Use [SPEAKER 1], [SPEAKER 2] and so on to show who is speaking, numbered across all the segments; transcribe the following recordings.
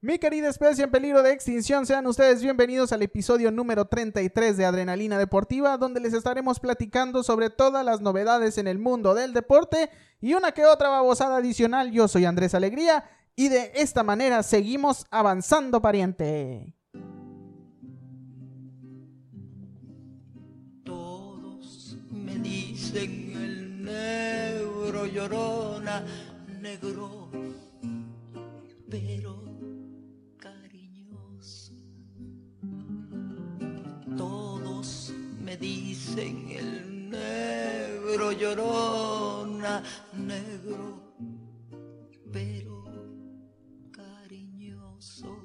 [SPEAKER 1] Mi querida especie en peligro de extinción, sean ustedes bienvenidos al episodio número 33 de Adrenalina Deportiva, donde les estaremos platicando sobre todas las novedades en el mundo del deporte y una que otra babosada adicional. Yo soy Andrés Alegría y de esta manera seguimos avanzando, pariente.
[SPEAKER 2] Todos me dicen el negro llorona, negro, pero dicen el negro llorona, negro, pero cariñoso.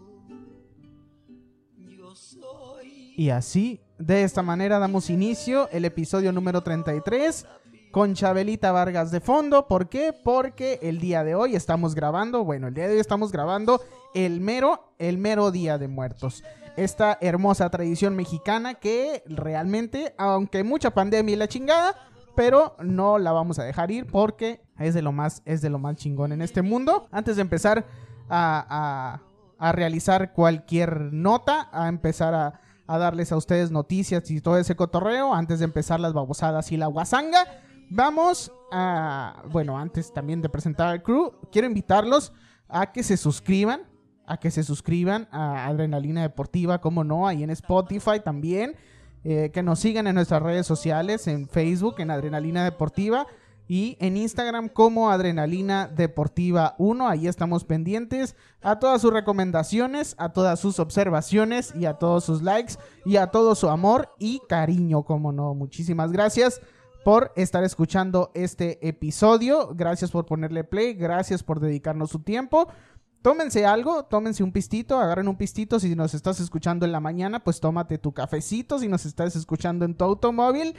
[SPEAKER 2] Yo soy
[SPEAKER 1] Y así, de esta manera damos inicio el episodio número 33 con Chabelita Vargas de fondo. ¿Por qué? Porque el día de hoy estamos grabando, bueno, el día de hoy estamos grabando el mero, el mero Día de Muertos. Esta hermosa tradición mexicana que realmente, aunque mucha pandemia y la chingada, pero no la vamos a dejar ir porque es de lo más, es de lo más chingón en este mundo. Antes de empezar a, a- a realizar cualquier nota, a empezar a, a darles a ustedes noticias y todo ese cotorreo, antes de empezar las babosadas y la guasanga, vamos a, bueno, antes también de presentar al crew, quiero invitarlos a que se suscriban, a que se suscriban a Adrenalina Deportiva, como no, ahí en Spotify también, eh, que nos sigan en nuestras redes sociales, en Facebook, en Adrenalina Deportiva. Y en Instagram como Adrenalina Deportiva 1, ahí estamos pendientes a todas sus recomendaciones, a todas sus observaciones y a todos sus likes y a todo su amor y cariño, como no. Muchísimas gracias por estar escuchando este episodio, gracias por ponerle play, gracias por dedicarnos su tiempo. Tómense algo, tómense un pistito, agarren un pistito. Si nos estás escuchando en la mañana, pues tómate tu cafecito. Si nos estás escuchando en tu automóvil,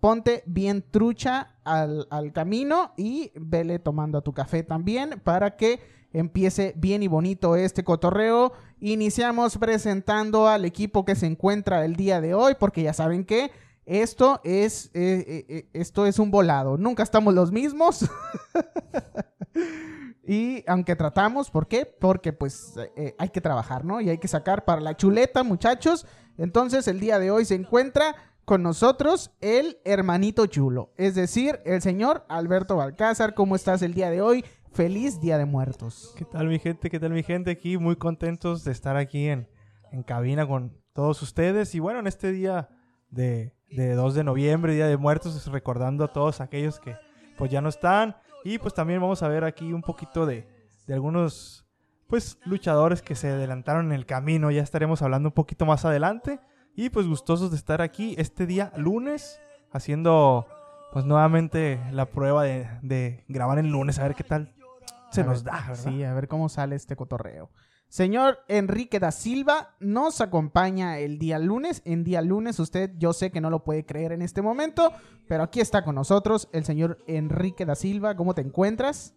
[SPEAKER 1] ponte bien trucha al, camino y vele tomando tu café también para que empiece bien y bonito este cotorreo. Iniciamos presentando al equipo que se encuentra el día de hoy, porque ya saben que esto es, eh, eh, eh, esto es un volado. Nunca estamos los mismos. Y aunque tratamos, ¿por qué? Porque pues eh, hay que trabajar, ¿no? Y hay que sacar para la chuleta, muchachos. Entonces el día de hoy se encuentra con nosotros el hermanito chulo, es decir, el señor Alberto Balcázar. ¿Cómo estás el día de hoy? Feliz Día de Muertos.
[SPEAKER 3] ¿Qué tal mi gente? ¿Qué tal mi gente? Aquí muy contentos de estar aquí en, en cabina con todos ustedes. Y bueno, en este día de, de 2 de noviembre, Día de Muertos, recordando a todos aquellos que pues ya no están. Y pues también vamos a ver aquí un poquito de, de algunos pues luchadores que se adelantaron en el camino. Ya estaremos hablando un poquito más adelante. Y pues gustosos de estar aquí este día lunes haciendo pues nuevamente la prueba de, de grabar el lunes. A ver qué tal se
[SPEAKER 1] A
[SPEAKER 3] nos
[SPEAKER 1] ver,
[SPEAKER 3] da, ¿verdad?
[SPEAKER 1] Sí, a ver cómo sale este cotorreo. Señor Enrique da Silva nos acompaña el día lunes. En día lunes, usted yo sé que no lo puede creer en este momento, pero aquí está con nosotros el señor Enrique da Silva. ¿Cómo te encuentras?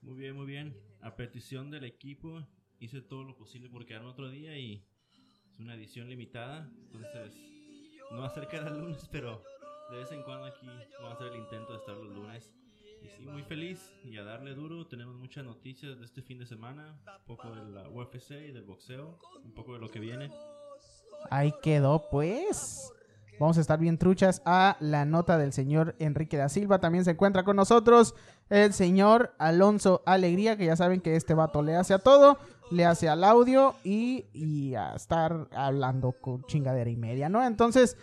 [SPEAKER 4] Muy bien, muy bien. A petición del equipo hice todo lo posible por quedarme otro día y es una edición limitada. Entonces, no va a ser cada lunes, pero de vez en cuando aquí vamos a hacer el intento de estar los lunes. Y sí, muy feliz y a darle duro. Tenemos muchas noticias de este fin de semana. Un poco de la UFC y del boxeo. Un poco de lo que viene.
[SPEAKER 1] Ahí quedó, pues. Vamos a estar bien truchas a la nota del señor Enrique da Silva. También se encuentra con nosotros el señor Alonso Alegría, que ya saben que este vato le hace a todo, le hace al audio y, y a estar hablando con chingadera y media, ¿no? Entonces,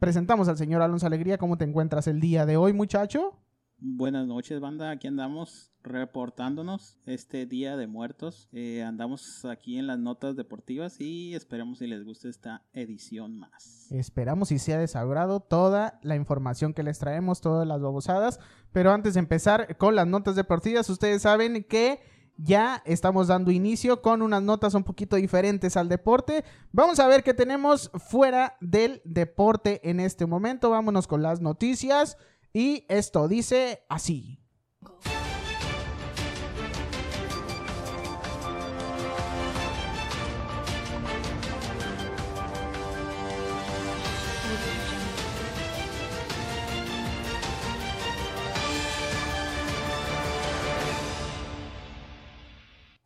[SPEAKER 1] presentamos al señor Alonso Alegría. ¿Cómo te encuentras el día de hoy, muchacho?
[SPEAKER 5] Buenas noches, banda. Aquí andamos reportándonos este día de muertos. Eh, andamos aquí en las notas deportivas y esperemos si les guste esta edición más.
[SPEAKER 1] Esperamos y sea de su agrado toda la información que les traemos, todas las babosadas. Pero antes de empezar con las notas deportivas, ustedes saben que ya estamos dando inicio con unas notas un poquito diferentes al deporte. Vamos a ver qué tenemos fuera del deporte en este momento. Vámonos con las noticias. Y esto dice así.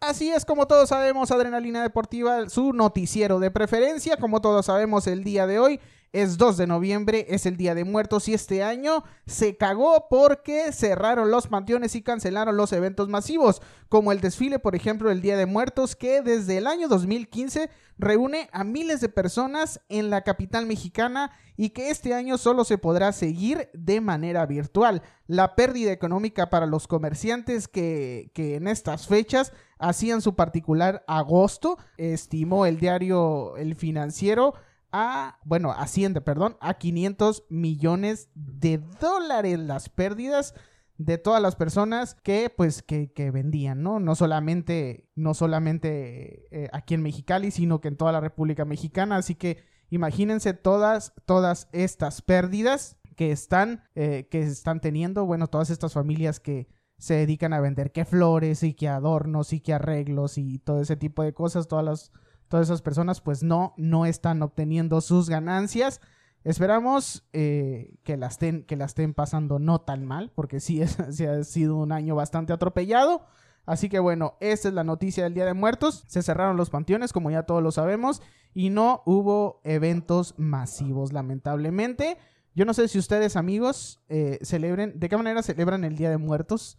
[SPEAKER 1] Así es como todos sabemos, Adrenalina Deportiva, su noticiero de preferencia. Como todos sabemos, el día de hoy es 2 de noviembre, es el Día de Muertos y este año se cagó porque cerraron los panteones y cancelaron los eventos masivos, como el desfile, por ejemplo, el Día de Muertos, que desde el año 2015 reúne a miles de personas en la capital mexicana y que este año solo se podrá seguir de manera virtual. La pérdida económica para los comerciantes que, que en estas fechas hacían su particular agosto, estimó el diario El Financiero a, bueno, asciende, perdón, a 500 millones de dólares las pérdidas de todas las personas que pues que, que vendían, ¿no? No solamente, no solamente eh, aquí en Mexicali, sino que en toda la República Mexicana. Así que imagínense todas, todas estas pérdidas que están, eh, que están teniendo, bueno, todas estas familias que se dedican a vender que flores y que adornos y que arreglos y todo ese tipo de cosas, todas las todas esas personas pues no, no están obteniendo sus ganancias. Esperamos eh, que, las estén, que la estén pasando no tan mal, porque sí, es, ha sido un año bastante atropellado. Así que bueno, esta es la noticia del Día de Muertos. Se cerraron los panteones, como ya todos lo sabemos, y no hubo eventos masivos, lamentablemente. Yo no sé si ustedes, amigos, eh, celebren, ¿de qué manera celebran el Día de Muertos?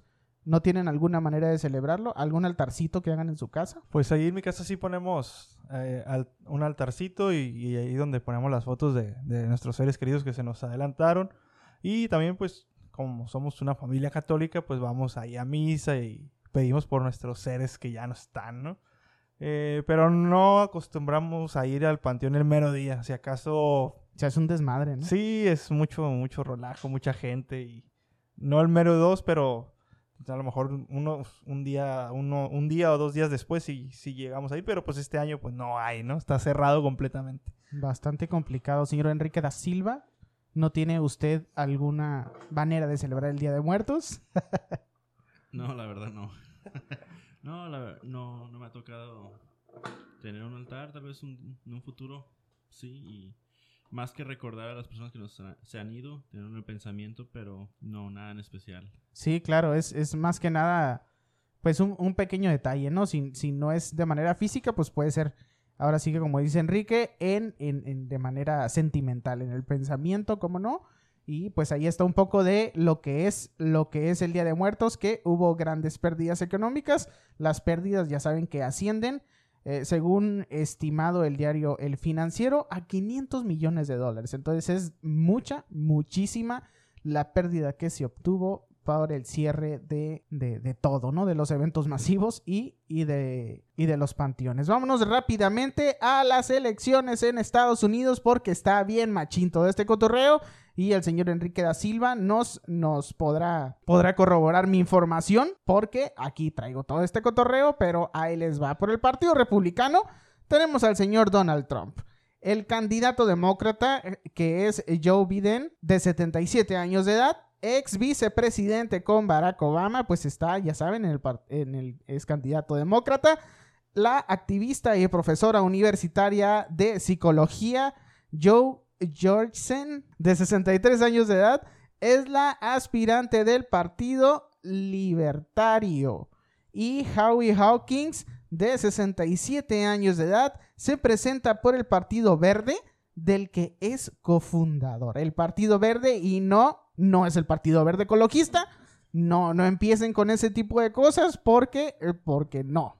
[SPEAKER 1] ¿No tienen alguna manera de celebrarlo? ¿Algún altarcito que hagan en su casa?
[SPEAKER 3] Pues ahí en mi casa sí ponemos eh, al- un altarcito y, y ahí donde ponemos las fotos de, de nuestros seres queridos que se nos adelantaron. Y también pues como somos una familia católica pues vamos ahí a misa y pedimos por nuestros seres que ya no están, ¿no? Eh, pero no acostumbramos a ir al panteón el mero día. Si acaso
[SPEAKER 1] O sea, es un desmadre, ¿no?
[SPEAKER 3] Sí, es mucho, mucho relajo, mucha gente y no el mero dos, pero a lo mejor uno, un día, uno, un día o dos días después sí, sí llegamos ahí, pero pues este año pues no hay, ¿no? Está cerrado completamente.
[SPEAKER 1] Bastante complicado. Señor Enrique da Silva, ¿no tiene usted alguna manera de celebrar el Día de Muertos?
[SPEAKER 4] No, la verdad no. no, la no, no me ha tocado tener un altar, tal vez un- en un futuro, sí, y más que recordar a las personas que nos ha- se han ido, tener un pensamiento, pero no, nada en especial.
[SPEAKER 1] Sí, claro, es, es más que nada, pues un, un pequeño detalle, ¿no? Si, si no es de manera física, pues puede ser, ahora sí que como dice Enrique, en, en, en- de manera sentimental, en el pensamiento, ¿cómo no? Y pues ahí está un poco de lo que es lo que es el Día de Muertos, que hubo grandes pérdidas económicas. Las pérdidas ya saben que ascienden, eh, según estimado el diario El Financiero, a 500 millones de dólares. Entonces es mucha, muchísima la pérdida que se obtuvo por el cierre de, de- de todo, ¿no? De los eventos masivos y, y, de, y de los panteones. Vámonos rápidamente a las elecciones en Estados Unidos porque está bien machín todo este cotorreo y el señor Enrique da Silva nos, nos podrá, podrá corroborar mi información porque aquí traigo todo este cotorreo, pero ahí les va. Por el Partido Republicano tenemos al señor Donald Trump. El candidato demócrata, eh, que es Joe Biden, de 77 años de edad, ex vicepresidente con Barack Obama, pues está, ya saben, en el, es candidato demócrata. La activista y profesora universitaria de psicología, Joe Georgeson, de 63 años de edad, es la aspirante del Partido Libertario. Y Howie Hawkins, de 67 años de edad, se presenta por el Partido Verde, del que es cofundador. El Partido Verde, y no, no es el Partido Verde ecologista. No, no empiecen con ese tipo de cosas porque, eh, porque no.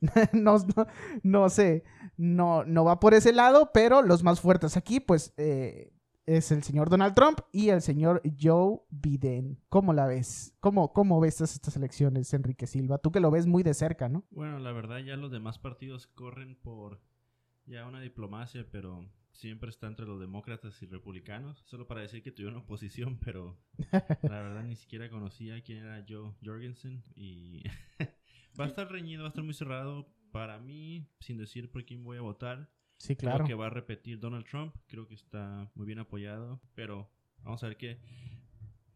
[SPEAKER 1] no, no, no sé, no, no va por ese lado, pero los más fuertes aquí, pues, eh, es el señor Donald Trump y el señor Joe Biden. ¿Cómo la ves? ¿Cómo, cómo ves estas, estas elecciones, Enrique Silva? Tú que lo ves muy de cerca, ¿no?
[SPEAKER 4] Bueno, la verdad ya los demás partidos corren por ya una diplomacia, pero siempre está entre los demócratas y republicanos. Solo para decir que tuvieron oposición, pero la verdad ni siquiera conocía quién era Joe Jorgensen y va a estar reñido, va a estar muy cerrado. Para mí, sin decir por quién voy a votar,
[SPEAKER 1] Sí, claro.
[SPEAKER 4] creo que va a repetir Donald Trump. Creo que está muy bien apoyado, pero vamos a ver qué,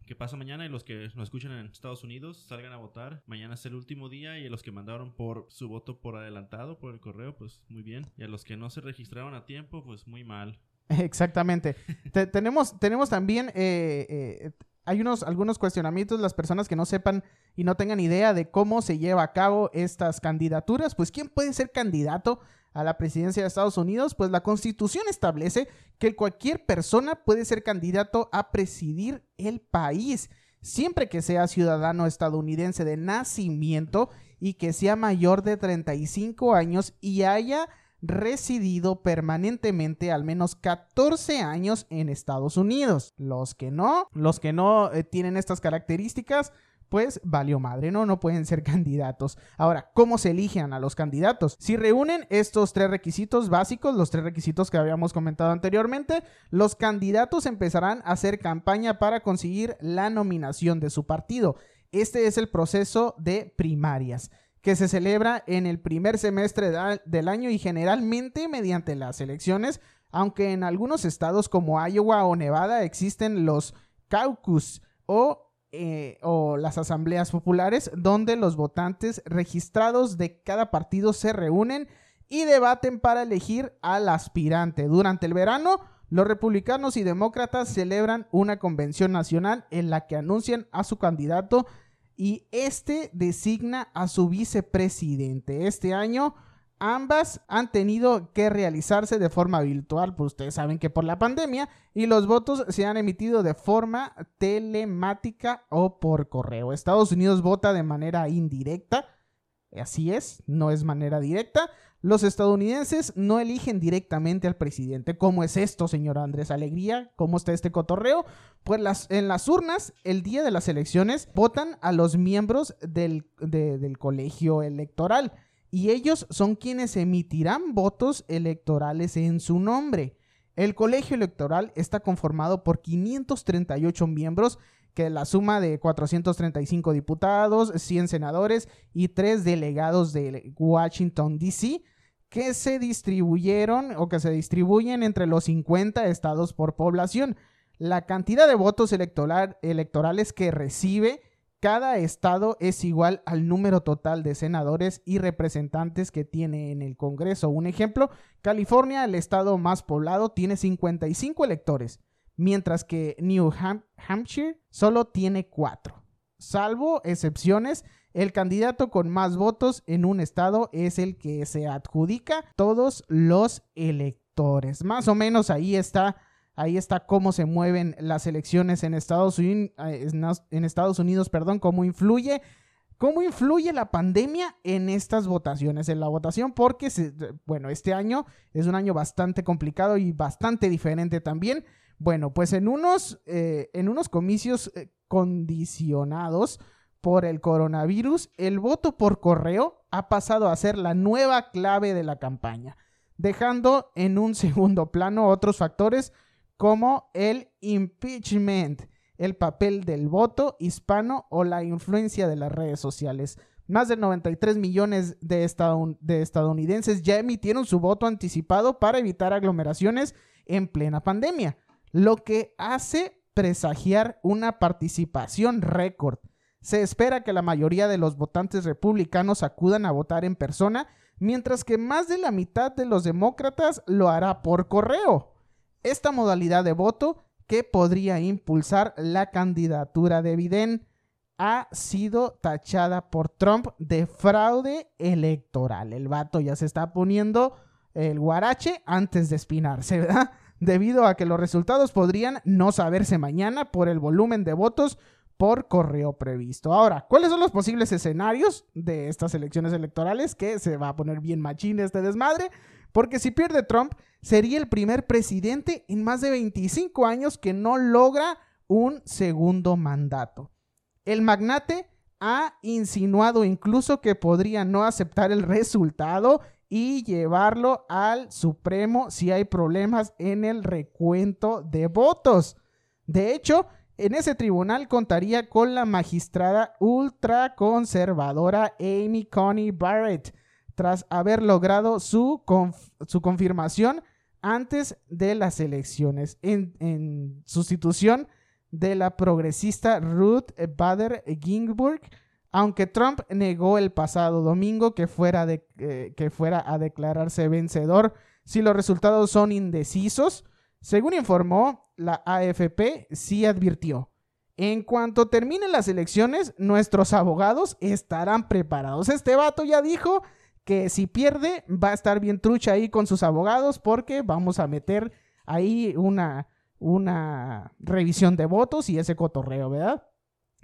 [SPEAKER 4] qué pasa mañana y los que nos escuchan en Estados Unidos salgan a votar. Mañana es el último día y los que mandaron por su voto por adelantado por el correo, pues muy bien. Y a los que no se registraron a tiempo, pues muy mal.
[SPEAKER 1] Exactamente. Te- tenemos, tenemos también eh, eh, hay unos, algunos cuestionamientos, las personas que no sepan y no tengan idea de cómo se lleva a cabo estas candidaturas, pues ¿quién puede ser candidato a la presidencia de Estados Unidos? Pues la constitución establece que cualquier persona puede ser candidato a presidir el país, siempre que sea ciudadano estadounidense de nacimiento y que sea mayor de 35 años y haya residido permanentemente al menos 14 años en Estados Unidos. Los que no, los que no eh, tienen estas características, pues valió madre, ¿no? No pueden ser candidatos. Ahora, ¿cómo se eligen a los candidatos? Si reúnen estos tres requisitos básicos, los tres requisitos que habíamos comentado anteriormente, los candidatos empezarán a hacer campaña para conseguir la nominación de su partido. Este es el proceso de primarias que se celebra en el primer semestre del año y generalmente mediante las elecciones, aunque en algunos estados como Iowa o Nevada existen los caucus o, eh, o las asambleas populares donde los votantes registrados de cada partido se reúnen y debaten para elegir al aspirante. Durante el verano, los republicanos y demócratas celebran una convención nacional en la que anuncian a su candidato y este designa a su vicepresidente. Este año ambas han tenido que realizarse de forma virtual, pues ustedes saben que por la pandemia, y los votos se han emitido de forma telemática o por correo. Estados Unidos vota de manera indirecta, así es, no es manera directa. Los estadounidenses no eligen directamente al presidente. ¿Cómo es esto, señor Andrés Alegría? ¿Cómo está este cotorreo? Pues las, en las urnas, el día de las elecciones, votan a los miembros del, del colegio electoral y ellos son quienes emitirán votos electorales en su nombre. El colegio electoral está conformado por 538 miembros que la suma de 435 diputados, 100 senadores y 3 delegados de Washington, D.C., que se distribuyeron o que se distribuyen entre los 50 estados por población. La cantidad de votos electorales que recibe cada estado es igual al número total de senadores y representantes que tiene en el Congreso. Un ejemplo, California, el estado más poblado, tiene 55 electores, mientras que New Hampshire solo tiene 4. Salvo excepciones, el candidato con más votos en un estado es el que se adjudica todos los electores. Más o menos ahí está, ahí está cómo se mueven las elecciones en Estados Unidos, eh, en Estados Unidos, perdón, cómo influye ¿Cómo influye la pandemia en estas votaciones, en la votación? Porque, bueno, este año es un año bastante complicado y bastante diferente también. Bueno, pues en unos, eh, en unos comicios eh, condicionados por el coronavirus, el voto por correo ha pasado a ser la nueva clave de la campaña, dejando en un segundo plano otros factores como el impeachment, el papel del voto hispano o la influencia de las redes sociales. Más de 93 millones de, de estadounidenses ya emitieron su voto anticipado para evitar aglomeraciones en plena pandemia, lo que hace presagiar una participación récord se espera que la mayoría de los votantes republicanos acudan a votar en persona, mientras que más de la mitad de los demócratas lo hará por correo. Esta modalidad de voto, que podría impulsar la candidatura de Biden, ha sido tachada por Trump de fraude electoral. El vato ya se está poniendo el guarache antes de espinarse, ¿verdad? Debido a que los resultados podrían no saberse mañana por el volumen de votos por correo previsto. Ahora, ¿cuáles son los posibles escenarios de estas elecciones electorales? Que se va a poner bien machín este desmadre. Porque si pierde Trump, sería el primer presidente en más de 25 años que no logra un segundo mandato. El magnate ha insinuado incluso que podría no aceptar el resultado y llevarlo al Supremo si hay problemas en el recuento de votos. De hecho, en ese tribunal contaría con la magistrada ultraconservadora Amy Coney Barrett, tras haber logrado su, su confirmación antes de las elecciones, en, sustitución de la progresista Ruth Bader Ginsburg, aunque Trump negó el pasado domingo que fuera, eh, que fuera a declararse vencedor si los resultados son indecisos, según informó la AFP, sí advirtió. En cuanto terminen las elecciones, nuestros abogados estarán preparados. Este vato ya dijo que si pierde va a estar bien trucha ahí con sus abogados porque vamos a meter ahí una, una revisión de votos y ese cotorreo, ¿verdad?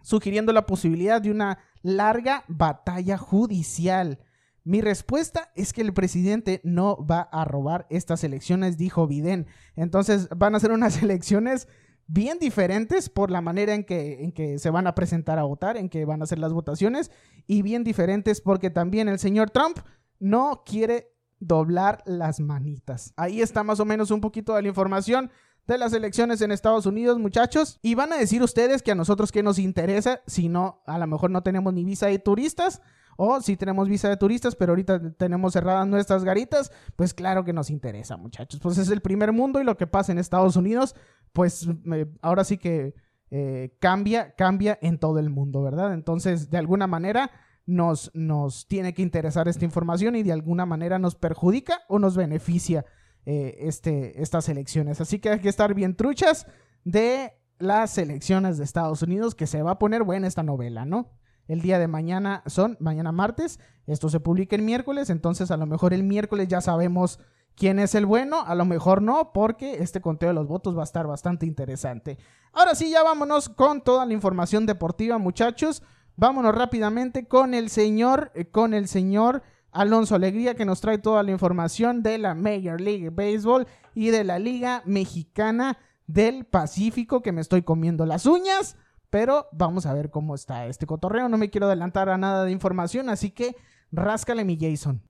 [SPEAKER 1] Sugiriendo la posibilidad de una larga batalla judicial. Mi respuesta es que el presidente no va a robar estas elecciones, dijo Biden. Entonces van a ser unas elecciones bien diferentes por la manera en que, en que se van a presentar a votar, en que van a ser las votaciones, y bien diferentes porque también el señor Trump no quiere doblar las manitas. Ahí está más o menos un poquito de la información de las elecciones en Estados Unidos, muchachos. Y van a decir ustedes que a nosotros qué nos interesa, si no, a lo mejor no tenemos ni visa de turistas. O si tenemos visa de turistas, pero ahorita tenemos cerradas nuestras garitas, pues claro que nos interesa, muchachos. Pues es el primer mundo y lo que pasa en Estados Unidos, pues ahora sí que eh, cambia, cambia en todo el mundo, ¿verdad? Entonces, de alguna manera, nos, nos tiene que interesar esta información y de alguna manera nos perjudica o nos beneficia eh, este, estas elecciones. Así que hay que estar bien truchas de las elecciones de Estados Unidos, que se va a poner buena esta novela, ¿no? El día de mañana son, mañana martes, esto se publica el miércoles, entonces a lo mejor el miércoles ya sabemos quién es el bueno, a lo mejor no, porque este conteo de los votos va a estar bastante interesante. Ahora sí, ya vámonos con toda la información deportiva, muchachos. Vámonos rápidamente con el señor, eh, con el señor Alonso Alegría que nos trae toda la información de la Major League Baseball y de la Liga Mexicana del Pacífico que me estoy comiendo las uñas, pero vamos a ver cómo está este cotorreo, no me quiero adelantar a nada de información, así que ráscale mi Jason.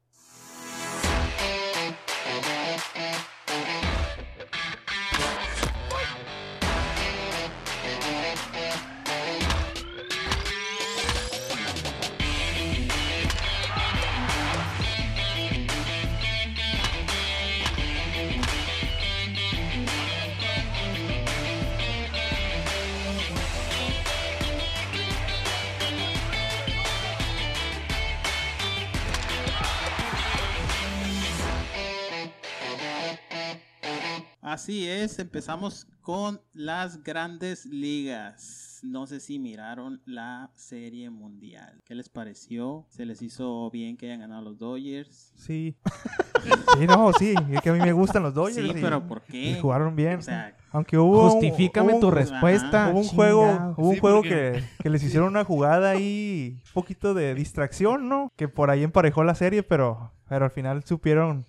[SPEAKER 5] Así es, empezamos con las grandes ligas. No sé si miraron la serie mundial. ¿Qué les pareció? ¿Se les hizo bien que hayan ganado los Dodgers?
[SPEAKER 3] Sí. sí, no, sí. Es que a mí me gustan los Dodgers.
[SPEAKER 5] Sí,
[SPEAKER 3] y-
[SPEAKER 5] pero ¿por qué?
[SPEAKER 3] y jugaron bien.
[SPEAKER 5] O sea,
[SPEAKER 3] Aunque hubo.
[SPEAKER 1] Justifícame
[SPEAKER 3] hubo
[SPEAKER 1] tu respuesta.
[SPEAKER 3] Hubo un juego, hubo un juego
[SPEAKER 4] porque-
[SPEAKER 3] que, que les hicieron una jugada ahí, un poquito de distracción, ¿no? Que por ahí emparejó la serie, pero, pero al final supieron.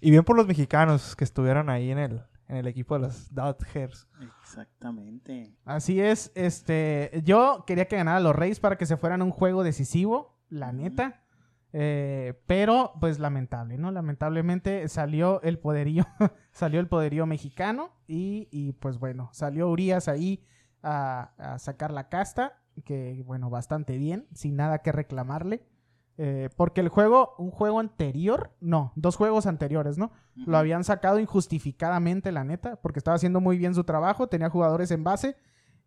[SPEAKER 3] Y bien por los mexicanos que estuvieron ahí en el, en el equipo de los Dodgers.
[SPEAKER 5] exactamente.
[SPEAKER 1] Así es, este, yo quería que ganaran los Reyes para que se fueran a un juego decisivo, la neta. Eh, pero, pues lamentable, ¿no? Lamentablemente salió el poderío, salió el poderío mexicano y, y, pues bueno, salió Urias ahí a, a sacar la casta, que bueno, bastante bien, sin nada que reclamarle. Eh, porque el juego, un juego anterior, no, dos juegos anteriores, ¿no? Lo habían sacado injustificadamente, la neta, porque estaba haciendo muy bien su trabajo, tenía jugadores en base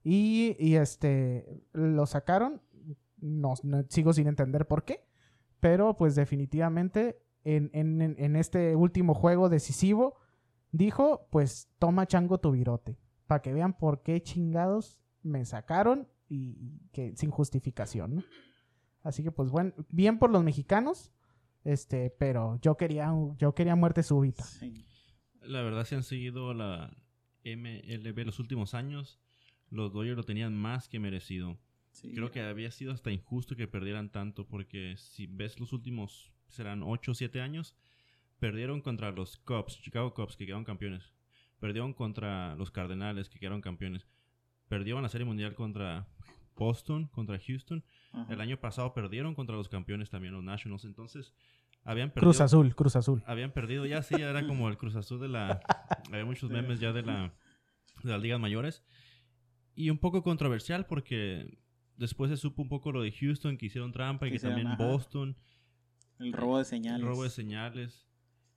[SPEAKER 1] y, y, este lo sacaron. No, no- sigo sin entender por qué, pero pues definitivamente en, en- en- este último juego decisivo dijo, pues toma chango tu virote, para que vean por qué chingados me sacaron y, y que sin justificación, ¿no? Así que pues bueno, bien por los mexicanos, este, pero yo quería, yo quería muerte súbita.
[SPEAKER 5] Sí.
[SPEAKER 4] La verdad, si han seguido la MLB los últimos años, los Dodgers lo tenían más que merecido.
[SPEAKER 5] sí.
[SPEAKER 4] Creo que había sido hasta injusto que perdieran tanto, porque si ves los últimos, serán 8 o 7 años, perdieron contra los Cubs, Chicago Cubs, que quedaron campeones. Perdieron contra los Cardenales, que quedaron campeones. Perdieron la Serie Mundial contra Boston, contra Houston.
[SPEAKER 5] Ajá.
[SPEAKER 4] El año pasado perdieron contra los campeones también, los Nationals. Entonces, habían perdido.
[SPEAKER 1] Cruz Azul, Cruz Azul.
[SPEAKER 4] Habían perdido, ya sí, era como el Cruz Azul de la. Había muchos memes ya de la de las ligas mayores. Y un poco controversial porque después se supo un poco lo de Houston, que hicieron trampa y
[SPEAKER 5] Que
[SPEAKER 4] también
[SPEAKER 5] ajá.
[SPEAKER 4] Boston,
[SPEAKER 5] El robo de señales.
[SPEAKER 4] el robo de señales.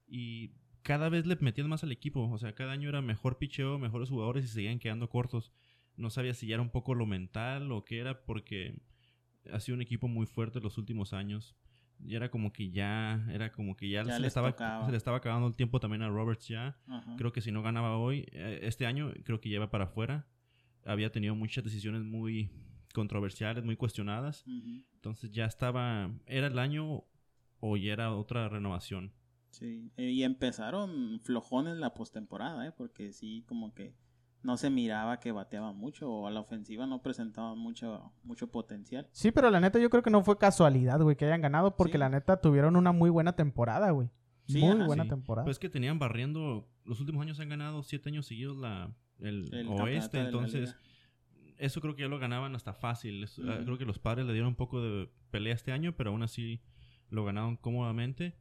[SPEAKER 4] Y cada vez le metían más al equipo. O sea, cada año era mejor picheo, mejores jugadores y seguían quedando cortos. No sabía si ya era un poco lo mental o qué era, porque ha sido un equipo muy fuerte los últimos años. Y era como que ya, era como que ya,
[SPEAKER 5] Ya
[SPEAKER 4] se, le estaba,
[SPEAKER 5] tocaba.
[SPEAKER 4] se le estaba acabando el tiempo también a Roberts ya.
[SPEAKER 5] Ajá.
[SPEAKER 4] Creo que si no ganaba hoy, eh, este año, creo que lleva para afuera. había tenido muchas decisiones muy controversiales, muy cuestionadas. Entonces ya estaba, era el año o ya era otra renovación.
[SPEAKER 5] Sí, eh, y empezaron flojones la postemporada, ¿eh? porque sí, como que no se miraba que bateaba mucho o a la ofensiva no presentaba mucho, mucho potencial.
[SPEAKER 1] Sí, pero la neta yo creo que no fue casualidad, güey, que hayan ganado porque
[SPEAKER 5] Sí.
[SPEAKER 1] la neta tuvieron una muy buena temporada, güey.
[SPEAKER 5] Sí,
[SPEAKER 1] muy
[SPEAKER 5] ajá,
[SPEAKER 1] buena
[SPEAKER 4] Sí.
[SPEAKER 1] temporada.
[SPEAKER 4] Pues que tenían barriendo, los últimos años han ganado siete años seguidos la, el, oeste, entonces eso creo que ya lo ganaban hasta fácil. Es- ah. Creo que los padres le dieron un poco de pelea este año, pero aún así lo ganaron cómodamente.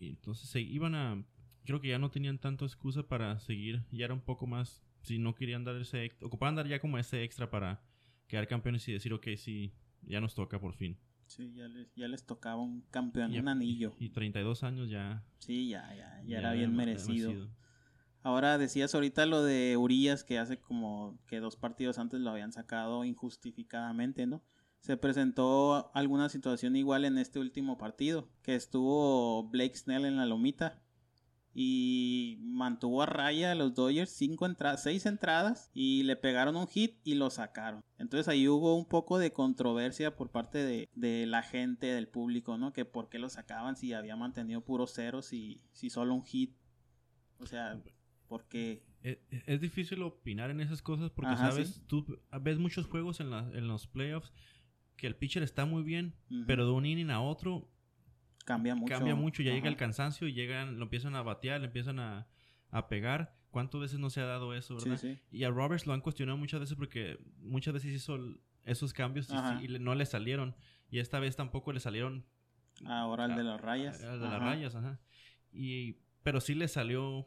[SPEAKER 4] Y entonces se iban a, creo que ya no tenían tanto excusa para seguir, ya era un poco más, si no querían dar ese, ocupaban dar ya como ese extra para quedar campeones y decir, ok, sí, ya nos toca por fin.
[SPEAKER 5] Sí, ya les, ya les tocaba un campeón,
[SPEAKER 4] Y-
[SPEAKER 5] un anillo.
[SPEAKER 4] Y 32 años ya,
[SPEAKER 5] Sí, ya, ya, ya era bien merecido. Ahora decías ahorita lo de Urias, que hace como que dos partidos antes lo habían sacado injustificadamente, ¿no? Se presentó alguna situación igual en este último partido, que estuvo Blake Snell en la lomita y mantuvo a raya a los Dodgers cinco entra- seis entradas y le pegaron un hit y lo sacaron. Entonces ahí hubo un poco de controversia por parte de, de la gente, del público, ¿no? Que por qué lo sacaban si había mantenido puros ceros y si solo un hit. O sea, porque
[SPEAKER 4] Es, es difícil opinar en esas cosas porque,
[SPEAKER 5] Ajá,
[SPEAKER 4] sabes,
[SPEAKER 5] sí.
[SPEAKER 4] tú ves muchos juegos en, la- en los playoffs que el pitcher está muy bien, pero de un inning a otro
[SPEAKER 5] cambia mucho.
[SPEAKER 4] cambia mucho. Ya llega el cansancio y llegan, lo empiezan a batear, le empiezan a, a pegar. ¿Cuántas veces no se ha dado eso,
[SPEAKER 5] Sí,
[SPEAKER 4] verdad?
[SPEAKER 5] sí.
[SPEAKER 4] Y a Roberts lo han cuestionado muchas veces porque muchas veces hizo el- esos cambios y, sí- no le salieron. Y esta vez tampoco le salieron
[SPEAKER 5] Ahora el de las rayas.
[SPEAKER 4] al de las
[SPEAKER 5] Ajá.
[SPEAKER 4] rayas, ajá. Y, pero sí le salió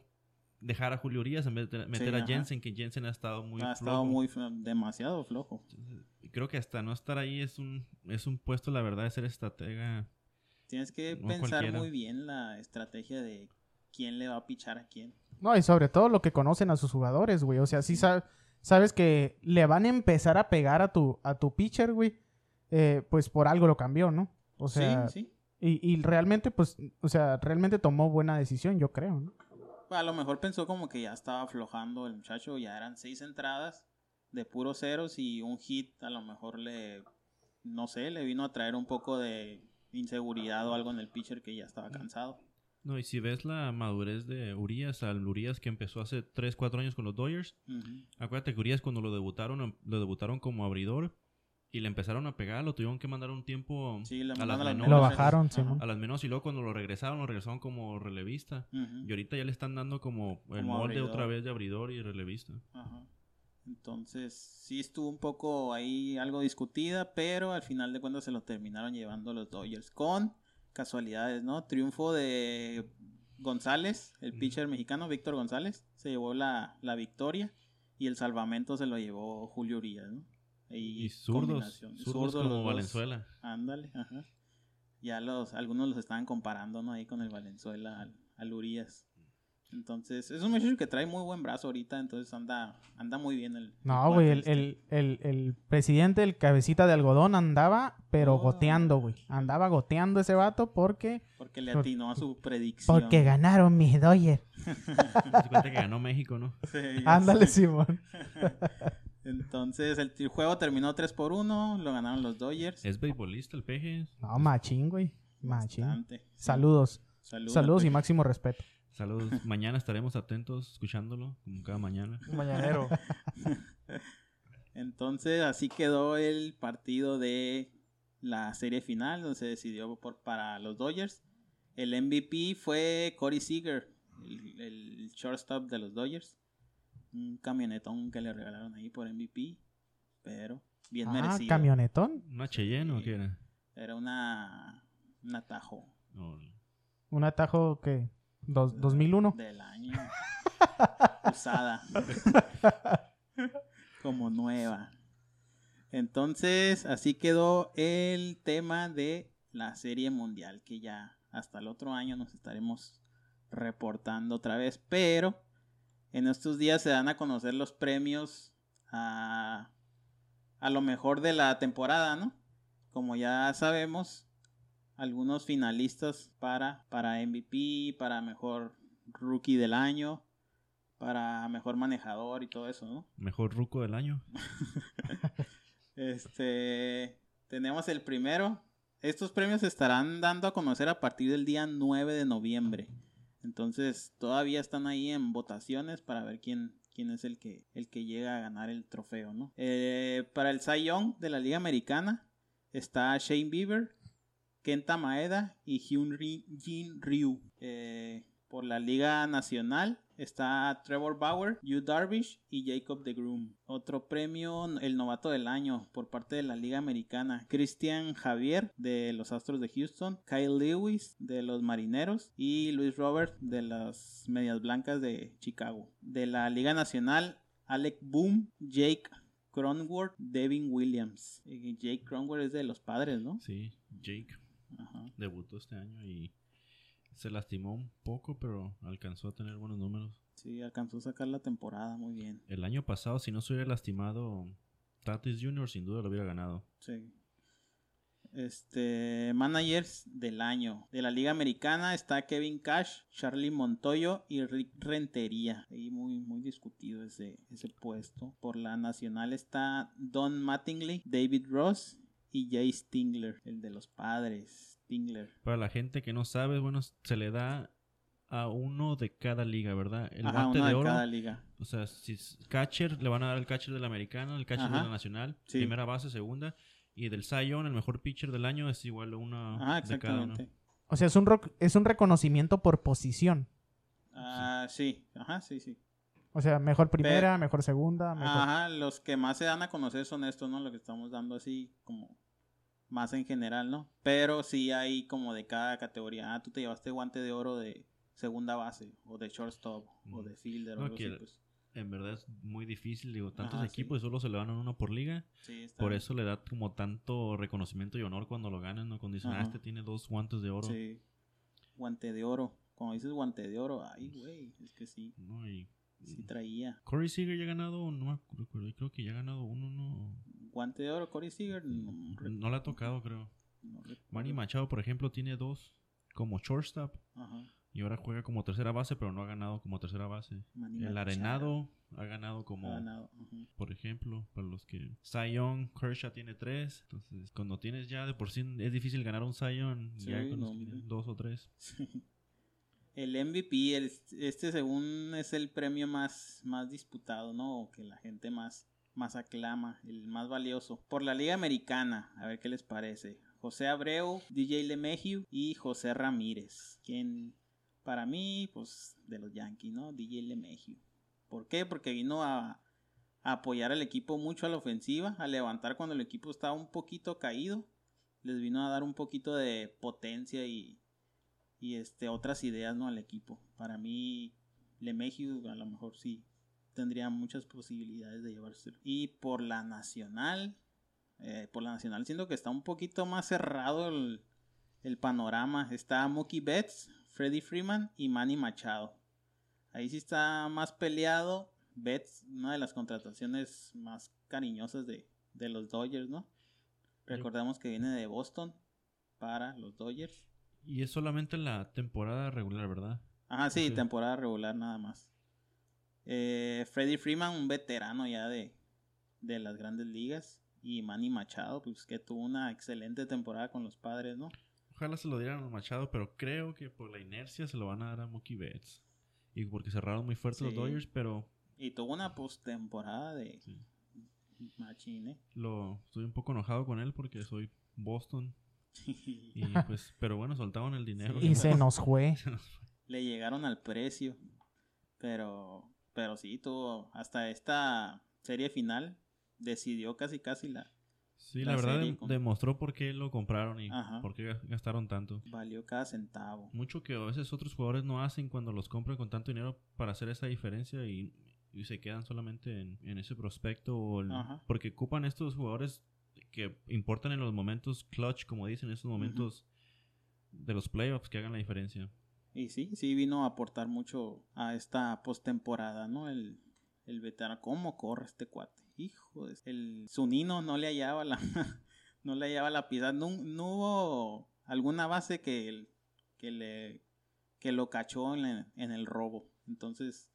[SPEAKER 4] dejar a Julio Urias en vez de meter
[SPEAKER 5] Sí,
[SPEAKER 4] a
[SPEAKER 5] ajá.
[SPEAKER 4] Jensen, que Jensen ha estado muy
[SPEAKER 5] ha estado muy demasiado flojo.
[SPEAKER 4] Creo que hasta no estar ahí es un, es un puesto, la verdad, de ser estratega.
[SPEAKER 5] Tienes que
[SPEAKER 4] No
[SPEAKER 5] pensar
[SPEAKER 4] cualquiera.
[SPEAKER 5] muy bien la estrategia de quién le va a pichar a quién.
[SPEAKER 1] No, y sobre todo lo que conocen a sus jugadores, güey. O sea, sí sa- sabes que le van a empezar a pegar a tu, a tu pitcher, güey. eh, pues por algo lo cambió, ¿no? O sea,
[SPEAKER 5] sí, sí.
[SPEAKER 1] Y, y realmente, pues, o sea, realmente tomó buena decisión, yo creo, ¿no?
[SPEAKER 5] A lo mejor pensó como que ya estaba aflojando el muchacho, ya eran seis entradas de puros ceros y un hit a lo mejor le, no sé, le vino a traer un poco de inseguridad o algo en el pitcher que ya estaba cansado.
[SPEAKER 4] No, y si ves la madurez de Urias, al Urias que empezó hace 3, 4 años con los Dodgers, acuérdate que Urias cuando lo debutaron, lo debutaron como abridor y le empezaron a pegar, lo tuvieron que mandar un tiempo
[SPEAKER 5] Sí, le
[SPEAKER 4] a las
[SPEAKER 5] a
[SPEAKER 4] menores.
[SPEAKER 1] Lo
[SPEAKER 5] menores.
[SPEAKER 1] bajaron,
[SPEAKER 4] a las menos y luego cuando lo regresaron, lo regresaron como relevista. Y ahorita ya le están dando como el
[SPEAKER 5] Como
[SPEAKER 4] molde
[SPEAKER 5] abridor.
[SPEAKER 4] otra vez de abridor y relevista.
[SPEAKER 5] Ajá. Entonces, sí estuvo un poco ahí algo discutida, pero al final de cuentas se lo terminaron llevando los Dodgers con casualidades, ¿no? Triunfo de González, el pitcher mexicano Víctor González, se llevó la, la victoria y el salvamento se lo llevó Julio Urias, ¿no?
[SPEAKER 4] Y zurdos,
[SPEAKER 5] combinación.
[SPEAKER 4] zurdos
[SPEAKER 5] Zurdos
[SPEAKER 4] como. Valenzuela.
[SPEAKER 5] Ándale, ajá. Ya los, algunos los estaban comparando, ¿no? Ahí con el Valenzuela al, al Urias. Entonces, es un muchacho que trae muy buen brazo ahorita, entonces anda, anda muy bien el.
[SPEAKER 1] No, güey, el,
[SPEAKER 5] este.
[SPEAKER 1] el, el, el presidente, el cabecita de algodón, andaba, pero
[SPEAKER 5] Oh.
[SPEAKER 1] goteando, güey. Andaba goteando ese vato porque,
[SPEAKER 5] Porque le
[SPEAKER 1] por-
[SPEAKER 5] atinó a su predicción.
[SPEAKER 1] porque ganaron mis Dodgers.
[SPEAKER 4] Cuenta que ganó México, ¿no?
[SPEAKER 5] Sí,
[SPEAKER 1] Ándale,
[SPEAKER 5] sé.
[SPEAKER 1] Simón.
[SPEAKER 5] Entonces, el, el juego terminó 3 por 1, lo ganaron los Dodgers.
[SPEAKER 4] Es beisbolista el peje.
[SPEAKER 1] No, machín, güey. Machín.
[SPEAKER 5] Bastante. Sí.
[SPEAKER 1] Saludos.
[SPEAKER 5] Saludos,
[SPEAKER 1] Saludos y máximo respeto.
[SPEAKER 4] Saludos. mañana estaremos atentos escuchándolo, como cada mañana.
[SPEAKER 3] Mañanero.
[SPEAKER 5] Entonces, así quedó el partido de la serie final, donde se decidió por, para los Dodgers. El MVP fue Corey Seager, el, el shortstop de los Dodgers. Un camionetón que le regalaron ahí por MVP, pero bien
[SPEAKER 1] Ah,
[SPEAKER 5] merecido.
[SPEAKER 1] camionetón.
[SPEAKER 4] ¿Una Cheyenne o
[SPEAKER 5] Sí.
[SPEAKER 4] qué era?
[SPEAKER 5] Era una, un atajo
[SPEAKER 4] No,
[SPEAKER 1] Un atajo que... Dos, 2001.
[SPEAKER 5] del año. Usada. Como nueva. Entonces, así quedó el tema de la serie mundial, que ya hasta el otro año nos estaremos reportando otra vez. Pero en estos días se dan a conocer los premios a, a lo mejor de la temporada, ¿no? Como ya sabemos, algunos finalistas para, para MVP, para mejor rookie del año, para mejor manejador y todo eso, ¿no?
[SPEAKER 4] Mejor ruco del año.
[SPEAKER 5] Este, tenemos el primero. Estos premios se estarán dando a conocer a partir del día 9 de noviembre. Entonces, todavía están ahí en votaciones para ver quién, quién es el que, el que llega a ganar el trofeo, ¿no? Eh, para el Cy Young de la Liga Americana está Shane Bieber, Kenta Maeda y Hyun Jin Ryu. Eh, por la Liga Nacional está Trevor Bauer, Yu Darvish y Jacob de Groom. Otro premio, el novato del año por parte de la Liga Americana. Christian Javier de los Astros de Houston, Kyle Lewis de los Marineros y Luis Robert de las Medias Blancas de Chicago. De la Liga Nacional, Alec Boom, Jake Cronworth, Devin Williams. Jake Cronworth es de los padres, ¿no?
[SPEAKER 4] Sí, Jake
[SPEAKER 5] Ajá.
[SPEAKER 4] debutó este año y se lastimó un poco, pero alcanzó a tener buenos números.
[SPEAKER 5] Sí, alcanzó a sacar la temporada muy bien.
[SPEAKER 4] El año pasado, si no se hubiera lastimado, Tatis Jr. sin duda lo hubiera ganado.
[SPEAKER 5] Sí. Este, managers del año. De la Liga Americana está Kevin Cash, Charlie Montoyo y Rick Rentería. Ahí muy, muy discutido ese, ese puesto. Por la Nacional está Don Mattingly, David Ross y Jay Stingler, el de los padres. Stingler.
[SPEAKER 4] Para la gente que no sabe, bueno, se le da a uno de cada liga, ¿verdad? El
[SPEAKER 5] Ajá,
[SPEAKER 4] guante
[SPEAKER 5] uno
[SPEAKER 4] de
[SPEAKER 5] de
[SPEAKER 4] oro.
[SPEAKER 5] cada liga.
[SPEAKER 4] O sea, si es catcher, le van a dar el catcher de la americana, el catcher de la nacional,
[SPEAKER 5] Sí.
[SPEAKER 4] primera base, segunda. Y del Young, el mejor pitcher del año, es igual a una
[SPEAKER 5] Ajá,
[SPEAKER 4] de cada uno.
[SPEAKER 5] exactamente.
[SPEAKER 1] O sea, es un, es un reconocimiento por posición.
[SPEAKER 5] Ah, sí, ajá, sí, sí.
[SPEAKER 1] O sea, mejor primera, mejor segunda, mejor...
[SPEAKER 5] Ajá, los que más se dan a conocer son estos, ¿no? Lo que estamos dando así como más en general, ¿no? Pero sí hay como de cada categoría. Ah, tú te llevaste guante de oro de segunda base, o de shortstop, o
[SPEAKER 4] Ujú.
[SPEAKER 5] de fielder, o
[SPEAKER 4] No,
[SPEAKER 5] algo
[SPEAKER 4] que
[SPEAKER 5] así, pues.
[SPEAKER 4] En verdad es muy difícil, digo, tantos
[SPEAKER 5] Ajá, sí.
[SPEAKER 4] equipos y solo se le dan a uno por liga.
[SPEAKER 5] Sí, está
[SPEAKER 4] Por
[SPEAKER 5] bien.
[SPEAKER 4] eso le da como tanto reconocimiento y honor cuando lo ganan, ¿no? Cuando dicen, ah, este tiene dos guantes de oro.
[SPEAKER 5] Sí. Guante de oro. Cuando dices guante de oro, ay, güey, es que sí,
[SPEAKER 4] ¿no? Y
[SPEAKER 5] sí traía.
[SPEAKER 4] Corey Seager ya ha ganado, no me acuerdo, creo que ya ha ganado uno, no.
[SPEAKER 5] Guante de oro, Corey Seager, no,
[SPEAKER 4] No le ha tocado, creo.
[SPEAKER 5] no.
[SPEAKER 4] Manny Machado, por ejemplo, tiene dos como shortstop
[SPEAKER 5] Ajá.
[SPEAKER 4] y ahora juega como tercera base, pero no ha ganado como tercera base.
[SPEAKER 5] Manny
[SPEAKER 4] El
[SPEAKER 5] Machado.
[SPEAKER 4] Arenado ha ganado como,
[SPEAKER 5] Ha ganado, ajá.
[SPEAKER 4] por ejemplo, para los que Young, Kershaw tiene tres. Entonces, cuando tienes ya de por sí es difícil ganar un
[SPEAKER 5] Sí,
[SPEAKER 4] ya con
[SPEAKER 5] no,
[SPEAKER 4] dos o tres.
[SPEAKER 5] El MVP, el- este según es el premio más, más disputado, ¿no? O que la gente más, más aclama, el más valioso. Por la Liga Americana, a ver qué les parece. José Abreu, DJ LeMahieu y José Ramírez. Quien, para mí, pues, de los Yankees, ¿no? DJ LeMahieu. ¿Por qué? Porque vino a, apoyar al equipo mucho a la ofensiva, a levantar cuando el equipo estaba un poquito caído. Les vino a dar un poquito de potencia y, y este otras ideas no al equipo. Para mí LeMahieu a lo mejor sí tendría muchas posibilidades de llevárselo. Y por la nacional, eh, por la nacional siento que está un poquito más cerrado el, el panorama. Está Mookie Betts, Freddie Freeman y Manny Machado. Ahí sí está más peleado. Betts, una de las contrataciones más cariñosas de, de los Dodgers, ¿no? Recordamos que viene de Boston para los Dodgers.
[SPEAKER 4] Y es solamente la temporada regular, ¿verdad?
[SPEAKER 5] Ajá, sí,
[SPEAKER 4] Sí.
[SPEAKER 5] temporada regular nada más. Eh, Freddie Freeman, un veterano ya de, de las grandes ligas. Y Manny Machado, pues que tuvo una excelente temporada con los padres, ¿no?
[SPEAKER 4] Ojalá se lo dieran a Machado, pero creo que por la inercia se lo van a dar a Mookie Betts. Y porque cerraron muy fuerte los. Dodgers, pero
[SPEAKER 5] Y tuvo una postemporada de
[SPEAKER 4] Sí.
[SPEAKER 5] machín, ¿eh?
[SPEAKER 4] lo estoy un poco enojado con él porque soy Boston. Y pues, pero bueno, soltaban el dinero.
[SPEAKER 1] Y se nos fue.
[SPEAKER 5] Le llegaron al precio. Pero, pero sí, tuvo hasta esta serie final. Decidió casi casi la,
[SPEAKER 4] Sí,
[SPEAKER 5] La
[SPEAKER 4] la verdad
[SPEAKER 5] con-
[SPEAKER 4] demostró por qué lo compraron y
[SPEAKER 5] Ajá.
[SPEAKER 4] por qué ga- gastaron tanto.
[SPEAKER 5] valió cada centavo.
[SPEAKER 4] Mucho que a veces otros jugadores no hacen cuando los compran con tanto dinero para hacer esa diferencia y, y se quedan solamente en, en ese prospecto o el- porque ocupan estos jugadores que importan en los momentos clutch, como dicen, en esos momentos de los playoffs que hagan la diferencia.
[SPEAKER 5] Y sí, sí vino a aportar mucho a esta postemporada, ¿no? El, el veterano, ¿cómo corre este cuate? Hijo de... El Zunino no le hallaba la... no le hallaba la piedad. No, no hubo alguna base que, el- que le... que lo cachó en, la- en el robo. Entonces,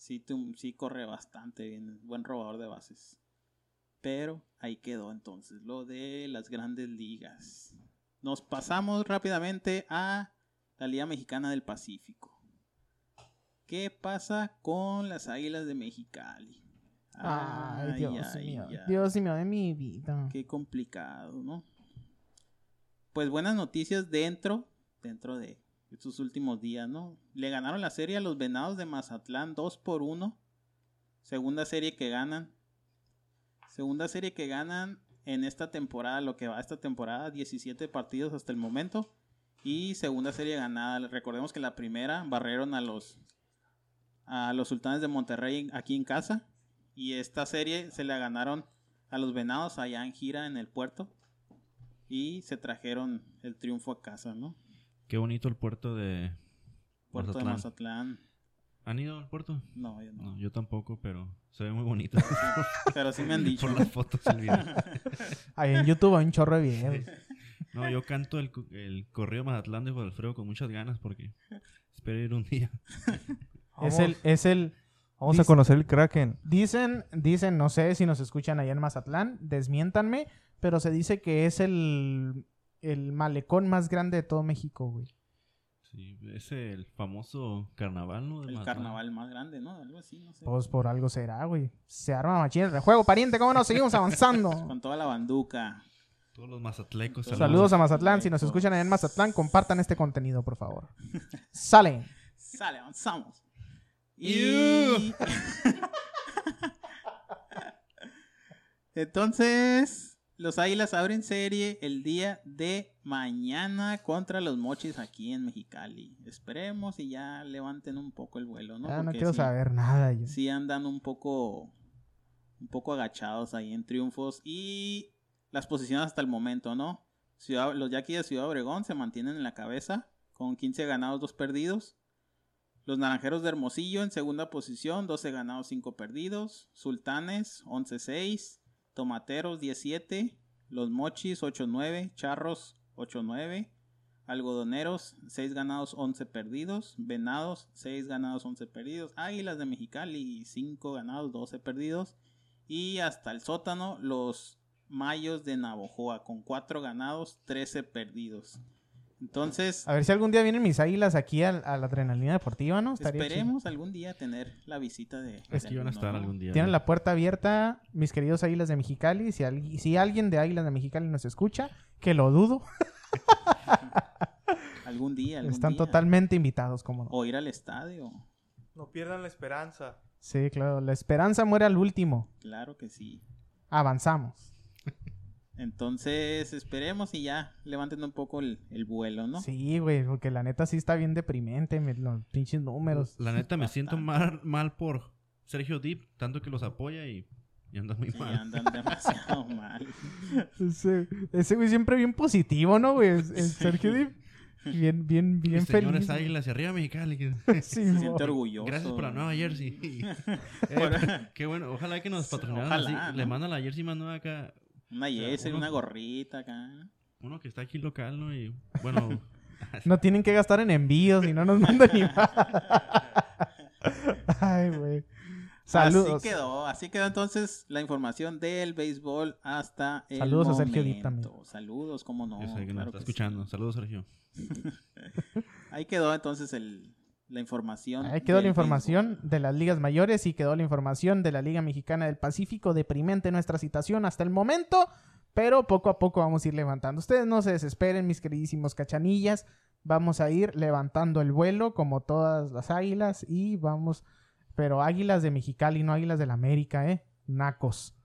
[SPEAKER 5] Sí, sí corre bastante bien, buen robador de bases. Pero ahí quedó entonces lo de las grandes ligas. Nos pasamos rápidamente a la Liga Mexicana del Pacífico. ¿Qué pasa con las Águilas de Mexicali?
[SPEAKER 1] Ay, Dios
[SPEAKER 5] ay,
[SPEAKER 1] mío.
[SPEAKER 5] ay.
[SPEAKER 1] Dios mío de mi vida.
[SPEAKER 5] Qué complicado, ¿no? Pues buenas noticias dentro, dentro de estos últimos días, ¿no? Le ganaron la serie a los Venados de Mazatlán 2 por 1. Segunda serie que ganan. Segunda serie que ganan en esta temporada, lo que va esta temporada, 17 partidos hasta el momento. Y segunda serie ganada. Recordemos que la primera barrieron a los a los Sultanes de Monterrey aquí en casa. Y esta serie se la ganaron a los Venados allá en gira en el puerto. Y se trajeron el triunfo a casa, ¿no?
[SPEAKER 4] Qué bonito el puerto de
[SPEAKER 5] Puerto de
[SPEAKER 4] Mazatlán.
[SPEAKER 5] Mazatlán.
[SPEAKER 4] ¿Han ido al puerto?
[SPEAKER 5] No, yo no.
[SPEAKER 4] No, yo tampoco, pero se ve muy bonito.
[SPEAKER 5] Pero sí me han dicho.
[SPEAKER 4] Por las fotos y el video.
[SPEAKER 1] Ahí en YouTube hay un chorro de videos.
[SPEAKER 4] No, yo canto el, el correo Mazatlán de Juan Alfredo con muchas ganas porque espero ir un día.
[SPEAKER 1] Es
[SPEAKER 3] Vamos,
[SPEAKER 1] el, es el.
[SPEAKER 3] vamos a conocer el Kraken.
[SPEAKER 1] Dicen, dicen, no sé si nos escuchan allá en Mazatlán, desmiéntanme, pero se dice que es el, el malecón más grande de todo México, güey.
[SPEAKER 4] Sí, es el famoso carnaval, ¿no?
[SPEAKER 5] El
[SPEAKER 4] Mazatlán.
[SPEAKER 5] carnaval más grande, ¿no? Algo así, no sé.
[SPEAKER 1] Pues por algo será, güey. Se arma machín el rejuego, pariente, ¿cómo no? Seguimos avanzando.
[SPEAKER 5] Con toda la banduca.
[SPEAKER 4] Todos los mazatlecos.
[SPEAKER 1] Saludos a Mazatlán. Si nos escuchan allá en Mazatlán, compartan este contenido, por favor. Sale.
[SPEAKER 5] Sale, avanzamos. Y... Entonces, los Águilas abren serie el día de mañana contra los Mochis aquí en Mexicali. Esperemos y ya levanten un poco el vuelo, ¿no?
[SPEAKER 1] Ah, no quiero
[SPEAKER 5] sí-
[SPEAKER 1] saber nada. Yo.
[SPEAKER 5] sí andan un poco un poco agachados ahí en triunfos y las posiciones hasta el momento, ¿no? Ciudad, los Yaquis de Ciudad Obregón se mantienen en la cabeza con 15 ganados, 2 perdidos. Los Naranjeros de Hermosillo en segunda posición, 12 ganados, 5 perdidos. Sultanes 11-6, Tomateros 17, Los Mochis 8-9, Charros 8-9. Algodoneros, 6 ganados, 11 perdidos. Venados, 6 ganados, 11 perdidos. Águilas de Mexicali, 5 ganados, 12 perdidos. Y hasta el sótano, los Mayos de Navojoa, con 4 ganados, 13 perdidos. Entonces,
[SPEAKER 1] A ver si algún día vienen mis águilas aquí al- a, la adrenalina deportiva, ¿no? Estaría
[SPEAKER 5] esperemos algún día tener la visita de...
[SPEAKER 4] Es que iban a estar algún día.
[SPEAKER 1] Tienen
[SPEAKER 4] ¿no?
[SPEAKER 1] la puerta abierta, mis queridos águilas de Mexicali. Si, al- si alguien de águilas de Mexicali nos escucha, que lo dudo,
[SPEAKER 5] Algún día, algún
[SPEAKER 1] están
[SPEAKER 5] día.
[SPEAKER 1] totalmente invitados, como no.
[SPEAKER 5] O ir al estadio.
[SPEAKER 3] No pierdan la esperanza.
[SPEAKER 1] Sí, claro. La esperanza muere al último.
[SPEAKER 5] Claro que sí.
[SPEAKER 1] Avanzamos.
[SPEAKER 5] Entonces, esperemos y ya levanten un poco el, el vuelo, ¿no?
[SPEAKER 1] Sí, güey, porque la neta sí está bien deprimente, me- los pinches números.
[SPEAKER 4] La neta me siento mal, mal por Sergio Deep, tanto que los apoya y, y anda muy
[SPEAKER 5] Sí,
[SPEAKER 4] mal.
[SPEAKER 5] andan demasiado mal.
[SPEAKER 1] Ese, ese güey siempre bien positivo, ¿no, güey? El el Sergio Dip, bien, bien, bien
[SPEAKER 4] Mis señores
[SPEAKER 1] feliz.
[SPEAKER 4] águilas y arriba Mexicali.
[SPEAKER 1] Sí,
[SPEAKER 5] Se siente orgulloso.
[SPEAKER 4] Gracias por la nueva jersey. Eh, qué bueno, ojalá que nos patrocinaran así.
[SPEAKER 5] ¿no?
[SPEAKER 4] Le mandan la jersey más nueva acá.
[SPEAKER 5] Una
[SPEAKER 4] uno-
[SPEAKER 5] una gorrita acá.
[SPEAKER 4] Uno que está aquí local, ¿no? Y bueno,
[SPEAKER 1] No tienen que gastar en envíos y no nos mandan ni más. Ay, güey. Saludos.
[SPEAKER 5] Así quedó, así quedó entonces la información del béisbol hasta el
[SPEAKER 1] Saludos a Sergio Dip también.
[SPEAKER 5] Saludos, cómo no.
[SPEAKER 4] yo sé que nos
[SPEAKER 5] claro
[SPEAKER 4] está
[SPEAKER 5] que sí.
[SPEAKER 4] escuchando. Saludos, Sergio.
[SPEAKER 5] Ahí quedó entonces el, la información.
[SPEAKER 1] Ahí quedó la información
[SPEAKER 5] béisbol.
[SPEAKER 1] de las ligas mayores y quedó la información de la Liga Mexicana del Pacífico. Deprimente nuestra situación hasta el momento, pero poco a poco vamos a ir levantando. Ustedes no se desesperen, mis queridísimos cachanillas. Vamos a ir levantando el vuelo como todas las águilas y vamos, pero águilas de Mexicali, no águilas del América, ¿eh? Nacos.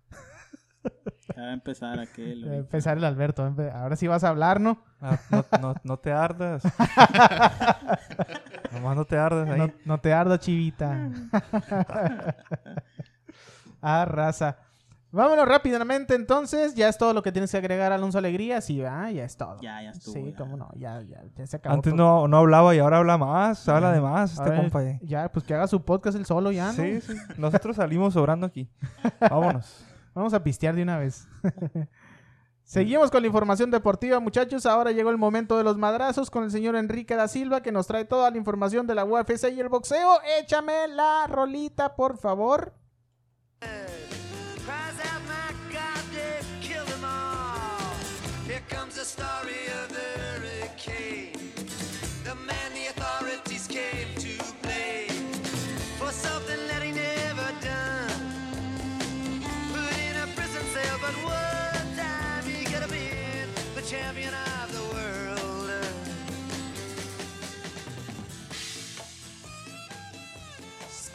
[SPEAKER 5] Ya va a empezar aquel.
[SPEAKER 1] Va a
[SPEAKER 5] ahorita.
[SPEAKER 1] empezar el Alberto. Ahora sí vas a hablar, ¿no?
[SPEAKER 3] Ah, no, no, no te ardas. Nomás no te ardas ahí.
[SPEAKER 1] No, no te arda, chivita. ah, raza. Vámonos rápidamente, entonces. Ya es todo lo que tienes que agregar, Alonso Alegría. Sí, ah, ya es todo.
[SPEAKER 5] Ya, ya estuvo.
[SPEAKER 1] sí,
[SPEAKER 5] ya.
[SPEAKER 1] cómo no. Ya, ya, ya se acabó.
[SPEAKER 3] Antes
[SPEAKER 1] todo.
[SPEAKER 3] no, no hablaba y ahora habla más. Habla de más este compa. eh.
[SPEAKER 1] Ya, pues que haga su podcast el solo ya, ¿no?
[SPEAKER 3] Sí, sí. Nosotros salimos sobrando aquí. Vámonos.
[SPEAKER 1] Vamos a pistear de una vez. Seguimos con la información deportiva, muchachos. Ahora llegó el momento de los madrazos con el señor Enrique da Silva, que nos trae toda la información de la UFC y el boxeo. Échame la rolita, por favor.
[SPEAKER 6] Cries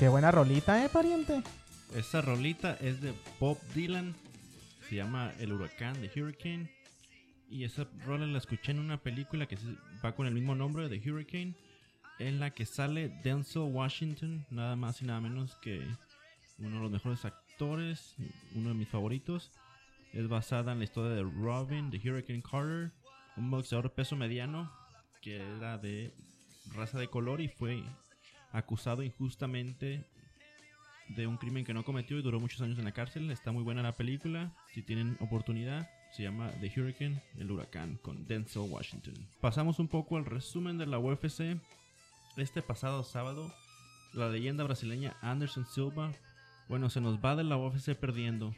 [SPEAKER 1] Qué buena rolita, eh, pariente.
[SPEAKER 4] Esa rolita es de Bob Dylan. Se llama El Huracán de Hurricane. Y esa rola la escuché en una película que va con el mismo nombre de Hurricane. En la que sale Denzel Washington, nada más y nada menos que uno de los mejores actores, uno de mis favoritos. Es basada en la historia de Robin, de Hurricane Carter, un boxeador peso mediano que era de raza de color y fue acusado injustamente de un crimen que no cometió y duró muchos años en la cárcel. Está muy buena la película. Si tienen oportunidad, se llama The Hurricane, el huracán, con Denzel Washington. Pasamos un poco al resumen de la UFC. Este pasado sábado, la leyenda brasileña Anderson Silva, bueno, se nos va de la UFC perdiendo.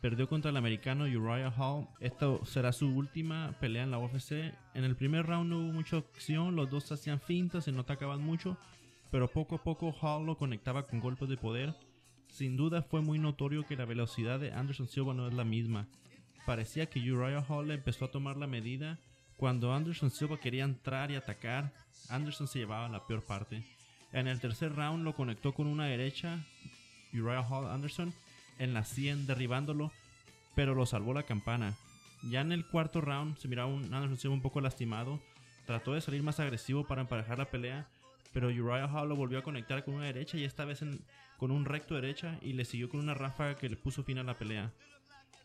[SPEAKER 4] Perdió contra el americano Uriah Hall. Esta será su última pelea en la UFC. En el primer round no hubo mucha acción, los dos hacían fintas y no atacaban mucho pero poco a poco Hall lo conectaba con golpes de poder. Sin duda fue muy notorio que la velocidad de Anderson Silva no es la misma. Parecía que Uriah Hall empezó a tomar la medida. Cuando Anderson Silva quería entrar y atacar, Anderson se llevaba la peor parte. En el tercer round lo conectó con una derecha, Uriah Hall Anderson, en la 100 derribándolo, pero lo salvó la campana. Ya en el cuarto round se miraba un Anderson Silva un poco lastimado. Trató de salir más agresivo para emparejar la pelea, pero Uriah Hall lo volvió a conectar con una derecha y esta vez con un recto derecha y le siguió con una ráfaga que le puso fin a la pelea.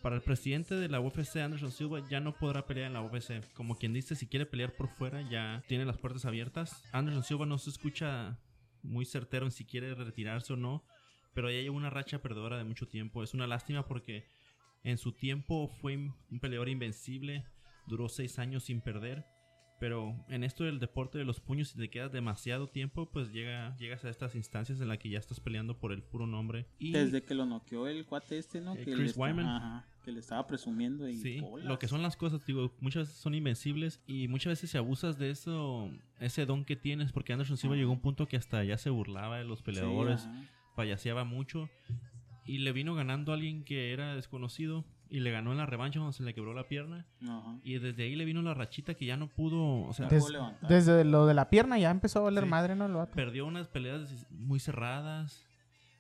[SPEAKER 4] Para el presidente de la UFC, Anderson Silva, ya no podrá pelear en la UFC. Como quien dice, si quiere pelear por fuera, ya tiene las puertas abiertas. Anderson Silva no se escucha muy certero en si quiere retirarse o no, pero ya lleva una racha perdedora de mucho tiempo. Es una lástima porque en su tiempo fue un peleador invencible, duró seis años sin perder. Pero en esto del deporte de los puños, si te quedas demasiado tiempo, pues llega, llegas a estas instancias en las que ya estás peleando por el puro nombre. Y
[SPEAKER 5] Desde que lo noqueó el cuate este, ¿no?
[SPEAKER 4] Eh,
[SPEAKER 5] que,
[SPEAKER 4] Chris Wyman.
[SPEAKER 5] ajá, que le estaba presumiendo y
[SPEAKER 4] sí,
[SPEAKER 5] bolas.
[SPEAKER 4] lo que son las cosas, digo, muchas veces son invencibles y muchas veces si abusas de eso, ese don que tienes, porque Anderson Silva llegó a un punto que hasta ya se burlaba de los
[SPEAKER 5] Sí,
[SPEAKER 4] peleadores,
[SPEAKER 5] ajá.
[SPEAKER 4] payaseaba mucho y le vino ganando a alguien que era desconocido y le ganó en la revancha cuando se le quebró la pierna
[SPEAKER 5] Ajá.
[SPEAKER 4] y desde ahí le vino la rachita que ya no pudo, o sea,
[SPEAKER 5] Des-
[SPEAKER 1] desde lo de la pierna ya empezó a valer
[SPEAKER 4] Sí.
[SPEAKER 1] madre, ¿no? Vato?
[SPEAKER 4] perdió unas peleas muy cerradas,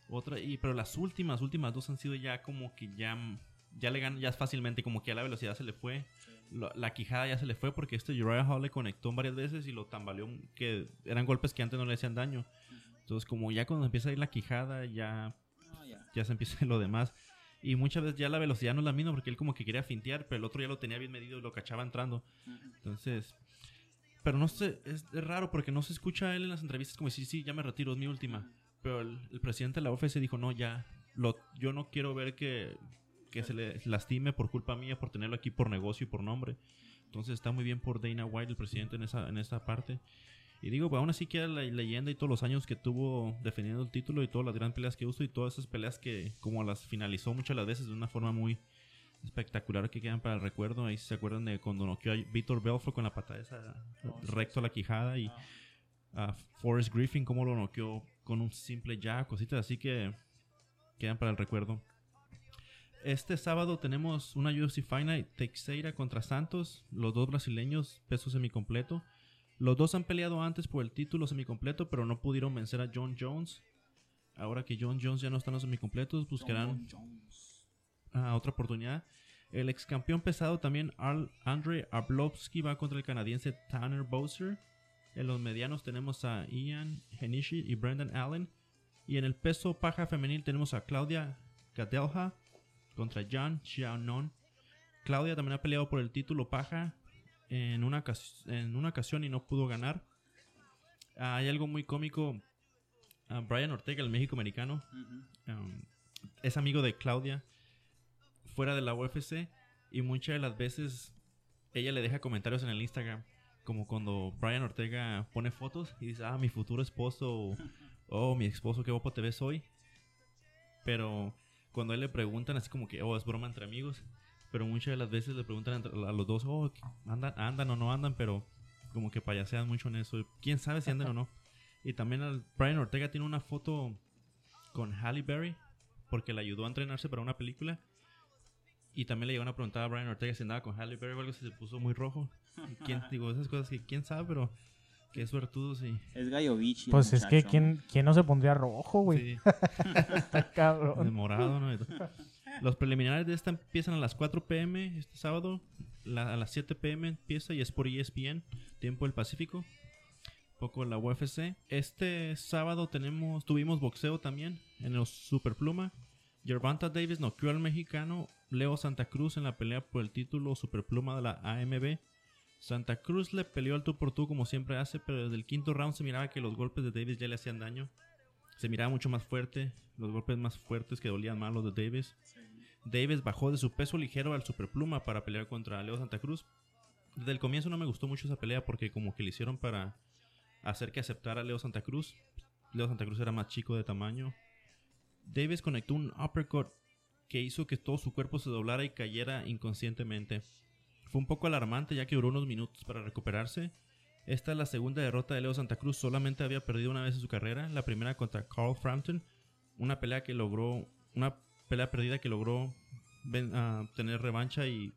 [SPEAKER 4] otra y pero las últimas, últimas dos han sido ya como que ya ya le ganan ya fácilmente como que ya la velocidad se le fue. Lo- La quijada ya se le fue porque este Uriah Hall le conectó varias veces y lo tambaleó que eran golpes que antes no le hacían daño. Entonces como ya cuando empieza a ir la quijada ya
[SPEAKER 5] Ah, ya.
[SPEAKER 4] ya se empieza lo demás. Y muchas veces ya la velocidad no es la misma porque él como que quería fintear, pero el otro ya lo tenía bien medido y lo cachaba entrando. Entonces, pero no sé, es, es raro porque no se escucha a él en las entrevistas como decir, sí, ya me retiro, es mi última. Pero el, el presidente de la UFC dijo, no, ya, lo, yo no quiero ver que, que se le lastime por culpa mía, por tenerlo aquí por negocio y por nombre. Entonces está muy bien por Dana White, el presidente, en esa, en esa parte. Y digo, pues aún así queda la leyenda y todos los años que tuvo defendiendo el título y todas las grandes peleas que hizo y todas esas peleas que como las finalizó muchas las veces de una forma muy espectacular que quedan para el recuerdo. Ahí se acuerdan de cuando noqueó a Víctor Belfort con la patada esa recto a la quijada y a Forrest Griffin como lo noqueó con un simple jab, cositas así que quedan para el recuerdo. Este sábado tenemos una UFC Fight Night Teixeira contra Santos, los dos brasileños, peso semicompleto. Los dos han peleado antes por el título semicompleto, pero no pudieron vencer a John Jones. Ahora que John Jones ya no está en los semicompletos, buscarán a otra oportunidad. El ex campeón pesado también, Arl- Andre Arlovsky, va contra el canadiense Tanner Bowser. En los medianos tenemos a Ian Henishi y Brendan Allen. Y en el peso paja femenil tenemos a Claudia Gadelha contra Jan Xiaonon. Claudia también ha peleado por el título paja en una, en una ocasión y no pudo ganar. Ah, hay algo muy cómico. Ah, Brian Ortega, el México americano,
[SPEAKER 5] Ujú.
[SPEAKER 4] um, es amigo de Claudia fuera de la UFC Y muchas de las veces ella le deja comentarios en el Instagram. Como cuando Brian Ortega pone fotos y dice, ah, mi futuro esposo. O, oh, mi esposo, qué guapo te ves hoy. Pero cuando a él le preguntan así como que, oh, es broma entre amigos. Pero muchas de las veces le preguntan a los dos, oh, andan, andan o no andan, pero como que payasean mucho en eso. ¿Quién sabe si andan o no? Y también al Brian Ortega tiene una foto con Halle Berry porque le ayudó a entrenarse para una película. Y también le llegaron a preguntar a Brian Ortega si andaba con Halle Berry o algo, si se puso muy rojo. Quién, digo, esas cosas que quién sabe, pero qué suertudos y...
[SPEAKER 5] Es Gallo Bichi.
[SPEAKER 1] Pues es que. ¿quién, quién no se pondría rojo, güey.
[SPEAKER 4] Sí,
[SPEAKER 1] Está
[SPEAKER 4] de
[SPEAKER 1] cabrón.
[SPEAKER 4] morado, ¿no? Los preliminares de esta empiezan a las 4 pm este sábado. A las 7 pm empieza y es por ESPN, tiempo del Pacífico. Poco la UFC. Este sábado tenemos, tuvimos boxeo también en los Superpluma. Gervonta Davis noqueó al mexicano Leo Santa Cruz en la pelea por el título Superpluma de la AMB. Santa Cruz le peleó al tú por tú como siempre hace, pero desde el quinto round se miraba que los golpes de Davis ya le hacían daño. Se miraba mucho más fuerte, los golpes más fuertes que dolían más los de Davis. Davis bajó de su peso ligero al superpluma para pelear contra Leo Santa Cruz. Desde el comienzo no me gustó mucho esa pelea porque como que le hicieron para hacer que aceptara a Leo Santa Cruz. Leo Santa Cruz era más chico de tamaño. Davis conectó un uppercut que hizo que todo su cuerpo se doblara y cayera inconscientemente. Fue un poco alarmante ya que duró unos minutos para recuperarse. Esta es la segunda derrota de Leo Santa Cruz. Solamente había perdido una vez en su carrera. La primera contra Carl Frampton. Una pelea que logró. Una pelea perdida que logró ven- ah, tener revancha y,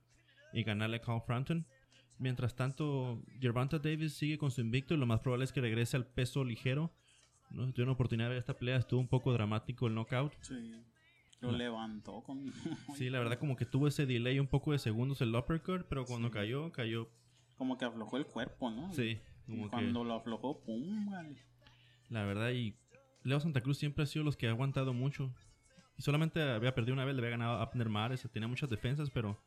[SPEAKER 4] y ganarle a Carl Frampton. Mientras tanto, Gervonta Davis sigue con su invicto y lo más probable es que regrese al peso ligero. No tuve una oportunidad de ver esta pelea. Estuvo un poco dramático el knockout.
[SPEAKER 5] Sí. Lo levantó con.
[SPEAKER 4] Sí, la verdad como que tuvo ese delay un poco de segundos el uppercut, pero cuando
[SPEAKER 5] Sí.
[SPEAKER 4] cayó, cayó.
[SPEAKER 5] Como que aflojó el cuerpo, ¿no?
[SPEAKER 4] Sí, que...
[SPEAKER 5] cuando lo aflojó, pum, vale.
[SPEAKER 4] La verdad, y Leo Santa Cruz siempre ha sido los que ha aguantado mucho. Y solamente había perdido una vez, le había ganado a Abner Mares, tenía muchas defensas, pero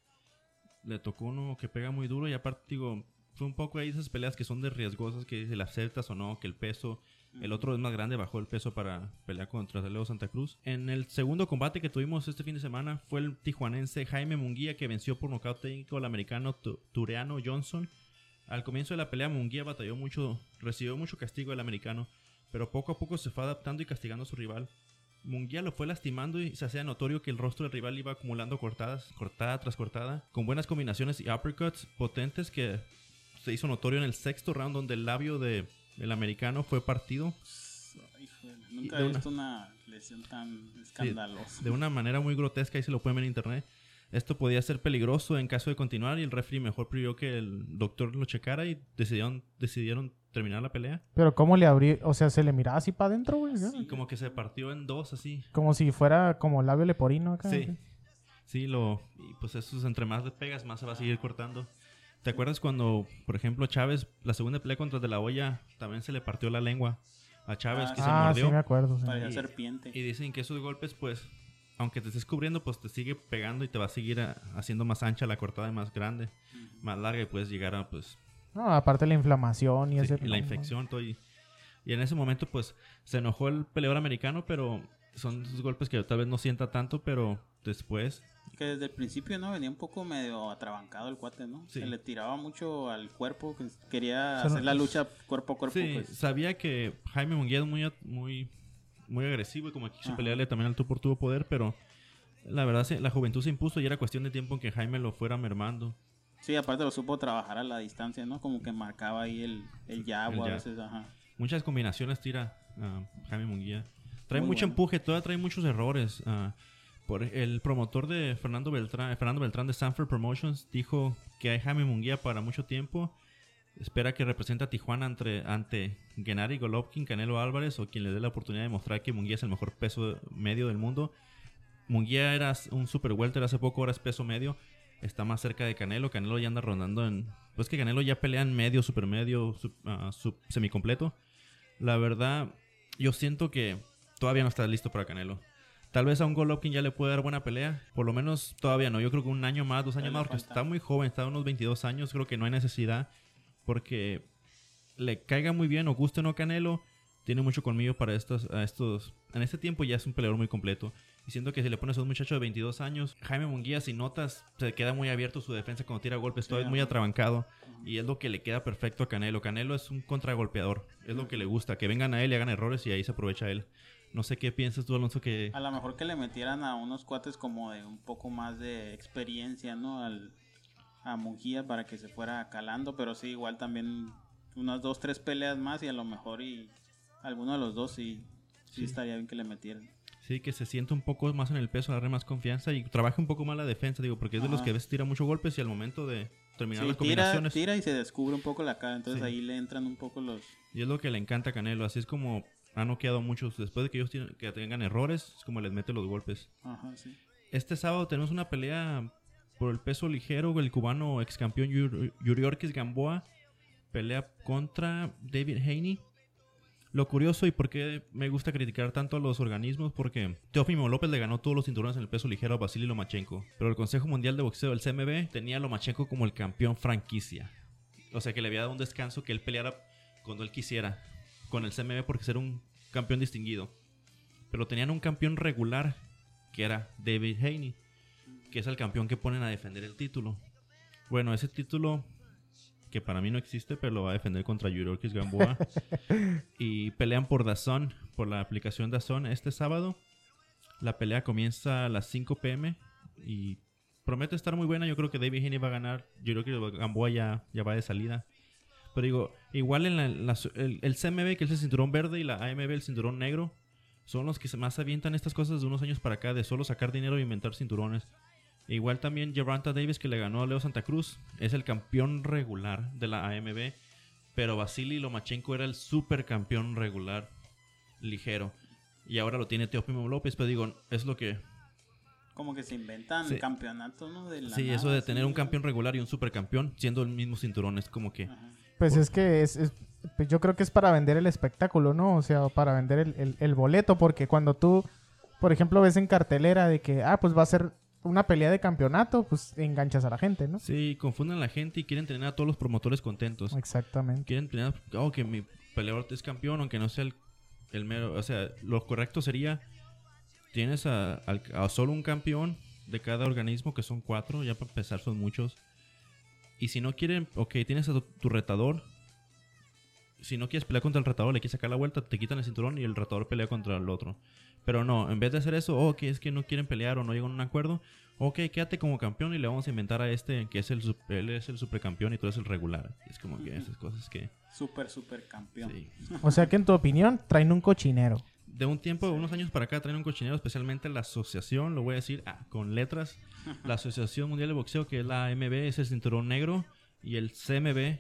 [SPEAKER 4] le tocó uno que pega muy duro. Y aparte, digo, fue un poco ahí esas peleas que son de riesgosas, que si la aceptas o no, que el peso. El otro es más grande, bajó el peso para pelear contra Leo Santa Cruz. En el segundo combate que tuvimos este fin de semana fue el tijuanense Jaime Munguía que venció por nocaut técnico al americano Tu- Tureano Johnson. Al comienzo de la pelea Munguía batalló mucho, recibió mucho castigo del americano, pero poco a poco se fue adaptando y castigando a su rival. Munguía lo fue lastimando y se hacía notorio que el rostro del rival iba acumulando cortadas, cortada tras cortada, con buenas combinaciones y uppercuts potentes que se hizo notorio en el sexto round donde el labio de el americano fue partido
[SPEAKER 5] Híjole, nunca he
[SPEAKER 4] una-
[SPEAKER 5] visto una lesión tan escandalosa.
[SPEAKER 4] de una manera muy grotesca, ahí se lo pueden ver en internet. Esto podía ser peligroso en caso de continuar y el referee mejor pidió que el doctor lo checara y decidieron, decidieron terminar la pelea.
[SPEAKER 1] Pero ¿cómo le abrí? O sea, se le miraba así para adentro, güey.
[SPEAKER 4] Y como que se partió en dos así.
[SPEAKER 1] Como si fuera como labio leporino acá.
[SPEAKER 4] Sí. Sí, lo. Y pues eso, entre más le pegas, más se va a seguir cortando. ¿Te acuerdas cuando, por ejemplo, Chávez, la segunda pelea contra De La Hoya, también se le partió la lengua a Chávez,
[SPEAKER 5] Ah,
[SPEAKER 4] que
[SPEAKER 5] sí.
[SPEAKER 4] se
[SPEAKER 1] Ah, sí me acuerdo. sí.
[SPEAKER 5] Parecía
[SPEAKER 4] Y-
[SPEAKER 5] serpiente.
[SPEAKER 4] Y dicen que esos golpes, pues, aunque te estés cubriendo, pues te sigue pegando y te va a seguir a- haciendo más ancha la cortada y más grande, más larga y puedes llegar a, pues,
[SPEAKER 1] No, aparte la inflamación y
[SPEAKER 4] sí,
[SPEAKER 1] ese...
[SPEAKER 4] y la infección, todo. Y, y en ese momento, pues, se enojó el peleador americano, pero son esos golpes que tal vez no sienta tanto, pero después
[SPEAKER 5] Que desde el principio, ¿no? Venía un poco medio atrabancado el cuate, ¿no?
[SPEAKER 4] Sí.
[SPEAKER 5] Se le tiraba mucho al cuerpo, que quería
[SPEAKER 1] O sea,
[SPEAKER 5] hacer
[SPEAKER 1] no-
[SPEAKER 5] la lucha cuerpo a cuerpo,
[SPEAKER 4] Sí,
[SPEAKER 5] pues.
[SPEAKER 4] sabía que Jaime Munguía es muy, muy, muy agresivo y como que quiso
[SPEAKER 5] Ajá.
[SPEAKER 4] pelearle también al tú por tu poder, pero la verdad se- la juventud se impuso y era cuestión de tiempo en que Jaime lo fuera mermando.
[SPEAKER 5] Sí, aparte lo supo trabajar a la distancia, ¿no? Como que marcaba ahí el, el jab a veces, ajá.
[SPEAKER 4] Muchas combinaciones tira ah, Jaime Munguía. Trae
[SPEAKER 5] Muy
[SPEAKER 4] mucho
[SPEAKER 5] bueno.
[SPEAKER 4] empuje, todavía trae muchos errores. ah, por el promotor de Fernando Beltrán, de Sanford Promotions dijo que hay Jaime Munguía para mucho tiempo. Espera que represente a Tijuana ante, ante Gennady Golovkin, Canelo Álvarez o quien le dé la oportunidad de mostrar que Munguía es el mejor peso medio del mundo. Munguía era un super welter hace poco, ahora es peso medio. Está más cerca de Canelo. Canelo ya anda rondando en. Pues que Canelo ya pelea en medio, super medio, sub- ah, sub- semicompleto. La verdad, yo siento que todavía no está listo para Canelo. Tal vez a un Golovkin ya le puede dar buena pelea. Por lo menos todavía no. Yo creo que un año más, dos años más, porque está muy joven, está a unos 22 años. Creo que no hay necesidad. Porque le caiga muy bien o guste o no Canelo. tiene mucho colmillo para estos, a estos... En este tiempo ya es un peleador muy completo. Y siento que si le pones a un muchacho de 22 años, Jaime Munguía, si notas, se queda muy abierto su defensa cuando tira golpes, todo es muy atrabancado. Y es lo que le queda perfecto a Canelo. Canelo es un contragolpeador, es lo que le gusta, que vengan a él y hagan errores y ahí se aprovecha él. No sé qué piensas tú, Alonso, que...
[SPEAKER 5] A lo mejor que le metieran a unos cuates como de un poco más de experiencia, ¿no? Al, a Mungía para que se fuera calando, pero sí, igual también unas dos, tres peleas más y a lo mejor y alguno de los dos sí, sí, estaría bien que le metieran.
[SPEAKER 4] Sí, que se sienta un poco más en el peso, agarre más confianza y trabaje un poco más la defensa, digo, porque es de los que a veces tira muchos golpes y al momento de terminar
[SPEAKER 5] Sí,
[SPEAKER 4] las
[SPEAKER 5] tira,
[SPEAKER 4] combinaciones...
[SPEAKER 5] tira y se descubre un poco la cara, entonces ahí le entran un poco los...
[SPEAKER 4] Y es lo que le encanta a Canelo, así es como ha noqueado muchos. Después de que ellos tienen- que tengan errores, es como les mete los golpes.
[SPEAKER 5] Ajá, sí.
[SPEAKER 4] Este sábado tenemos una pelea por el peso ligero. El cubano ex campeón Yuri Yuri Ortiz Gamboa pelea contra David Haney. Lo curioso y por qué me gusta criticar tanto a los organismos, porque Teófimo López le ganó todos los cinturones en el peso ligero a Vasily Lomachenko. Pero el Consejo Mundial de Boxeo, el CMB, tenía a Lomachenko como el campeón franquicia. O sea que le había dado un descanso que él peleara cuando él quisiera con el CMB porque ser un campeón distinguido. Pero tenían un campeón regular que era David Haney, que es el campeón que ponen a defender el título. Bueno, ese título que para mí no existe, pero lo va a defender contra Yuriorkis Gamboa. y pelean por DAZN, por la aplicación DAZN este sábado. La pelea comienza a las 5 pm y promete estar muy buena. Yo creo que David Haney va a ganar. Yuriorkis Gamboa ya, ya va de salida. Pero digo, igual en la- la- el, el CMB, que es el cinturón verde, y la AMB, el cinturón negro, son los que más avientan estas cosas de unos años para acá, de solo sacar dinero e inventar cinturones. E igual también Gervonta Davis, que le ganó a Leo Santa Cruz, es el campeón regular de la AMB, pero Vasily Lomachenko era el supercampeón regular ligero. Y ahora lo tiene Teófimo López, pero digo, es lo que...
[SPEAKER 5] Como que se inventan
[SPEAKER 4] Sí.
[SPEAKER 5] campeonatos, ¿no? De la
[SPEAKER 4] Sí, eso de tener un campeón regular y un supercampeón, siendo el mismo cinturón, es como que...
[SPEAKER 5] Ajá.
[SPEAKER 1] Pues es que es, es- pues yo creo que es para vender el espectáculo, ¿no? O sea, para vender el, el- el boleto, porque cuando tú, por ejemplo, ves en cartelera de que, ah, pues va a ser una pelea de campeonato, pues enganchas a la gente, ¿no?
[SPEAKER 4] Sí, confunden a la gente y quieren tener a todos los promotores contentos.
[SPEAKER 1] Exactamente.
[SPEAKER 4] quieren tener, oh, que mi peleador es campeón, aunque no sea el, el mero. O sea, lo correcto sería: tienes a, al- a solo un campeón de cada organismo, que son cuatro, ya para empezar son muchos. Y si no quieren, ok, tienes a tu, tu retador. Si no quieres pelear contra el retador, le quieres sacar la vuelta, te quitan el cinturón y el retador pelea contra el otro. Pero no, en vez de hacer eso, que es que no quieren pelear o no llegan a un acuerdo, ok, quédate como campeón y le vamos a inventar a este que es el, él es el supercampeón y tú eres el regular. Es como que esas cosas que...
[SPEAKER 5] Súper, súper campeón.
[SPEAKER 4] sí.
[SPEAKER 1] O sea que en tu opinión traen un cochinero.
[SPEAKER 4] De un tiempo, unos años para acá, traen un cochinero, especialmente la asociación, lo voy a decir ah, con letras, la Asociación Mundial de Boxeo, que es la AMB, es el cinturón negro, y el CMB,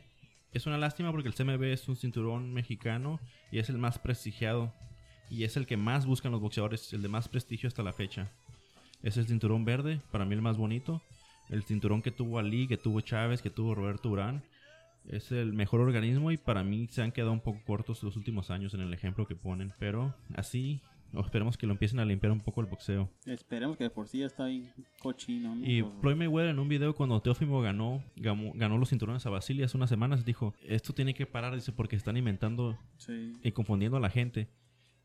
[SPEAKER 4] es una lástima porque el CMB es un cinturón mexicano y es el más prestigiado, y es el que más buscan los boxeadores, el de más prestigio hasta la fecha. Es el cinturón verde, para mí el más bonito, el cinturón que tuvo Ali, que tuvo Chávez, que tuvo Roberto Urán. Es el mejor organismo y para mí se han quedado un poco cortos los últimos años en el ejemplo que ponen. Pero así, o esperemos que lo empiecen a limpiar un poco el boxeo.
[SPEAKER 5] Esperemos que de por sí ya está bien cochino. ¿no?
[SPEAKER 4] Y Floyd Mayweather en un video cuando Teófimo ganó, ganó, ganó los cinturones a Basili hace unas semanas dijo, esto tiene que parar, dice, porque están inventando
[SPEAKER 5] Sí.
[SPEAKER 4] y confundiendo a la gente.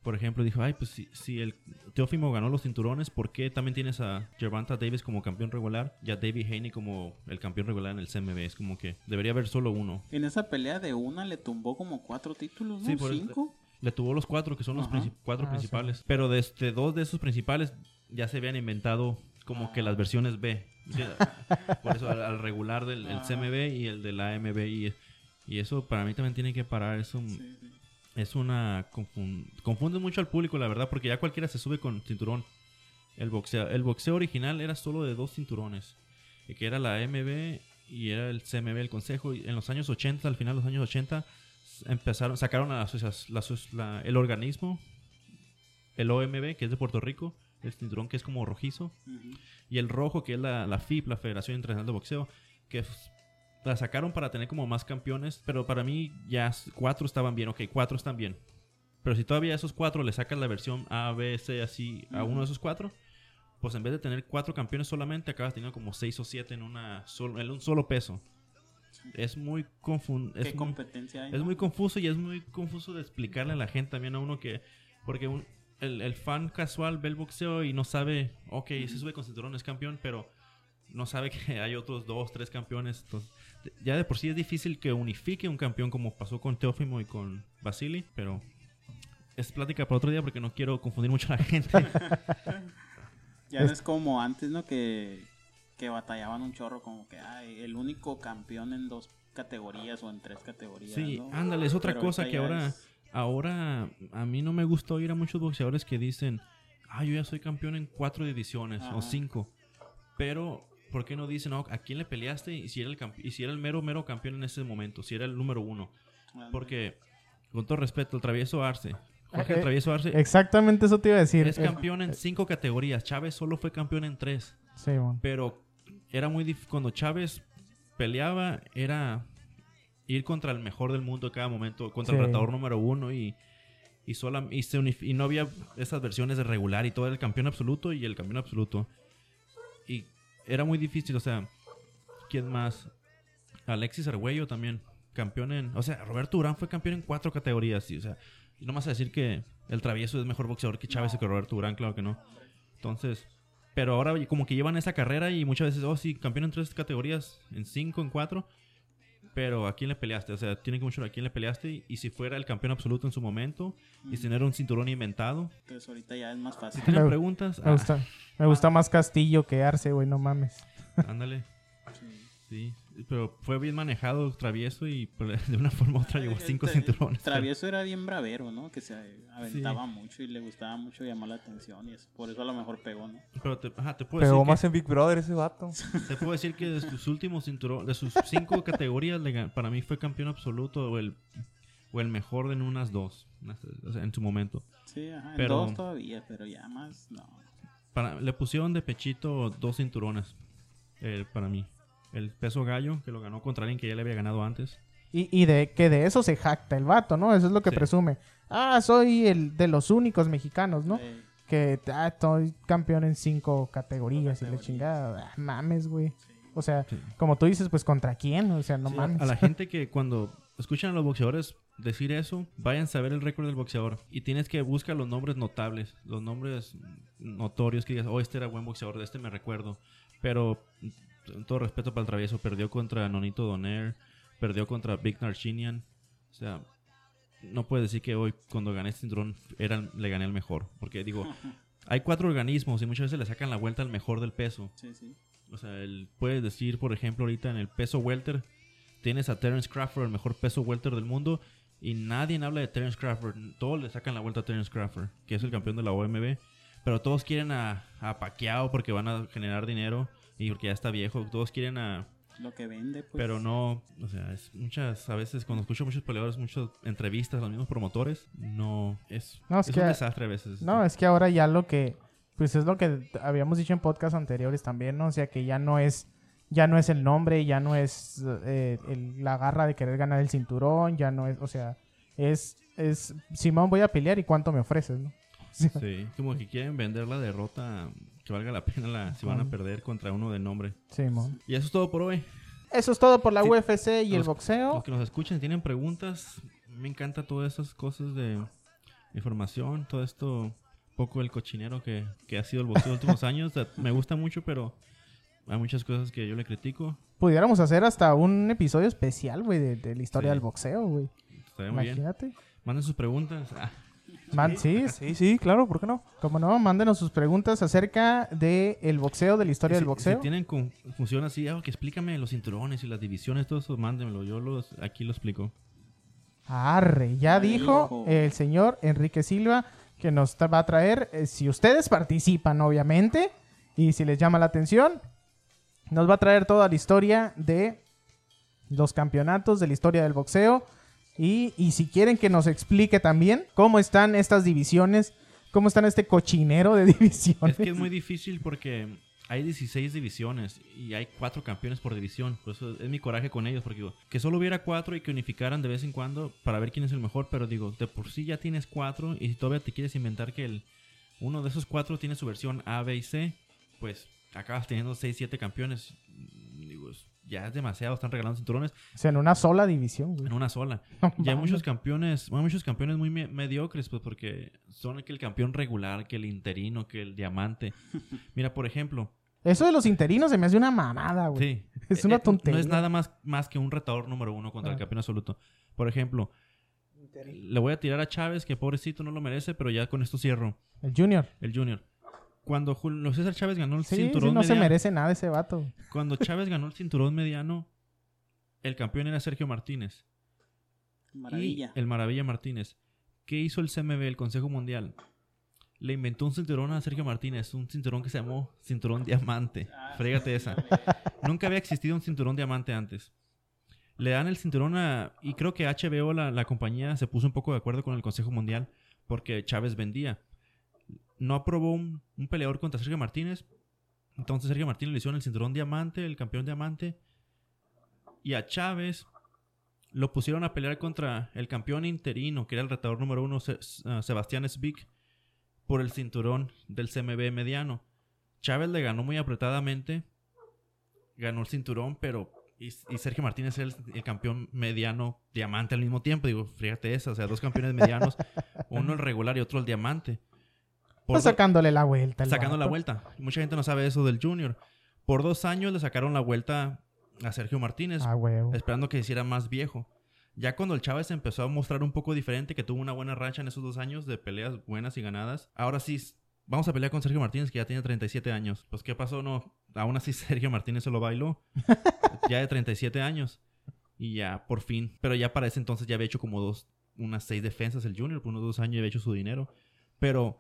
[SPEAKER 4] Por ejemplo, dijo, ay, pues si, si el Teófimo ganó los cinturones, ¿por qué también tienes a Gervonta Davis como campeón regular y a David Haney como el campeón regular en el CMB? Es como que debería haber solo uno.
[SPEAKER 5] En esa pelea de una le tumbó como cuatro títulos, ¿no?
[SPEAKER 4] Sí, por
[SPEAKER 5] ¿Cinco?
[SPEAKER 4] Le tuvo los cuatro, que son los cuatro
[SPEAKER 1] Ah,
[SPEAKER 4] principales. Pero de este, dos de esos principales ya se habían inventado como que las versiones B. Sí, Por eso al, al regular del el
[SPEAKER 5] Ah.
[SPEAKER 4] CMB y el del AMB. Y, y eso para mí también tiene que parar. Eso
[SPEAKER 5] sí.
[SPEAKER 4] Es una... confun- confunde mucho al público, la verdad, porque ya cualquiera se sube con cinturón. El boxeo, el boxeo original era solo de dos cinturones. eh, Que era la AMB y era el CMB, el consejo. Y en los años 80, al final de los años 80, s- empezaron, sacaron a la la el organismo, el OMB, que es de Puerto Rico, el cinturón que es como rojizo, y el rojo, que es la, la FIP, la Federación Internacional de Boxeo, que es- la sacaron para tener como más campeones, pero para mí ya cuatro estaban bien, ok, cuatro están bien. Pero si todavía a esos cuatro le sacas la versión A, B, C, así a uno de esos cuatro, pues en vez de tener cuatro campeones solamente, acabas teniendo como seis o siete en, una sol- en un solo peso. es muy confun
[SPEAKER 5] ¿Qué
[SPEAKER 4] es muy,
[SPEAKER 5] competencia hay?
[SPEAKER 4] es
[SPEAKER 5] no?
[SPEAKER 4] muy confuso y es muy confuso de explicarle a la gente también a uno que porque un- el, el fan casual ve el boxeo y no sabe, ok, se sube con cinturón es campeón, pero no sabe que hay otros dos, tres campeones. Entonces, ya de por sí es difícil que unifique un campeón como pasó con Teófimo y con Basili, pero es plática para otro día porque no quiero confundir mucho a la gente.
[SPEAKER 5] Ya no es como antes, ¿no? Que, que batallaban un chorro como que ay, el único campeón en dos categorías o en tres categorías.
[SPEAKER 4] Sí,
[SPEAKER 5] ¿no?
[SPEAKER 4] ándale, es otra
[SPEAKER 5] Pero
[SPEAKER 4] cosa que ahora,
[SPEAKER 5] es-
[SPEAKER 4] ahora a mí no me gusta oír a muchos boxeadores que dicen, ah, yo ya soy campeón en cuatro divisiones o
[SPEAKER 5] Ajá.
[SPEAKER 4] cinco, pero ¿por qué no dicen, no, a quién le peleaste y si era el campe- y si era el mero mero campeón en ese momento, si era el número uno?
[SPEAKER 5] ándale.
[SPEAKER 4] Porque con todo respeto, el Travieso Arce, Jorge
[SPEAKER 1] Eh,
[SPEAKER 4] el Travieso Arce
[SPEAKER 1] Exactamente eso te iba a decir.
[SPEAKER 4] es
[SPEAKER 1] Eh,
[SPEAKER 4] campeón en cinco categorías, Chávez solo fue campeón en tres.
[SPEAKER 1] Sí, mon.
[SPEAKER 4] Pero era muy difícil. Cuando Chávez peleaba, era ir contra el mejor del mundo en cada momento, contra
[SPEAKER 1] Sí.
[SPEAKER 4] el retador número uno y. Y, sola, y, se unif- y no había esas versiones de regular y todo era el campeón absoluto y el campeón absoluto. Y era muy difícil, o sea, ¿quién más? Alexis Argüello también, campeón en... O sea, Roberto Durán fue campeón en cuatro categorías, y, o sea, y no más a decir que el travieso es mejor boxeador que Chávez o que Roberto Durán, claro que no. Entonces, pero ahora como que llevan esa carrera y muchas veces, oh sí, campeón en tres categorías, en cinco, en cuatro. Pero ¿a quién le peleaste? O sea, tiene que mucho a quién le peleaste y, y si fuera el campeón absoluto en su momento y sin tener un cinturón inventado.
[SPEAKER 5] Entonces ahorita ya es más fácil.
[SPEAKER 4] Si tienen
[SPEAKER 1] Me-
[SPEAKER 4] preguntas,
[SPEAKER 1] Me
[SPEAKER 4] ah,
[SPEAKER 1] gusta, me gusta más Castillo que Arce, güey, no mames.
[SPEAKER 4] ándale.
[SPEAKER 5] Sí.
[SPEAKER 4] Sí, pero fue bien manejado, travieso y pues, de una forma u otra llevó cinco
[SPEAKER 5] Tra-
[SPEAKER 4] cinturones.
[SPEAKER 5] Travieso era bien bravero, ¿no? Que se aventaba mucho y le gustaba mucho llamar la atención y eso, por eso a lo mejor pegó, ¿no?
[SPEAKER 4] Pero te, ajá, te puedo
[SPEAKER 3] Pegó
[SPEAKER 4] decir que-
[SPEAKER 3] más en Big Brother ese vato.
[SPEAKER 4] Te puedo decir que de sus últimos cinturones, de sus cinco categorías, para mí fue campeón absoluto o el, o el mejor en unas dos, en su momento.
[SPEAKER 5] Sí, ajá, en
[SPEAKER 4] Pero-
[SPEAKER 5] dos todavía, pero ya más, no.
[SPEAKER 4] Para, le pusieron de pechito dos cinturones eh, para mí. El peso gallo, que lo ganó contra alguien que ya le había ganado antes.
[SPEAKER 1] Y, y de que de eso se jacta el vato, ¿no? Eso es lo que
[SPEAKER 4] Sí.
[SPEAKER 1] presume. Ah, soy el de los únicos mexicanos, ¿no? Que ah, estoy campeón en cinco categorías y la chingada. Ah, mames, güey. O sea,
[SPEAKER 4] Sí.
[SPEAKER 1] como tú dices, pues contra quién, o sea, no
[SPEAKER 4] Sí,
[SPEAKER 1] mames.
[SPEAKER 4] A la gente que cuando escuchan a los boxeadores decir eso, vayan a saber el récord del boxeador. Y tienes que buscar los nombres notables, los nombres notorios que digas, oh, este era buen boxeador, de este me recuerdo. Pero, todo respeto para el travieso, perdió contra Nonito Donaire, perdió contra Big Narchinian. O sea, no puedes decir que hoy, cuando gané este cinturón, era, le gané el mejor. Porque digo, hay cuatro organismos y muchas veces le sacan la vuelta al mejor del peso.
[SPEAKER 5] sí, sí.
[SPEAKER 4] O sea, él puede decir, por ejemplo, ahorita en el peso welter, tienes a Terence Crawford, el mejor peso welter del mundo, y nadie habla de Terence Crawford. Todos le sacan la vuelta a Terence Crawford, que es el campeón de la OMB. Pero todos quieren a, a Pacquiao porque van a generar dinero y porque ya está viejo. Todos quieren a...
[SPEAKER 5] Lo que vende, pues.
[SPEAKER 4] Pero no, o sea, es muchas, a veces cuando escucho muchos peleadores, muchas entrevistas, los mismos promotores, no, es,
[SPEAKER 1] No, es
[SPEAKER 4] es
[SPEAKER 1] que-
[SPEAKER 4] un desastre a veces.
[SPEAKER 1] No, es que ahora ya lo que, pues es lo que habíamos dicho en podcasts anteriores también, ¿no? O sea, que ya no es, ya no es el nombre, ya no es eh, el- la garra de querer ganar el cinturón, ya no es, o sea, es, es, Simón, voy a pelear y cuánto me ofreces, ¿no? Sí.
[SPEAKER 4] Sí, como que quieren vender la derrota que valga la pena la, si van a perder contra uno de nombre.
[SPEAKER 1] Simón.
[SPEAKER 4] Y eso es todo por hoy.
[SPEAKER 1] Eso es todo por la
[SPEAKER 4] Sí,
[SPEAKER 1] UFC y el
[SPEAKER 4] los-
[SPEAKER 1] boxeo.
[SPEAKER 4] Los que nos escuchen y tienen preguntas, me encanta todas esas cosas de información, todo esto, poco el cochinero que, que ha sido el boxeo los últimos años. Sea, me gusta mucho, pero hay muchas cosas que yo le critico.
[SPEAKER 1] Pudiéramos hacer hasta un episodio especial, güey, de, de la historia
[SPEAKER 4] Sí.
[SPEAKER 1] del boxeo, güey.
[SPEAKER 4] Muy bien.
[SPEAKER 1] Imagínate.
[SPEAKER 4] Manden sus preguntas. Ah,
[SPEAKER 1] Man, sí,
[SPEAKER 3] Sí, sí, claro, ¿por qué no?
[SPEAKER 1] como no, mándenos sus preguntas acerca del el boxeo, de la historia
[SPEAKER 4] si,
[SPEAKER 1] del boxeo.
[SPEAKER 4] si tienen confusión así, ah, que explícame los cinturones y las divisiones, todo eso, mándenmelo. Yo los, aquí lo explico.
[SPEAKER 1] Arre, ya dijo el señor Enrique Silva que nos va a traer, eh, si ustedes participan, obviamente, y si les llama la atención, nos va a traer toda la historia de los campeonatos, de la historia del boxeo, y, y si quieren que nos explique también cómo están estas divisiones, cómo están este cochinero de divisiones.
[SPEAKER 4] Es que es muy difícil porque hay 16 divisiones y hay cuatro campeones por división. Por eso es mi coraje con ellos, porque digo, que solo hubiera cuatro y que unificaran de vez en cuando para ver quién es el mejor, pero digo, de por sí ya tienes cuatro y si todavía te quieres inventar que el uno de esos cuatro tiene su versión A, B y C, pues acabas teniendo 6, 7 campeones. Ya es demasiado, están regalando cinturones
[SPEAKER 1] O sea, en una sola división, güey.
[SPEAKER 4] en una sola.
[SPEAKER 1] No
[SPEAKER 4] Y hay muchos campeones, bueno, muchos campeones muy me- mediocres, pues porque son que el campeón regular, que el interino, que el diamante. Mira, por ejemplo,
[SPEAKER 1] Eso de los interinos se me hace una mamada, güey.
[SPEAKER 4] sí.
[SPEAKER 1] Es
[SPEAKER 4] eh,
[SPEAKER 1] una
[SPEAKER 4] eh,
[SPEAKER 1] tontería.
[SPEAKER 4] No es nada más, más que un retador número uno contra el
[SPEAKER 1] Ah.
[SPEAKER 4] campeón absoluto. Por ejemplo, le voy a tirar a Chávez, que pobrecito no lo merece, pero ya con esto cierro.
[SPEAKER 1] El Junior.
[SPEAKER 4] El Junior. Cuando Julio César Chávez ganó el
[SPEAKER 1] Sí, sí,
[SPEAKER 4] cinturón
[SPEAKER 1] no se
[SPEAKER 4] mediano,
[SPEAKER 1] merece nada ese vato.
[SPEAKER 4] cuando Chávez ganó el cinturón mediano, el campeón era Sergio Martínez.
[SPEAKER 5] Maravilla.
[SPEAKER 4] Y el Maravilla Martínez. ¿Qué hizo el CMB, el Consejo Mundial? Le inventó un cinturón a Sergio Martínez, un cinturón que se llamó cinturón diamante. Frégate esa. Nunca había existido un cinturón diamante antes. Le dan el cinturón a... Y creo que HBO, la, la compañía, se puso un poco de acuerdo con el Consejo Mundial porque Chávez vendía. No aprobó un, un peleador contra Sergio Martínez. Entonces Sergio Martínez le hicieron el cinturón diamante, el campeón diamante. Y a Chávez lo pusieron a pelear contra el campeón interino, que era el retador número uno, Se- uh, Sebastián Svick, por el cinturón del CMB mediano. Chávez le ganó muy apretadamente, ganó el cinturón, pero. Y, Sergio Martínez era el, el campeón mediano diamante al mismo tiempo. Digo, fíjate esa, o sea, dos campeones medianos, uno el regular y otro el diamante. Por
[SPEAKER 1] Pues
[SPEAKER 4] do-
[SPEAKER 1] sacándole la vuelta. el
[SPEAKER 4] sacando la vuelta. Mucha gente no sabe eso del Junior. Por dos años le sacaron la vuelta a Sergio Martínez
[SPEAKER 1] Ah, huevo.
[SPEAKER 4] esperando que se hiciera más viejo. Ya cuando el Chávez empezó a mostrar un poco diferente, que tuvo una buena racha en esos dos años de peleas buenas y ganadas, ahora sí, vamos a pelear con Sergio Martínez, que ya tiene 37 años. Pues, ¿qué pasó? No, aún así Sergio Martínez se lo bailó. ya de 37 años. Y ya, por fin. Pero ya para ese entonces ya había hecho como dos, unas seis defensas el Junior, por unos dos años ya había hecho su dinero. Pero,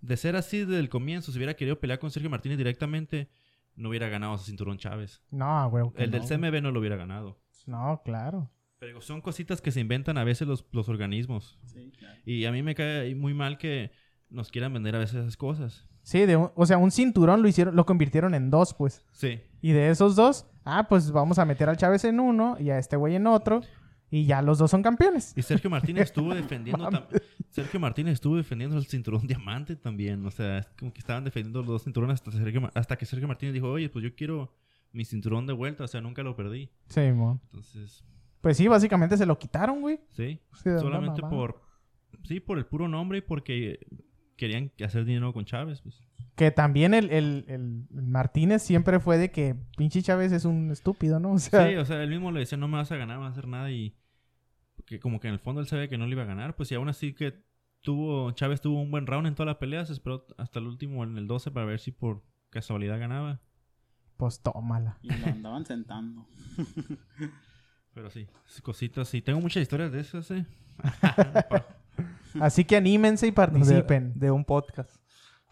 [SPEAKER 4] de ser así desde el comienzo, si hubiera querido pelear con Sergio Martínez directamente, no hubiera ganado ese cinturón Chávez.
[SPEAKER 1] No, que
[SPEAKER 4] El del CMB no lo hubiera ganado.
[SPEAKER 1] güey. No, claro.
[SPEAKER 4] Pero son cositas que se inventan a veces los, los organismos.
[SPEAKER 5] Sí, claro.
[SPEAKER 4] Y a mí me cae muy mal que nos quieran vender a veces esas cosas.
[SPEAKER 1] Sí, de un- o sea, un cinturón lo hicieron, lo convirtieron en dos, pues.
[SPEAKER 4] Sí.
[SPEAKER 1] Y de esos dos, ah, pues vamos a meter al Chávez en uno y a este güey en otro. Y ya los dos son campeones.
[SPEAKER 4] Y Sergio Martínez estuvo defendiendo tam- Sergio Martínez estuvo defendiendo el cinturón diamante también. O sea, es como que estaban defendiendo los dos cinturones hasta, Sergio hasta que Sergio Martínez dijo, oye, pues yo quiero mi cinturón de vuelta. O sea, nunca lo perdí.
[SPEAKER 1] Sí, mo.
[SPEAKER 4] Entonces,
[SPEAKER 1] Pues sí, básicamente se lo quitaron, güey.
[SPEAKER 4] sí. Solamente por... Sí, por el puro nombre y porque querían hacer dinero con Chávez. Pues.
[SPEAKER 1] Que también el, el- el Martínez siempre fue de que pinche Chávez es un estúpido, ¿no? O sea,
[SPEAKER 4] Sí, o sea, él mismo le decía, no me vas a ganar, no vas a hacer nada y... Que como que en el fondo él sabía que no le iba a ganar, pues y aún así que tuvo... Chávez tuvo un buen round en toda la pelea, se esperó hasta el último en el 12 para ver si por casualidad ganaba.
[SPEAKER 1] pues tómala.
[SPEAKER 5] Y lo andaban sentando.
[SPEAKER 4] Pero sí, cositas, sí. Tengo muchas historias de esas, ¿eh?
[SPEAKER 1] Así que anímense y participen.
[SPEAKER 3] De, de un podcast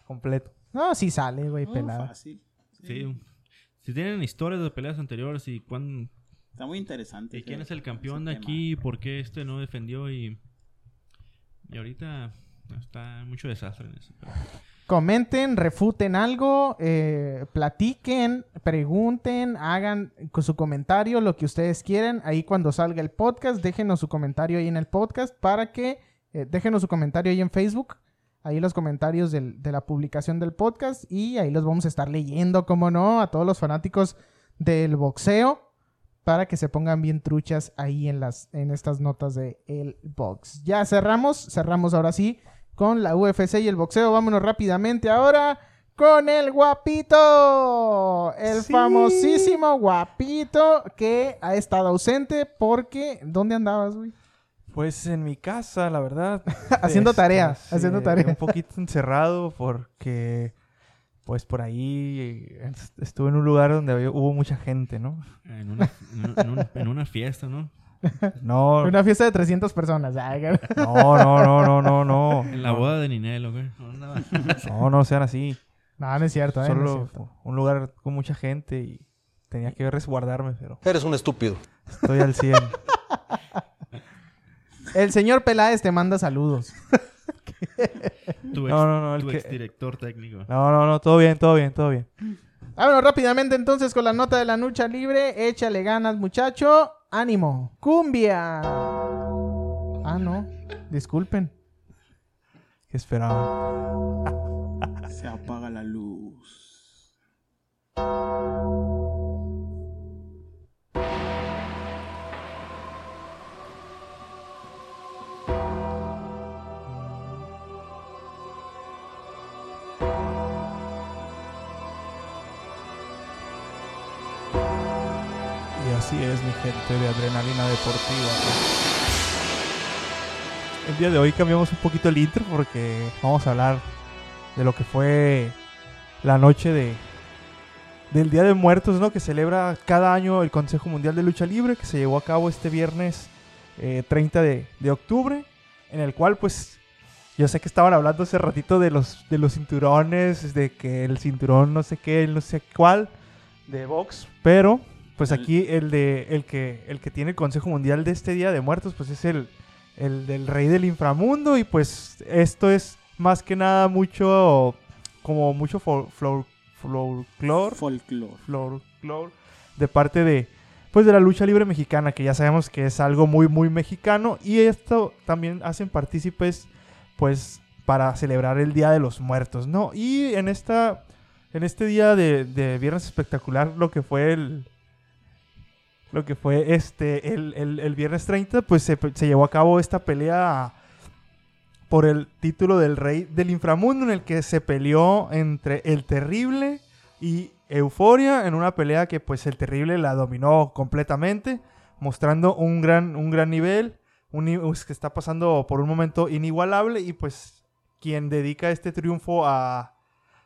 [SPEAKER 3] completo.
[SPEAKER 1] No, sí sale, güey,
[SPEAKER 5] Oh,
[SPEAKER 1] pelada.
[SPEAKER 5] fácil.
[SPEAKER 4] Sí. Si tienen historias de peleas anteriores y cuán...
[SPEAKER 5] Está muy interesante.
[SPEAKER 4] ¿Y quién es el campeón de
[SPEAKER 5] tema.
[SPEAKER 4] aquí? ¿Por qué este no defendió? Y... Y ahorita está mucho desastre en eso. pero-
[SPEAKER 1] Comenten, refuten algo, eh, platiquen, pregunten, hagan con su comentario lo que ustedes quieren. Ahí cuando salga el podcast, déjenos su comentario ahí en el podcast para que eh, déjenos su comentario ahí en Facebook. Ahí los comentarios del- de la publicación del podcast y ahí los vamos a estar leyendo, como no, a todos los fanáticos del boxeo para que se pongan bien truchas ahí en las en estas notas de el box. Ya cerramos, cerramos ahora sí con la UFC y el boxeo. Vámonos rápidamente ahora con el guapito, el
[SPEAKER 3] Sí.
[SPEAKER 1] famosísimo guapito que ha estado ausente porque ¿dónde andabas, güey?
[SPEAKER 3] Pues en mi casa, la verdad.
[SPEAKER 1] Haciendo
[SPEAKER 3] este,
[SPEAKER 1] tarea,
[SPEAKER 3] sí,
[SPEAKER 1] haciendo tarea.
[SPEAKER 3] Un poquito encerrado porque, pues por ahí estuve en un lugar donde había- hubo mucha gente, ¿no?
[SPEAKER 4] En una, en un- en un- en una fiesta, ¿no?
[SPEAKER 3] No,
[SPEAKER 1] Una fiesta de 300 personas. Güey.
[SPEAKER 3] no, no, no, no, no, no.
[SPEAKER 4] En la boda de Ninel, ¿o qué? No.
[SPEAKER 3] No, no sean así.
[SPEAKER 1] No, no es cierto, eh, no es
[SPEAKER 3] Solo
[SPEAKER 1] cierto.
[SPEAKER 3] un lugar con mucha gente y tenía que resguardarme, pero
[SPEAKER 7] Eres un estúpido.
[SPEAKER 3] estoy al 100.
[SPEAKER 1] El señor Peláez te manda saludos.
[SPEAKER 4] Tu ex,
[SPEAKER 3] No, no, no, el
[SPEAKER 4] tu
[SPEAKER 3] que-
[SPEAKER 4] exdirector técnico.
[SPEAKER 3] No, no, no, todo bien, todo bien, todo bien.
[SPEAKER 1] Vámonos rápidamente entonces con la nota de la lucha libre. Échale ganas, muchacho. Ánimo. Cumbia. Ah, no. Disculpen.
[SPEAKER 3] ¿Qué esperaban?
[SPEAKER 5] Se apaga la luz.
[SPEAKER 3] Así es, mi gente de Adrenalina Deportiva. El día de hoy cambiamos un poquito el intro porque vamos a hablar de lo que fue la noche de del Día de Muertos, ¿no? Que celebra cada año el Consejo Mundial de Lucha Libre, que se llevó a cabo este viernes eh, 30 de, de octubre, en el cual, pues, yo sé que estaban hablando hace ratito de los, de los cinturones, de que el cinturón no sé qué, no sé cuál, de box, pero, pues aquí el de el que, el que tiene el Consejo Mundial de este Día de Muertos, pues es el, el del Rey del Inframundo, y pues esto es más que nada mucho, como mucho folclore
[SPEAKER 5] Folklore.
[SPEAKER 3] folclore de parte de pues de la lucha libre mexicana que ya sabemos que es algo muy muy mexicano y esto también hacen partícipes pues para celebrar el Día de los Muertos, ¿no? Y en esta en este día de, de Viernes Espectacular lo que fue el lo que fue este el, el- el viernes 30 pues se, se llevó a cabo esta pelea por el título del rey del inframundo en el que se peleó entre el terrible y Euforia en una pelea que pues el terrible la dominó completamente, mostrando un gran, un gran nivel, un pues, que está pasando por un momento inigualable y pues quien dedica este triunfo a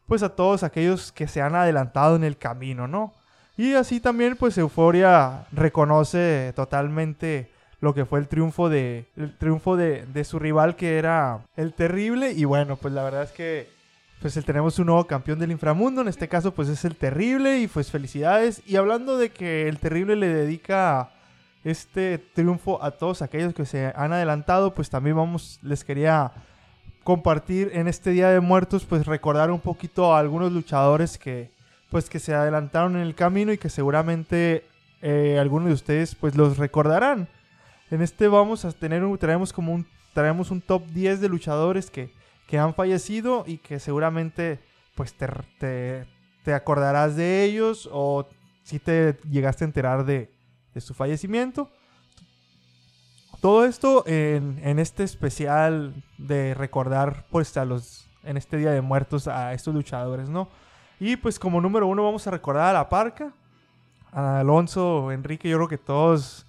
[SPEAKER 3] pues a todos aquellos que se han adelantado en el camino, ¿no? Y así también pues Euforia reconoce totalmente lo que fue el triunfo de el triunfo de, de su rival que era el terrible. Y bueno pues la verdad es que pues tenemos un nuevo campeón del inframundo, en este caso pues es el terrible. Y pues felicidades. Y hablando de que el terrible le dedica este triunfo a todos aquellos que se han adelantado, pues también vamos, les quería compartir en este Día de Muertos, pues recordar un poquito a algunos luchadores que pues que se adelantaron en el camino y que seguramente eh, algunos de ustedes pues los recordarán. En este vamos a tener un, traemos como un, un top 10 de luchadores que que han fallecido y que seguramente pues te, te, te acordarás de ellos o si te llegaste a enterar de, de su fallecimiento. Todo esto en, en este especial de recordar pues a los en este Día de Muertos a estos luchadores, ¿no? Y pues como número uno vamos a recordar a La Parca, Alonso, Enrique, yo creo que todos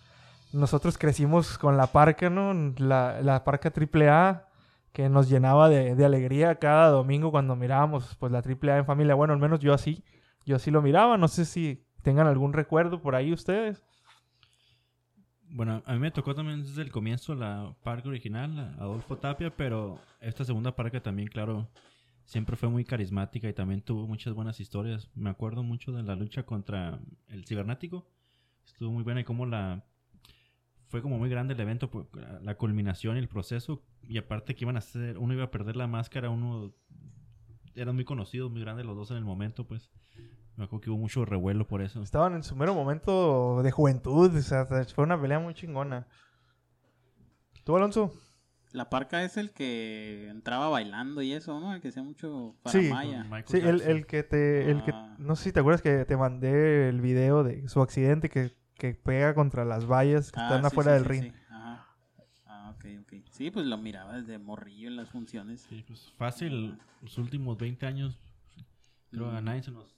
[SPEAKER 3] nosotros crecimos con La Parca, ¿no? La, la Parca AAA que nos llenaba de, alegría cada domingo cuando mirábamos pues la AAA en familia. Bueno, al menos yo así, yo así lo miraba. No sé si tengan algún recuerdo por ahí ustedes.
[SPEAKER 4] Bueno, a mí me tocó también desde el comienzo la parca original, Adolfo Tapia, pero esta segunda parca también, claro, siempre fue muy carismática y también tuvo muchas buenas historias. Me acuerdo mucho de la lucha contra el cibernético. Estuvo muy buena y cómo la... Fue como muy grande el evento, pues, la- la culminación y el proceso. Y aparte que iban a hacer, uno iba a perder la máscara, uno... Eran muy conocidos, muy grandes los dos en el momento, pues. Me acuerdo que hubo mucho revuelo por eso.
[SPEAKER 3] Estaban en su mero momento de juventud. O sea, fue una pelea muy chingona. ¿Tú, Alonso?
[SPEAKER 5] La parca es el que entraba bailando y eso, ¿no? El que hacía mucho
[SPEAKER 3] Sí.
[SPEAKER 5] faramaya.
[SPEAKER 4] Michael
[SPEAKER 3] Sí, el, el que te... El que,
[SPEAKER 5] Ah.
[SPEAKER 3] no sé si te acuerdas que te mandé el video de su accidente que, que pega contra las vallas que
[SPEAKER 5] Ah,
[SPEAKER 3] están
[SPEAKER 5] sí,
[SPEAKER 3] afuera
[SPEAKER 5] sí,
[SPEAKER 3] del
[SPEAKER 5] sí,
[SPEAKER 3] ring.
[SPEAKER 5] sí. Ajá. Ah, ok, ok. Sí, pues lo miraba desde morrillo en las funciones.
[SPEAKER 4] Sí, pues fácil, los últimos 20 años, creo que a nadie se nos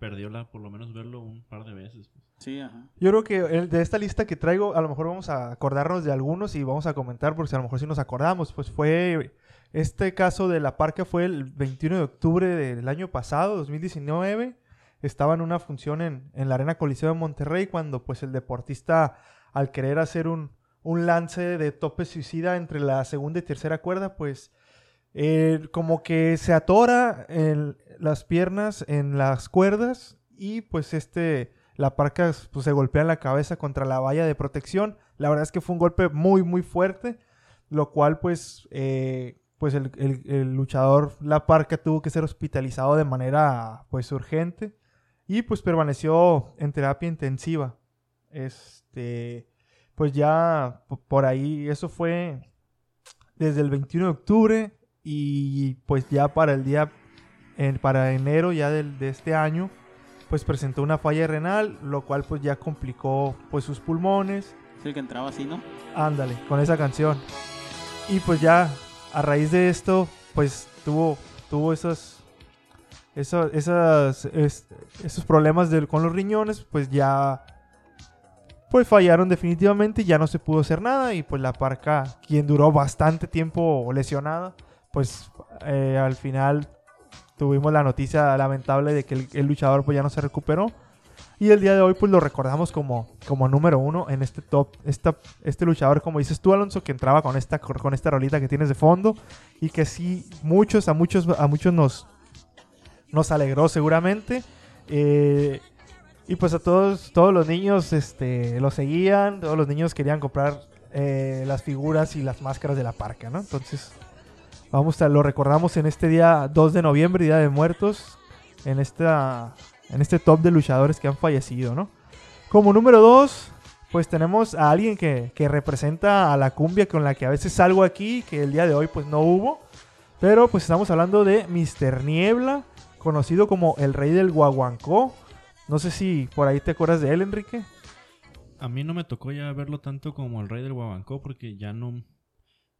[SPEAKER 4] perdió la, por lo menos verlo un par de veces. pues.
[SPEAKER 5] Sí, ajá.
[SPEAKER 3] Yo creo que de esta lista que traigo, a lo mejor vamos a acordarnos de algunos y vamos a comentar, porque a lo mejor si nos acordamos, pues fue, este caso de la parca fue el 21 de octubre del año pasado, 2019, estaba en una función en, en la Arena Coliseo de Monterrey, cuando pues el deportista, al querer hacer un, un lance de tope suicida entre la segunda y tercera cuerda, pues eh, como que se atora en las piernas en las cuerdas y pues este la parca pues, se golpea en la cabeza contra la valla de protección. La verdad es que fue un golpe muy muy fuerte, lo cual pues eh, pues el, el- luchador la parca tuvo que ser hospitalizado de manera pues urgente y pues permaneció en terapia intensiva. Este pues ya por ahí eso fue desde el 21 de octubre y pues ya para el día para enero ya del- de este año pues presentó una falla renal lo cual pues ya complicó pues sus pulmones
[SPEAKER 5] Es el que entraba así, ¿no?
[SPEAKER 3] ándale con esa canción y pues ya a raíz de esto pues tuvo tuvo esos esos, esas, es- esos problemas del- con los riñones pues ya pues fallaron definitivamente ya no se pudo hacer nada y pues la parca, quien duró bastante tiempo lesionada, pues eh, al final tuvimos la noticia lamentable de que el, el luchador pues ya no se recuperó y el día de hoy pues lo recordamos como, como número uno en este top, esta, este luchador como dices tú Alonso que entraba con esta, con esta rolita que tienes de fondo y que sí muchos, a muchos, a muchos nos, nos alegró seguramente. Eh, y pues a todos, todos los niños este, lo seguían, todos los niños querían comprar eh, las figuras y las máscaras de la parca, ¿no? Entonces, vamos a, lo recordamos en este día 2 de noviembre, Día de Muertos, en, esta, en este top de luchadores que han fallecido, ¿no? Como número 2, pues tenemos a alguien que, que representa a la cumbia con la que a veces salgo aquí, que el día de hoy pues no hubo. Pero pues estamos hablando de Mr. Niebla, conocido como el rey del guaguancó. No sé si por ahí te acuerdas de él, Enrique.
[SPEAKER 4] A mí no me tocó ya verlo tanto como el rey del Guabancó porque ya no,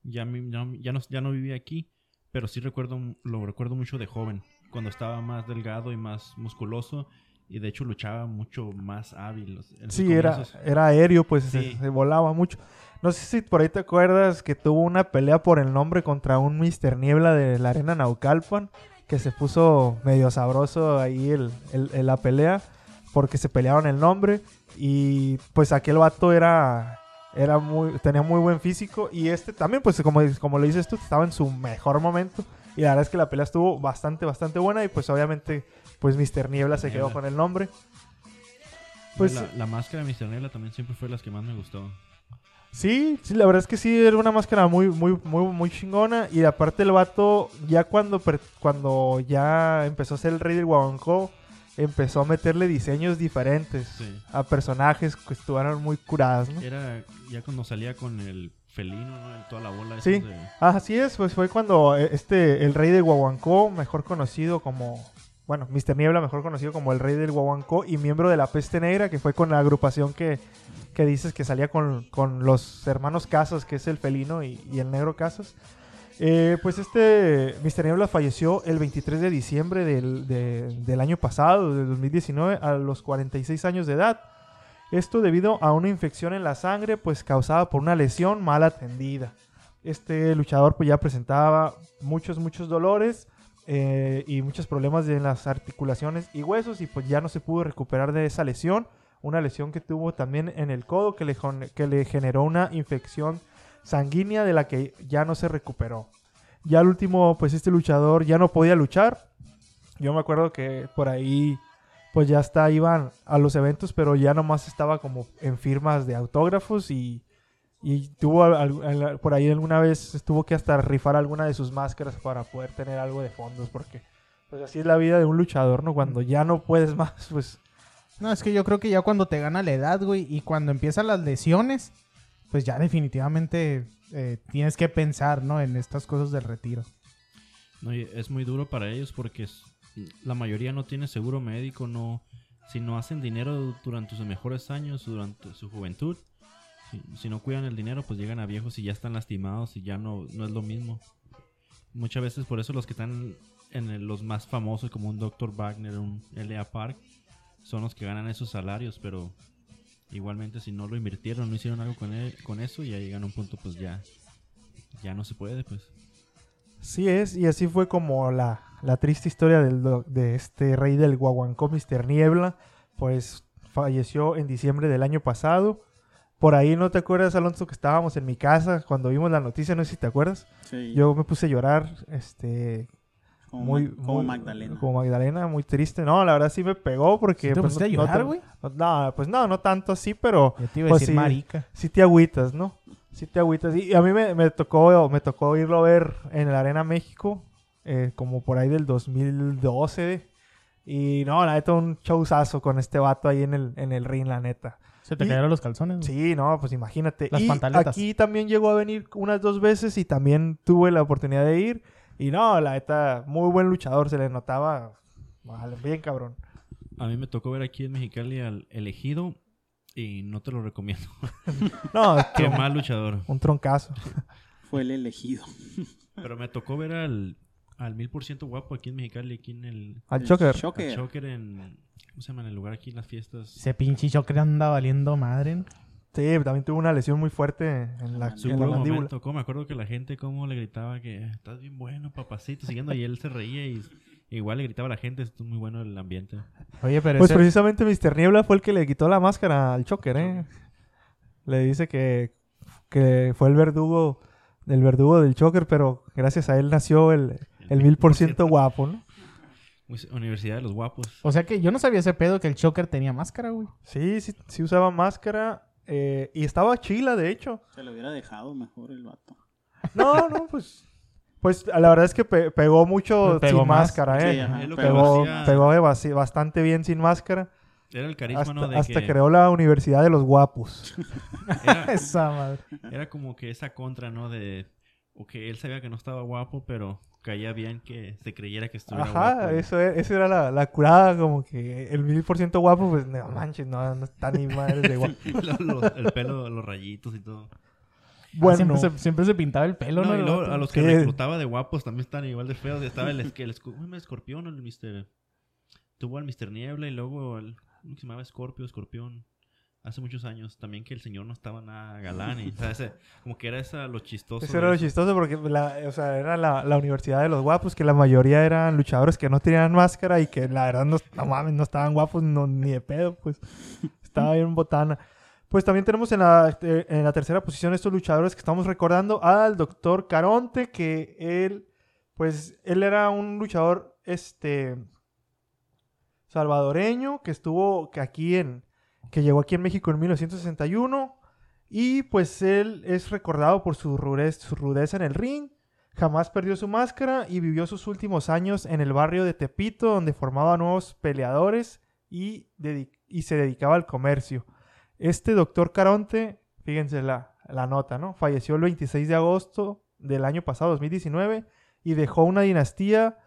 [SPEAKER 4] ya, mi- ya, ya no, ya no vivía aquí, pero sí recuerdo, lo recuerdo mucho de joven, cuando estaba más delgado y más musculoso y de hecho luchaba mucho más hábil.
[SPEAKER 3] Sí, era, era aéreo, pues se-
[SPEAKER 4] Sí.
[SPEAKER 3] se, volaba mucho. No sé si por ahí te acuerdas que tuvo una pelea por el nombre contra un Mr. Niebla de la arena Naucalpan, que se puso medio sabroso ahí el, el- el- la pelea, porque se pelearon el nombre y pues aquel vato era... Era muy, tenía muy buen físico y este también, pues como, como lo dices tú, estaba en su mejor momento y la verdad es que la pelea estuvo bastante, bastante buena y pues obviamente, pues Mr. Niebla se quedó
[SPEAKER 4] Niebla.
[SPEAKER 3] con el nombre. Pues
[SPEAKER 4] la, la máscara de Mr. Nela también siempre fue las que más me gustó.
[SPEAKER 3] Sí, sí, la verdad es que sí, era una máscara muy, muy, muy, muy chingona. Y aparte el vato, ya cuando, cuando ya empezó a ser el rey del Guabanco, empezó a meterle diseños diferentes
[SPEAKER 4] Sí.
[SPEAKER 3] a personajes que estuvieran muy curadas, ¿no?
[SPEAKER 4] Era ya cuando salía con el felino, ¿no? Toda la bola.
[SPEAKER 3] Sí.
[SPEAKER 4] de-
[SPEAKER 3] Así es, pues fue cuando eh, este, el rey del Guaguancó, mejor conocido como, bueno, Mr. Niebla, mejor conocido como el rey del Guaguancó y miembro de la Peste Negra, que fue con la agrupación que, que dices que salía con, con los hermanos Casas, que es el felino y, y el negro Casas. Eh, pues este Mr. Niebla falleció el 23 de diciembre del, de- del año pasado, de 2019, a los 46 años de edad. Esto debido a una infección en la sangre, pues causada por una lesión mal atendida. Este luchador pues ya presentaba muchos, muchos dolores eh, y muchos problemas en las articulaciones y huesos y pues ya no se pudo recuperar de esa lesión. Una lesión que tuvo también en el codo que le, que le generó una infección sanguínea de la que ya no se recuperó. Ya al último, pues este luchador ya no podía luchar. Yo me acuerdo que por ahí, pues ya hasta iban a los eventos, pero ya nomás estaba como en firmas de autógrafos y, y tuvo por ahí alguna vez tuvo que hasta rifar alguna de sus máscaras para poder tener algo de fondos, porque pues así es la vida de un luchador, ¿no? Cuando ya no puedes más, pues
[SPEAKER 1] No, es que yo creo que ya cuando te gana la edad, güey, y cuando empiezan las lesiones, pues ya definitivamente eh, tienes que pensar, ¿no? En estas cosas del retiro.
[SPEAKER 4] No, es muy duro para ellos porque la mayoría no tiene seguro médico, no si no hacen dinero durante sus mejores años, durante su juventud, si, no cuidan el dinero, pues llegan a viejos y ya están lastimados y ya no, no es lo mismo. Muchas veces por eso los que están en los más famosos como un Dr. Wagner, un L.A. Park, son los que ganan esos salarios, pero igualmente si no lo invirtieron, no hicieron algo con, él- con eso, ya llegan a un punto pues ya, ya no se puede, pues.
[SPEAKER 3] Sí es, y así fue como la, la triste historia del de este rey del Guaguancó, Mr. Niebla, pues falleció en diciembre del año pasado. Por ahí, ¿no te acuerdas, Alonso, que estábamos en mi casa cuando vimos la noticia? No sé si te acuerdas.
[SPEAKER 5] Sí,
[SPEAKER 3] Yo me puse a llorar, este,
[SPEAKER 5] como,
[SPEAKER 3] muy,
[SPEAKER 5] como
[SPEAKER 3] muy-
[SPEAKER 5] Magdalena.
[SPEAKER 3] Como Magdalena, muy triste. No, la verdad sí me pegó porque...
[SPEAKER 1] ¿Te
[SPEAKER 3] pues,
[SPEAKER 1] a
[SPEAKER 3] no- no
[SPEAKER 1] llorar, güey?
[SPEAKER 3] No, pues no, no tanto así, pero
[SPEAKER 1] Yo te iba a
[SPEAKER 3] Pues
[SPEAKER 1] decir
[SPEAKER 3] sí.
[SPEAKER 1] marica.
[SPEAKER 3] sí te agüitas, ¿no? Sí te agüitas. Y a mí me, me tocó me tocó irlo a ver en la Arena México, eh, como por ahí del 2012. Y no, la neta, un showzazo con este vato ahí en el, en el ring, la neta.
[SPEAKER 1] Se te
[SPEAKER 3] Y-
[SPEAKER 1] cayeron los calzones. güey?
[SPEAKER 3] Sí, no, pues imagínate.
[SPEAKER 1] Las
[SPEAKER 3] y
[SPEAKER 1] pantaletas.
[SPEAKER 3] aquí también llegó a venir unas dos veces y también tuve la oportunidad de ir. Y no, la neta, muy buen luchador, se le notaba vale, bien cabrón.
[SPEAKER 4] A mí me tocó ver aquí en Mexicali al elegido y no te lo recomiendo.
[SPEAKER 3] No,
[SPEAKER 4] Qué mal luchador.
[SPEAKER 3] un troncazo.
[SPEAKER 5] Fue el elegido.
[SPEAKER 4] Pero me tocó ver al, al mil por ciento guapo aquí en Mexicali, aquí en el...
[SPEAKER 3] Al Choker.
[SPEAKER 4] al. Choker en... ¿Cómo se llama? En el lugar aquí en las fiestas.
[SPEAKER 1] Ese pinche choker anda valiendo madre.
[SPEAKER 3] Sí, también tuvo una lesión muy fuerte en la, en mandíbula.
[SPEAKER 4] momento, como me acuerdo que la gente como le gritaba que estás bien bueno, papacito, siguiendo y él se reía y igual le gritaba a la gente, estuvo muy bueno el ambiente.
[SPEAKER 1] Oye, pero
[SPEAKER 3] Pues
[SPEAKER 1] ese-
[SPEAKER 3] precisamente Mr. Niebla fue el que le quitó la máscara al Choker, ¿eh? Le dice que, que fue el verdugo, el verdugo del Choker, pero gracias a él nació el, el mil por ciento guapo, ¿no?
[SPEAKER 4] Universidad de los guapos.
[SPEAKER 1] O sea que yo no sabía ese pedo que el choker tenía máscara, güey.
[SPEAKER 3] Sí, sí, sí usaba máscara eh, y estaba chila, de hecho.
[SPEAKER 5] Se lo hubiera dejado mejor el vato.
[SPEAKER 3] No, no, pues... Pues la verdad es que pe- pegó mucho
[SPEAKER 1] Pegó
[SPEAKER 3] sin
[SPEAKER 1] más.
[SPEAKER 3] máscara, ¿eh?
[SPEAKER 5] Sí, ajá,
[SPEAKER 4] Es lo que
[SPEAKER 3] Pegó, bastante bien sin máscara.
[SPEAKER 4] Era el carisma,
[SPEAKER 3] Hasta,
[SPEAKER 4] ¿no? De
[SPEAKER 3] hasta
[SPEAKER 4] que
[SPEAKER 3] creó la Universidad de los Guapos.
[SPEAKER 4] era,
[SPEAKER 1] Esa madre.
[SPEAKER 4] era como que esa contra, ¿no? De... O que él sabía que no estaba guapo, pero caía bien que se creyera que estuviera
[SPEAKER 3] Ajá,
[SPEAKER 4] guapo.
[SPEAKER 3] eso, e- eso era la, la curada, como que el mil por ciento guapo, pues no manches, no, no está ni madre de guapo.
[SPEAKER 4] Lo- lo- el pelo, los rayitos y todo.
[SPEAKER 3] Bueno,
[SPEAKER 1] siempre, se, siempre se pintaba el pelo, ¿no?
[SPEAKER 4] No, y
[SPEAKER 1] El
[SPEAKER 4] luego a los que
[SPEAKER 3] Sí.
[SPEAKER 4] reclutaba de guapos también están igual de feos. Estaba el, que el, ¿cómo se llama? escorpión, el Mr. Tuvo al Mr. Niebla y luego el que se llamaba Scorpio, Escorpión. Hace muchos años también que el señor no estaba nada galán. Y, o sea, ese- como que era esa lo chistoso.
[SPEAKER 3] eso era lo chistoso porque la, o sea, era la, la Universidad de los Guapos, que la mayoría eran luchadores que no tenían máscara y que la verdad no, no mames, no estaban guapos no, ni de pedo, pues estaba bien botana. Pues también tenemos en la, en la tercera posición estos luchadores que estamos recordando al doctor Caronte, que él, pues, él era un luchador, este, salvadoreño, que estuvo que aquí en, que llegó aquí en México en 1961, y pues él es recordado por su rudez- su rudeza en el ring, jamás perdió su máscara y vivió sus últimos años en el barrio de Tepito, donde formaba nuevos peleadores y, y se dedicaba al comercio. Este doctor Caronte, fíjense la, la nota, ¿no? Falleció el 26 de agosto del año pasado, 2019, y dejó una dinastía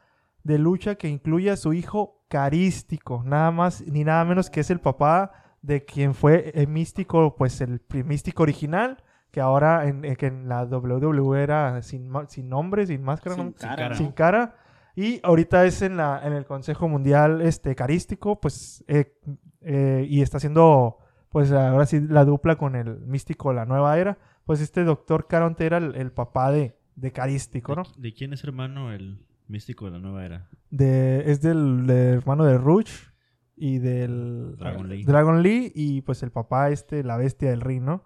[SPEAKER 3] de lucha que incluye a su hijo Carístico, nada más ni nada menos que es el papá de quien fue el místico, pues el místico original, que ahora en, eh, que en la WWE era sin, sin nombre, sin máscara,
[SPEAKER 5] Sin
[SPEAKER 3] ¿no?
[SPEAKER 5] cara,
[SPEAKER 3] sin cara. Y ahorita es en, la, en el Consejo Mundial este, Carístico, pues, eh, eh, y está haciendo, pues ahora sí, la dupla con el místico La Nueva Era. Pues este doctor Caronte era el, el papá de, de Carístico, ¿no?
[SPEAKER 4] ¿De, de quién es hermano el místico de la nueva era?
[SPEAKER 3] De, es del, del hermano de Ruch y del
[SPEAKER 4] Dragon Lee.
[SPEAKER 3] Dragon Lee y pues el papá este, la bestia del ring, ¿no?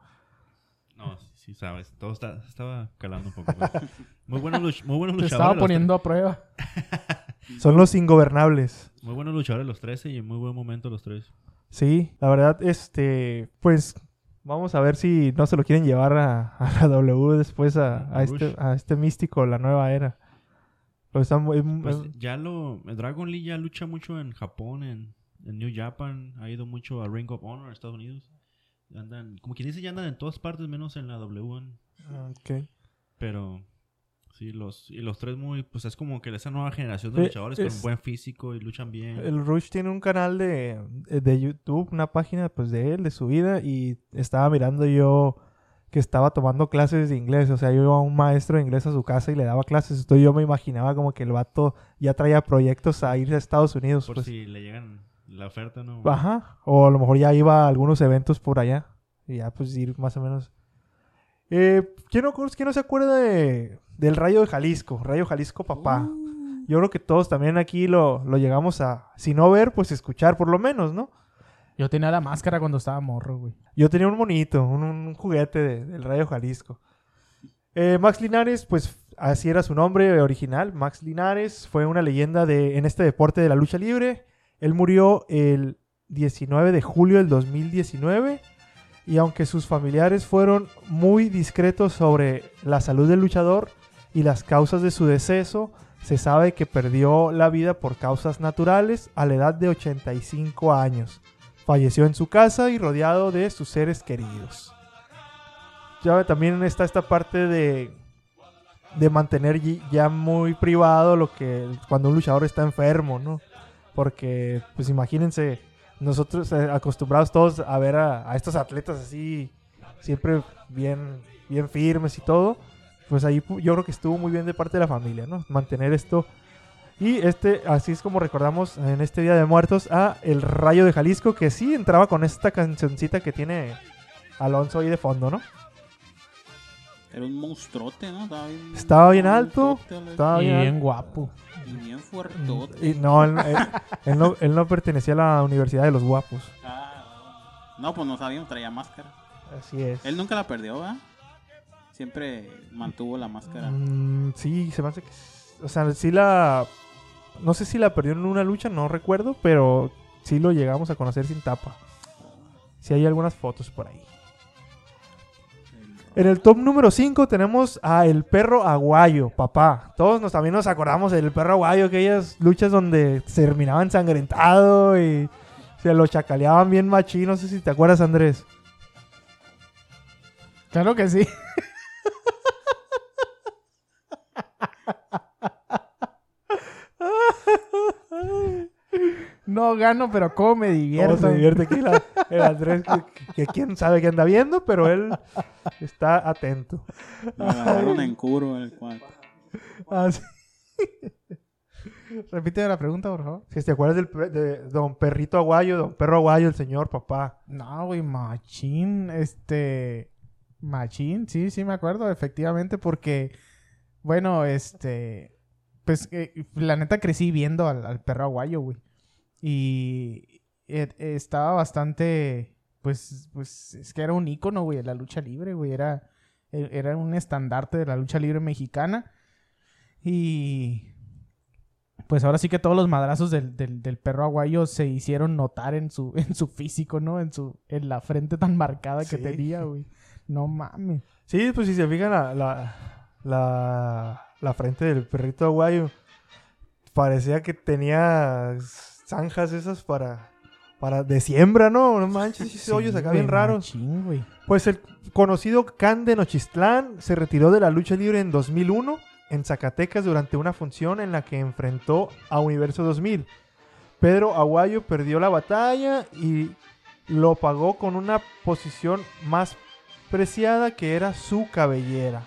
[SPEAKER 4] No, sí, sí sabes. Todo está, estaba calando un poco. pero- Muy buenos, luch- muy buenos
[SPEAKER 1] Te
[SPEAKER 4] luchadores.
[SPEAKER 1] estaba poniendo a prueba.
[SPEAKER 3] Son los ingobernables.
[SPEAKER 4] Muy buenos luchadores los 13 y en muy buen momento los tres.
[SPEAKER 3] Sí, la verdad, este, pues vamos a ver si no se lo quieren llevar a, a la W después a, a este, a este místico, la nueva era. Pues está muy-
[SPEAKER 4] Pues
[SPEAKER 3] es-
[SPEAKER 4] ya lo. Dragon Lee ya lucha mucho en Japón, en, en New Japan. Ha ido mucho a Ring of Honor, Estados Unidos. Andan, como quien dice, ya andan en todas partes, menos en la W.
[SPEAKER 3] ok.
[SPEAKER 4] Pero. Sí, los, y los tres muy, pues es como que esa nueva generación de luchadores
[SPEAKER 3] es-
[SPEAKER 4] con buen físico y luchan bien.
[SPEAKER 3] El Rush tiene un canal de, de YouTube, una página pues de él, de su vida, y estaba mirando yo que estaba tomando clases de inglés, o sea, yo iba a un maestro de inglés a su casa y le daba clases, entonces yo me imaginaba como que el vato ya traía proyectos a ir a Estados Unidos.
[SPEAKER 4] por
[SPEAKER 3] pues.
[SPEAKER 4] si le llegan la oferta, ¿no?
[SPEAKER 3] Ajá, o a lo mejor ya iba a algunos eventos por allá, y ya pues ir más o menos. Eh, ¿quién, no, quién no se acuerda de, del Rayo de Jalisco? Rayo Jalisco Papá.
[SPEAKER 5] Uh,
[SPEAKER 3] Yo creo que todos también aquí lo, lo llegamos a, si no ver, pues escuchar por lo menos, ¿no?
[SPEAKER 1] Yo tenía la máscara cuando estaba morro, güey.
[SPEAKER 3] Yo tenía un monito, un, un juguete de- del Rayo Jalisco. Eh, Max Linares, pues así era su nombre original. Max Linares fue una leyenda de, en este deporte de la lucha libre. Él murió el 19 de julio del 2019. Y aunque sus familiares fueron muy discretos sobre la salud del luchador y las causas de su deceso, se sabe que perdió la vida por causas naturales a la edad de 85 años. Falleció en su casa y rodeado de sus seres queridos. Ya también está esta parte de, de mantener ya muy privado lo que cuando un luchador está enfermo, ¿no? Porque, pues imagínense, nosotros eh, acostumbrados todos a ver a, a estos atletas así, siempre bien, bien firmes y todo. pues ahí yo creo que estuvo muy bien de parte de la familia, ¿no? Mantener esto. Y este, así es como recordamos en este Día de Muertos a El Rayo de Jalisco, que sí entraba con esta cancioncita que tiene Alonso ahí de fondo, ¿no?
[SPEAKER 5] Era un monstruote, ¿no? Estaba bien,
[SPEAKER 3] Estaba bien alto, Estaba
[SPEAKER 1] Y
[SPEAKER 3] bien.
[SPEAKER 1] bien guapo.
[SPEAKER 5] Y bien fuertote.
[SPEAKER 3] Y no, él, él- él no, él no pertenecía a la Universidad de los Guapos.
[SPEAKER 5] Ah, no, pues no sabíamos, traía máscara.
[SPEAKER 3] Así es.
[SPEAKER 5] Él nunca la perdió, ¿verdad? Siempre mantuvo la máscara.
[SPEAKER 3] Mm, sí, se me hace que. O sea, sí la. No sé si la perdió en una lucha, no recuerdo, pero sí lo llegamos a conocer sin tapa. Sí hay algunas fotos por ahí. En el top número 5 tenemos a El Perro Aguayo, papá. Todos nos, también nos acordamos del Perro Aguayo, aquellas luchas donde se terminaba ensangrentado y se lo chacaleaban bien machín. No sé si te acuerdas, Andrés.
[SPEAKER 1] Claro que sí. No gano, pero cómo me
[SPEAKER 3] ¿Cómo
[SPEAKER 1] divierto.
[SPEAKER 3] se divierte aquí la- el Andrés? Que, que quién sabe qué anda viendo, pero él está atento.
[SPEAKER 5] Lo agarraron en curva el cuarto.
[SPEAKER 3] Ah, sí.
[SPEAKER 1] Repite la pregunta, por favor.
[SPEAKER 3] Si te acuerdas del, de Don Perrito Aguayo, Don Perro Aguayo, el señor, papá.
[SPEAKER 1] No, güey, machín, este... Machín, sí, sí me acuerdo, efectivamente, porque, bueno, este... Pues, eh, la neta crecí viendo al, al perro aguayo, güey. Y estaba bastante, pues, pues, es que era un ícono, güey, de la lucha libre, güey. Era, e- era un estandarte de la lucha libre mexicana. Y... Pues ahora sí que todos los madrazos del, del, del perro aguayo se hicieron notar en su, en su físico, ¿no? En su, en la frente tan marcada que
[SPEAKER 3] Sí.
[SPEAKER 1] tenía, güey. No mames.
[SPEAKER 3] Sí, pues si se fijan la, la, la, la frente del perrito Aguayo, parecía que tenía zanjas esas para, para de siembra, ¿no? No manches, esos hoyos acá bien raros.
[SPEAKER 1] machín.
[SPEAKER 3] Pues el conocido Can de Nochistlán se retiró de la lucha libre en 2001 en Zacatecas durante una función en la que enfrentó a Universo 2000. Pedro Aguayo perdió la batalla y lo pagó con una posición más preciada que era su cabellera.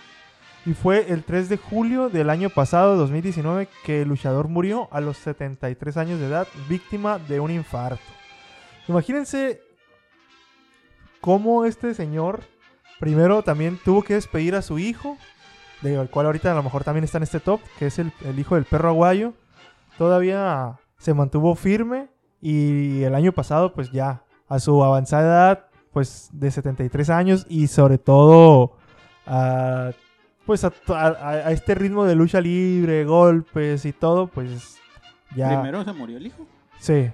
[SPEAKER 3] Y fue el 3 de julio del año pasado, 2019, que el luchador murió a los 73 años de edad, víctima de un infarto. Imagínense cómo este señor primero también tuvo que despedir a su hijo, del cual ahorita a lo mejor también está en este top, que es el, el hijo del perro aguayo. Todavía se mantuvo firme y el año pasado pues ya a su avanzada edad pues de 73 años y sobre todo pues a, a- a este ritmo de lucha libre, golpes y todo pues ya...
[SPEAKER 5] Primero se murió el hijo.
[SPEAKER 3] Sí.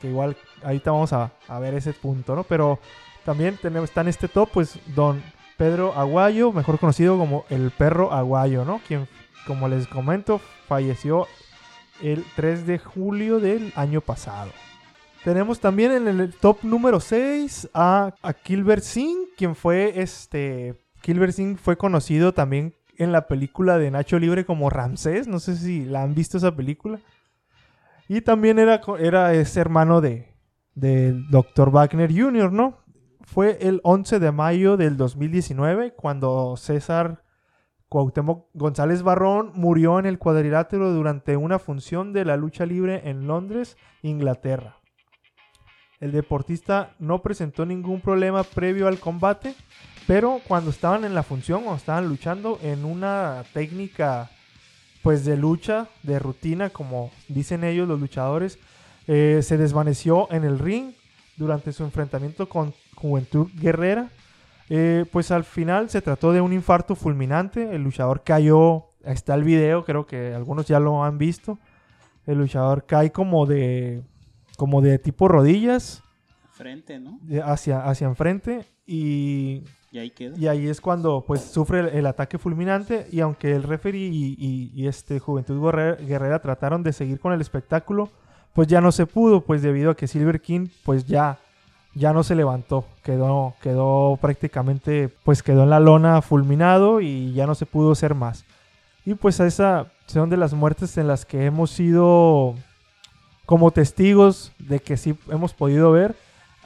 [SPEAKER 3] Que igual ahorita vamos a, ver ese punto, ¿no? Pero también tenemos, está en este top, pues, don Pedro Aguayo, mejor conocido como el perro Aguayo, ¿no? Quien, como les comento, falleció el 3 de julio del año pasado. Tenemos también en el top número 6 a, a Kilber Singh, quien fue este. Kilber Singh fue conocido también en la película de Nacho Libre como Ramsés. No sé si la han visto esa película. Y también era, era ese hermano de del Dr. Wagner Jr., ¿no? Fue el 11 de mayo del 2019 cuando César Cuauhtémoc González Barrón murió en el cuadrilátero durante una función de la lucha libre en Londres, Inglaterra. El deportista no presentó ningún problema previo al combate, pero cuando estaban en la función, cuando estaban luchando en una técnica pues de lucha, de rutina, como dicen ellos los luchadores, eh, se desvaneció en el ring durante su enfrentamiento con Juventud Guerrera. Eh, pues al final se trató de un infarto fulminante. El luchador cayó. Está el video, creo que algunos ya lo han visto. El luchador cae como de. como de tipo rodillas.
[SPEAKER 5] Frente, ¿no?
[SPEAKER 3] hacia, hacia enfrente. Y
[SPEAKER 5] Y ahí quedó.
[SPEAKER 3] y ahí es cuando pues sufre el, el ataque fulminante y aunque el referee y, y- y, este Juventud Guerrera, Guerrera trataron de seguir con el espectáculo, pues ya no se pudo, pues debido a que Silver King pues ya ya no se levantó, quedó quedó prácticamente pues quedó en la lona fulminado y ya no se pudo hacer más. Y pues esa son de las muertes en las que hemos sido como testigos de que sí hemos podido ver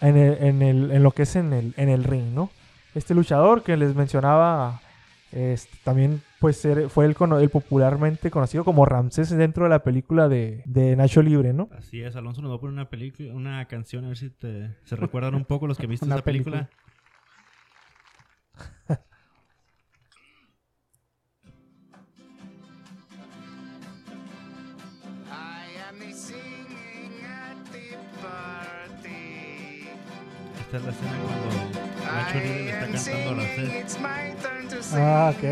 [SPEAKER 3] en, en el- en lo que es en el, en el ring, ¿no? Este luchador que les mencionaba Este, también pues fue el, cono- el popularmente conocido como Ramsés dentro de la película de, de Nacho Libre, ¿no?
[SPEAKER 4] Así es, Alonso nos va a poner una película, una canción, a ver si te, se recuerdan un poco los que viste
[SPEAKER 1] Una
[SPEAKER 4] esa película. Esta es la escena cuando Nacho Libre le está cantando a Ramsés.
[SPEAKER 3] Ah, ok.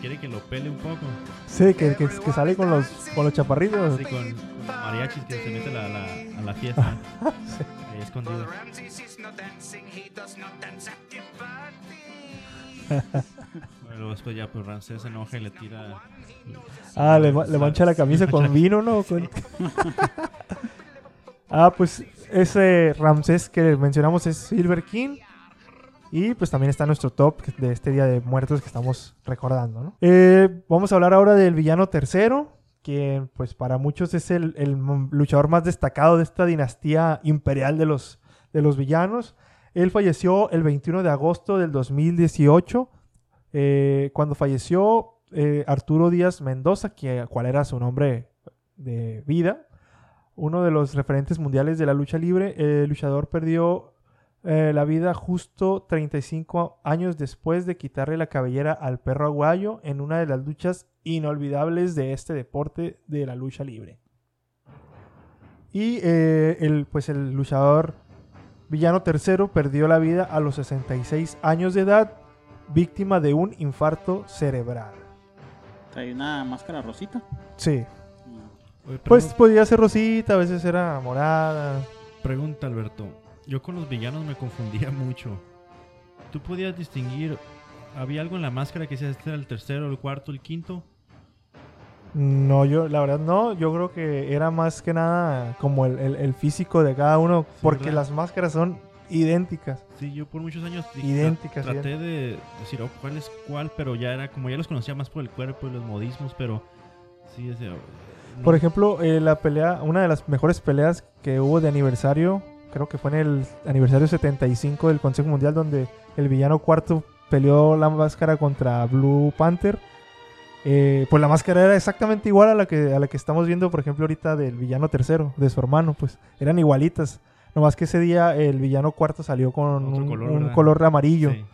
[SPEAKER 4] Quiere que lo pele un poco.
[SPEAKER 3] Sí, que, que- que sale con los, con los chaparritos.
[SPEAKER 4] Así con, con mariachis que se mete a la, la- a la fiesta. Ahí escondido. Bueno, luego después ya pues Ramsés se enoja y le tira...
[SPEAKER 3] Ah, le, le mancha la camisa con vino, ¿no? Con- ah, pues ese Ramsés que mencionamos es Silver King. Y pues también está nuestro top de este Día de Muertos que estamos recordando. Eh, vamos a hablar ahora del villano tercero, que pues para muchos es el, luchador más destacado de esta dinastía imperial de los, de los villanos. Él falleció el 21 de agosto del 2018. eh, cuando falleció eh, Arturo Díaz Mendoza, que, cuál era su nombre de vida, uno de los referentes mundiales de la lucha libre, el luchador perdió eh, la vida justo 35 años después de quitarle la cabellera al perro aguayo en una de las luchas inolvidables de este deporte de la lucha libre. Y eh, el, pues el luchador villano tercero perdió la vida a los 66 años de edad, víctima de un infarto cerebral.
[SPEAKER 5] Trae una máscara rosita.
[SPEAKER 3] Sí.
[SPEAKER 4] Oye,
[SPEAKER 3] Pues podía ser rosita, a veces era morada.
[SPEAKER 4] Pregunta, Alberto. Yo con los villanos me confundía mucho. ¿Tú podías distinguir... ¿Había algo en la máscara que decía este era el tercero, el cuarto, el quinto?
[SPEAKER 3] No, yo, la verdad no, yo creo que era más que nada como el, el- el físico de cada uno, porque
[SPEAKER 4] ¿verdad?
[SPEAKER 3] las máscaras son idénticas.
[SPEAKER 4] Sí, yo por muchos años
[SPEAKER 3] Idénticas,
[SPEAKER 4] tra- traté de decir oh, cuál es cuál, pero ya era como ya los conocía más por el cuerpo y los modismos, pero sí, ese, no-
[SPEAKER 3] Por ejemplo, eh, la pelea, una de las mejores peleas que hubo de aniversario, creo que fue en el aniversario 75 del Consejo Mundial, donde el villano cuarto peleó la máscara contra Blue Panther. Eh, pues la máscara era exactamente igual a la que a la que estamos viendo, por ejemplo, ahorita del villano tercero, de su hermano, pues eran igualitas. Nomás que ese día el villano cuarto salió con un,
[SPEAKER 4] color,
[SPEAKER 3] un amarillo.
[SPEAKER 4] Sí.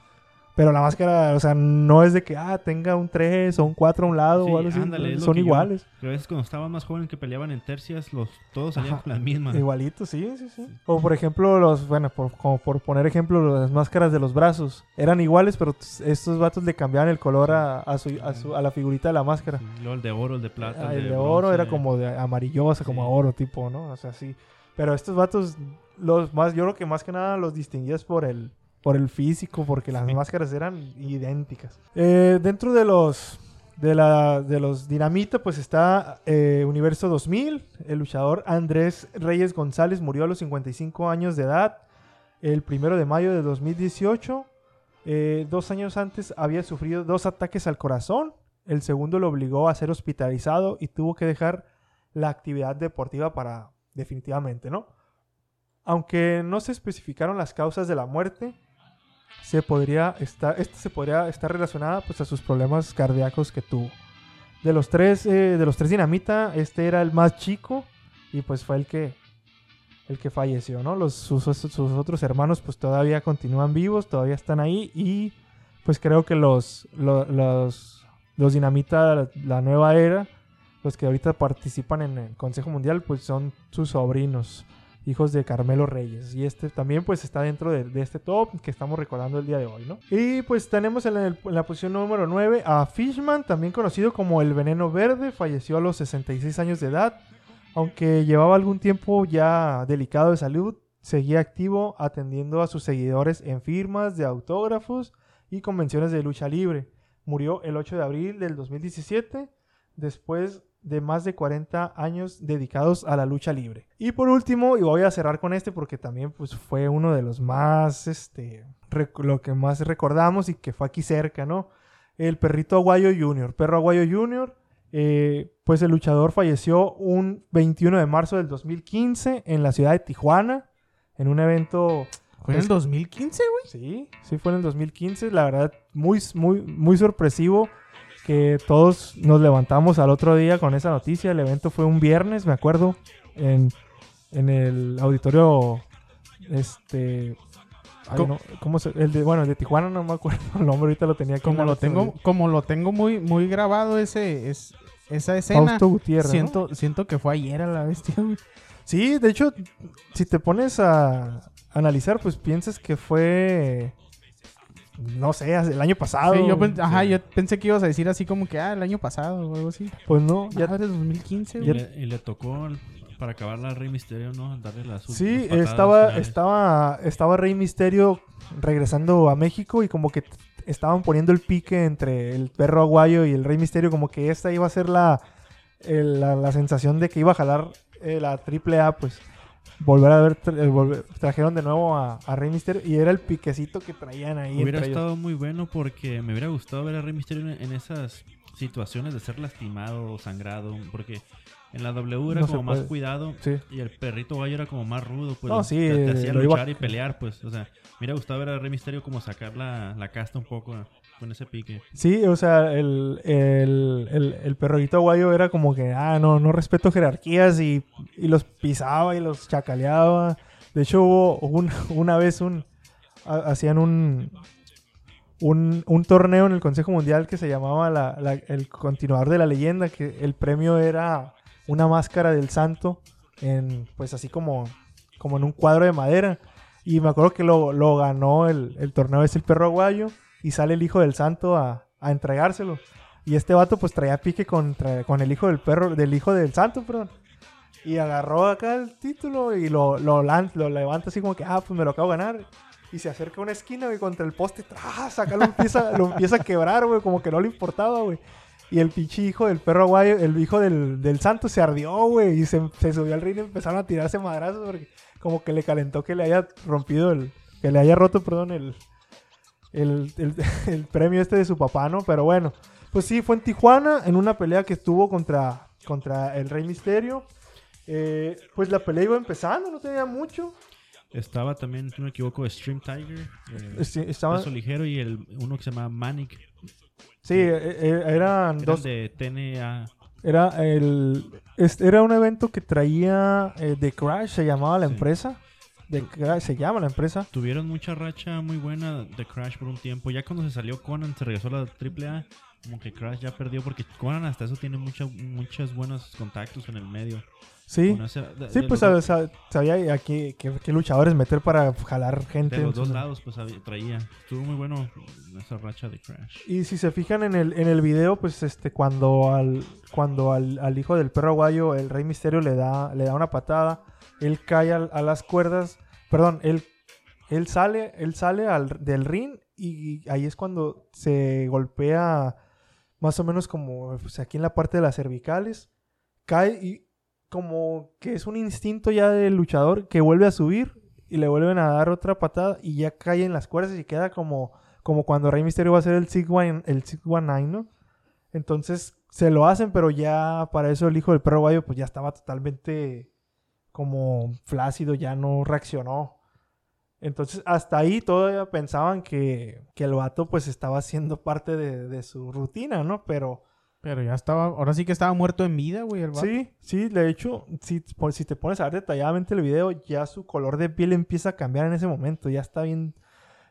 [SPEAKER 3] Pero la máscara, o sea, no es de que ah, tenga un 3 o un 4 a un lado
[SPEAKER 4] Sí,
[SPEAKER 3] o algo así.
[SPEAKER 4] ándale,
[SPEAKER 3] Son
[SPEAKER 4] yo-
[SPEAKER 3] iguales.
[SPEAKER 4] Pero a veces cuando estaban más jóvenes que peleaban en tercias, los todos salían
[SPEAKER 3] Ajá.
[SPEAKER 4] con las mismas.
[SPEAKER 3] Igualito, sí, sí, sí. O por ejemplo, los, bueno, por, como por poner ejemplo, las máscaras de los brazos. Eran iguales, pero estos vatos le cambiaban el color a, a, su, a, su- a la figurita de la máscara.
[SPEAKER 4] Sí, luego el de oro, el de plata.
[SPEAKER 3] Ah, el de oro
[SPEAKER 4] bronce.
[SPEAKER 3] era como de amarillosa, como
[SPEAKER 4] Sí.
[SPEAKER 3] a oro tipo, ¿no? O sea, sí. Pero estos vatos, los más, yo creo que más que nada los distinguías por el, por el físico, porque las
[SPEAKER 4] Sí.
[SPEAKER 3] máscaras eran idénticas. Eh, dentro de los, de, la, de los Dinamita, pues está eh, Universo 2000. El luchador Andrés Reyes González murió a los 55 años de edad el primero de mayo de 2018. Eh, dos años antes había sufrido dos ataques al corazón. El segundo lo obligó a ser hospitalizado y tuvo que dejar la actividad deportiva para definitivamente, ¿no? Aunque no se especificaron las causas de la muerte, se podría estar, esta se podría estar relacionada pues, a sus problemas cardíacos que tuvo. De los tres, eh, de los tres dinamita, este era el más chico y pues fue el que, el que falleció, ¿no? Los, sus, otros hermanos pues todavía continúan vivos, todavía están ahí y pues creo que los, lo- los, los dinamita, la nueva era, los que ahorita participan en el Consejo Mundial pues son sus sobrinos, hijos de Carmelo Reyes. Y este también pues está dentro de, este top que estamos recordando el día de hoy, ¿no? Y pues tenemos en, en la posición número 9 a Fishman, también conocido como el Veneno Verde, falleció a los 66 años de edad. Aunque llevaba algún tiempo ya delicado de salud, seguía activo atendiendo a sus seguidores en firmas de autógrafos y convenciones de lucha libre. Murió el 8 de abril del 2017 después de más de 40 años dedicados a la lucha libre. Y por último, y voy a cerrar con este porque también pues, fue uno de los más, este, lo que más recordamos y que fue aquí cerca, ¿no? El perrito Aguayo Jr., perro Aguayo Jr., eh, pues el luchador falleció un 21 de marzo del 2015 en la ciudad de Tijuana, en un evento
[SPEAKER 1] Fue en el 2015, güey.
[SPEAKER 3] Sí, sí fue en el 2015. La verdad, muy, muy, muy sorpresivo que todos nos levantamos al otro día con esa noticia. El evento fue un viernes, me acuerdo, en, en el auditorio, este... ay,
[SPEAKER 1] ¿Cómo?
[SPEAKER 3] no, ¿cómo se- el de, bueno, el de Tijuana no me acuerdo el nombre, ahorita lo tenía aquí.
[SPEAKER 1] Como lo tengo, como lo tengo muy, muy grabado ese, es, esa escena.
[SPEAKER 3] Fausto Gutiérrez, ¿no?
[SPEAKER 1] siento, siento que fue ayer a la bestia, güey.
[SPEAKER 3] Sí, de hecho, si te pones a analizar, pues piensas que fue, no sé, hace- el año pasado.
[SPEAKER 1] Sí, yo, pen- ajá,
[SPEAKER 3] Sí.
[SPEAKER 1] yo pensé que ibas a decir así como que, ah, el año pasado o algo así.
[SPEAKER 3] Pues no,
[SPEAKER 1] Ya
[SPEAKER 3] ya
[SPEAKER 1] eres 2015,
[SPEAKER 4] Y le, y le tocó para acabar la Rey Misterio, ¿no? Darle últimas
[SPEAKER 3] Sí, estaba,
[SPEAKER 4] finales.
[SPEAKER 3] estaba, estaba Rey Misterio regresando a México y como que estaban poniendo el pique entre el perro aguayo y el Rey Misterio, como que esta iba a ser la, el- la, la sensación de que iba a jalar eh, la triple A, pues volver a ver, tra- eh, volver- trajeron de nuevo a, a Rey Misterio y era el piquecito que traían ahí.
[SPEAKER 4] Hubiera
[SPEAKER 3] ellos.
[SPEAKER 4] estado muy bueno porque me hubiera gustado ver a Rey Misterio en, en esas situaciones de ser lastimado o sangrado. Porque en la W era
[SPEAKER 3] No
[SPEAKER 4] como más cuidado
[SPEAKER 3] Sí.
[SPEAKER 4] y el perrito gallo era como más rudo. Pues,
[SPEAKER 3] No, sí,
[SPEAKER 4] te, te hacía
[SPEAKER 3] iba-
[SPEAKER 4] luchar y pelear, pues. O sea, me hubiera gustado ver a Rey Misterio como sacar la, la casta un poco con ese pique.
[SPEAKER 3] Sí, o sea, el, el, el, el aguayo era como que, ah, no, no respeto jerarquías y, y los pisaba y los chacaleaba. De hecho, hubo un- una vez un, ha- hacían un, un, torneo en el Consejo Mundial que se llamaba la- el continuador de la leyenda, que el premio era una máscara del santo, en, pues así como, como en un cuadro de madera. Y me acuerdo que lo, lo ganó el, el torneo es el perro aguayo y sale el hijo del santo a, a entregárselo. Y este vato pues traía pique contra, con el hijo del perro, del hijo del santo, perdón. Y agarró acá el título y lo, lo, lo levanta así como que, ah, pues me lo acabo de ganar. Y se acerca a una esquina, güey, contra el poste. ¡tras! Acá lo empieza, lo empieza a quebrar, güey, como que no le importaba, güey. Y el pinche hijo del perro aguayo, el hijo del, del santo se ardió, güey. Y se, se subió al ring y empezaron a tirarse madrazos porque como que le calentó que le haya rompido el... Que le haya roto, perdón, el, el, el- el premio este de su papá, ¿no? Pero bueno, pues sí, fue en Tijuana, en una pelea que estuvo contra, contra el Rey Misterio. Eh, pues la pelea iba empezando, no tenía mucho.
[SPEAKER 4] Estaba también, si no me equivoco, Stream Tiger. eh,
[SPEAKER 3] Sí, estaba,
[SPEAKER 4] peso ligero y el, uno que se llama Manic.
[SPEAKER 3] sí, eh, eh, eran
[SPEAKER 4] Eran
[SPEAKER 3] dos.
[SPEAKER 4] de TNA.
[SPEAKER 3] Era, el, era un evento que traía eh, The Crash, se llamaba la
[SPEAKER 4] Sí.
[SPEAKER 3] empresa. Crash, se llama la empresa.
[SPEAKER 4] Tuvieron mucha racha muy buena de Crash por un tiempo. Ya cuando se salió Conan, se regresó a la AAA. Como que Crash ya perdió porque Conan hasta eso tiene mucha, muchos buenos contactos en el medio.
[SPEAKER 3] Sí,
[SPEAKER 4] ese- de,
[SPEAKER 3] sí,
[SPEAKER 4] de
[SPEAKER 3] pues
[SPEAKER 4] los,
[SPEAKER 3] sab- sab- sabía a qué, luchadores meter para jalar gente.
[SPEAKER 4] de los dos lados pues traía. Estuvo muy bueno esa racha de Crash.
[SPEAKER 3] Y si se fijan en el, en el video, pues este, cuando al, cuando al, al hijo del perro aguayo, el Rey Misterio le da, le da una patada, él cae a las cuerdas, perdón, él, él sale, él sale al, del ring y ahí es cuando se golpea más o menos como pues, aquí en la parte de las cervicales, cae y como que es un instinto ya del luchador que vuelve a subir y le vuelven a dar otra patada y ya cae en las cuerdas y queda como como cuando Rey Misterio va a hacer el 619, el 619, ¿no? Entonces se lo hacen, pero ya para eso el hijo del perro guayo pues ya estaba totalmente como flácido, ya no reaccionó. Entonces hasta ahí todavía pensaban que, que el vato pues estaba haciendo parte de, de su rutina, ¿no? Pero
[SPEAKER 1] Pero ya estaba, ahora sí que estaba muerto en vida, güey, el vato.
[SPEAKER 3] sí, sí, de hecho, si, por- si te pones a ver detalladamente el video, ya su color de piel empieza a cambiar en ese momento, ya está bien.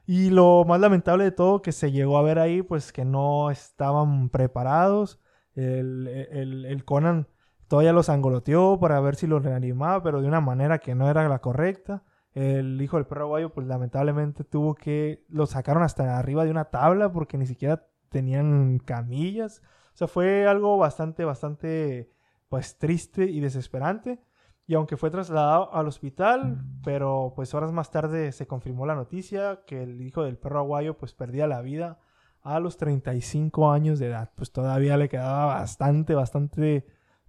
[SPEAKER 3] Y lo más lamentable de todo que se llegó a ver ahí, pues que no estaban preparados. El, el- el Conan todavía los angoloteó para ver si los reanimaba, pero de una manera que no era la correcta. El hijo del perro guayo, pues lamentablemente tuvo que. Lo sacaron hasta arriba de una tabla porque ni siquiera tenían camillas. O sea, fue algo bastante, bastante, pues triste y desesperante. Y aunque fue trasladado al hospital, pero pues horas más tarde se confirmó la noticia que el hijo del perro aguayo pues perdía la vida a los 35 años de edad. Pues todavía le quedaba bastante, bastante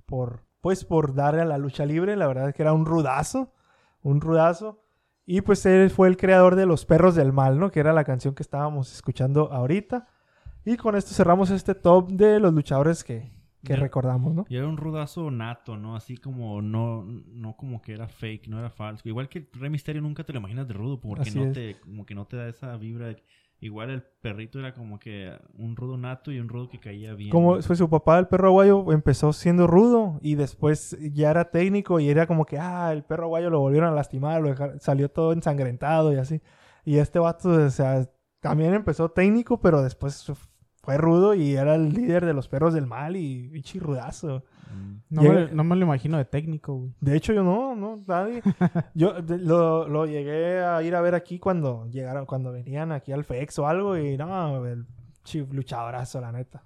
[SPEAKER 3] por, pues por darle a la lucha libre. La verdad es que era un rudazo, un rudazo. Y pues él fue el creador de Los Perros del Mal, ¿no? Que era la canción que estábamos escuchando ahorita. Y con esto cerramos este top de los luchadores que que recordamos, ¿no?
[SPEAKER 4] Y era un rudazo nato, ¿no? Así como no, no como que era fake, no era falso. Igual que Rey Misterio nunca te lo imaginas de rudo, porque
[SPEAKER 3] Así
[SPEAKER 4] no
[SPEAKER 3] es.
[SPEAKER 4] te, como que no te da esa vibra. de- Igual el perrito era como que un rudo nato y un rudo que caía bien.
[SPEAKER 3] Como fue su papá, el perro aguayo, empezó siendo rudo y después ya era técnico y era como que, ah, el perro aguayo lo volvieron a lastimar, lo dejaron- salió todo ensangrentado y así. Y este vato, o sea, también empezó técnico, pero después fue rudo y era el líder de los perros del mal y bichi rudazo.
[SPEAKER 1] No, me, no me lo imagino de técnico, güey.
[SPEAKER 3] De hecho, yo no, no, nadie. Yo de- lo, lo llegué a ir a ver aquí cuando llegaron, cuando venían aquí al FEX o algo y no, el chi- luchadorazo, la neta.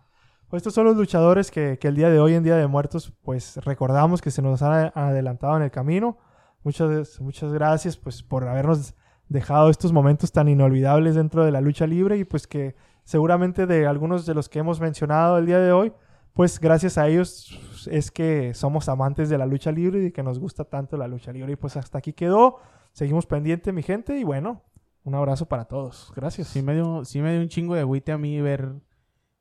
[SPEAKER 3] Pues estos son los luchadores que, que el día de hoy, en Día de Muertos, pues recordamos que se nos han adelantado en el camino. Muchas, muchas gracias pues por habernos dejado estos momentos tan inolvidables dentro de la lucha libre y pues que seguramente de algunos de los que hemos mencionado el día de hoy, pues gracias a ellos es que somos amantes de la lucha libre y que nos gusta tanto la lucha libre. Y pues hasta aquí quedó. Seguimos pendiente, mi gente. Y bueno, un abrazo para todos. Gracias.
[SPEAKER 1] Sí me dio, sí me dio un chingo de agüite a mí ver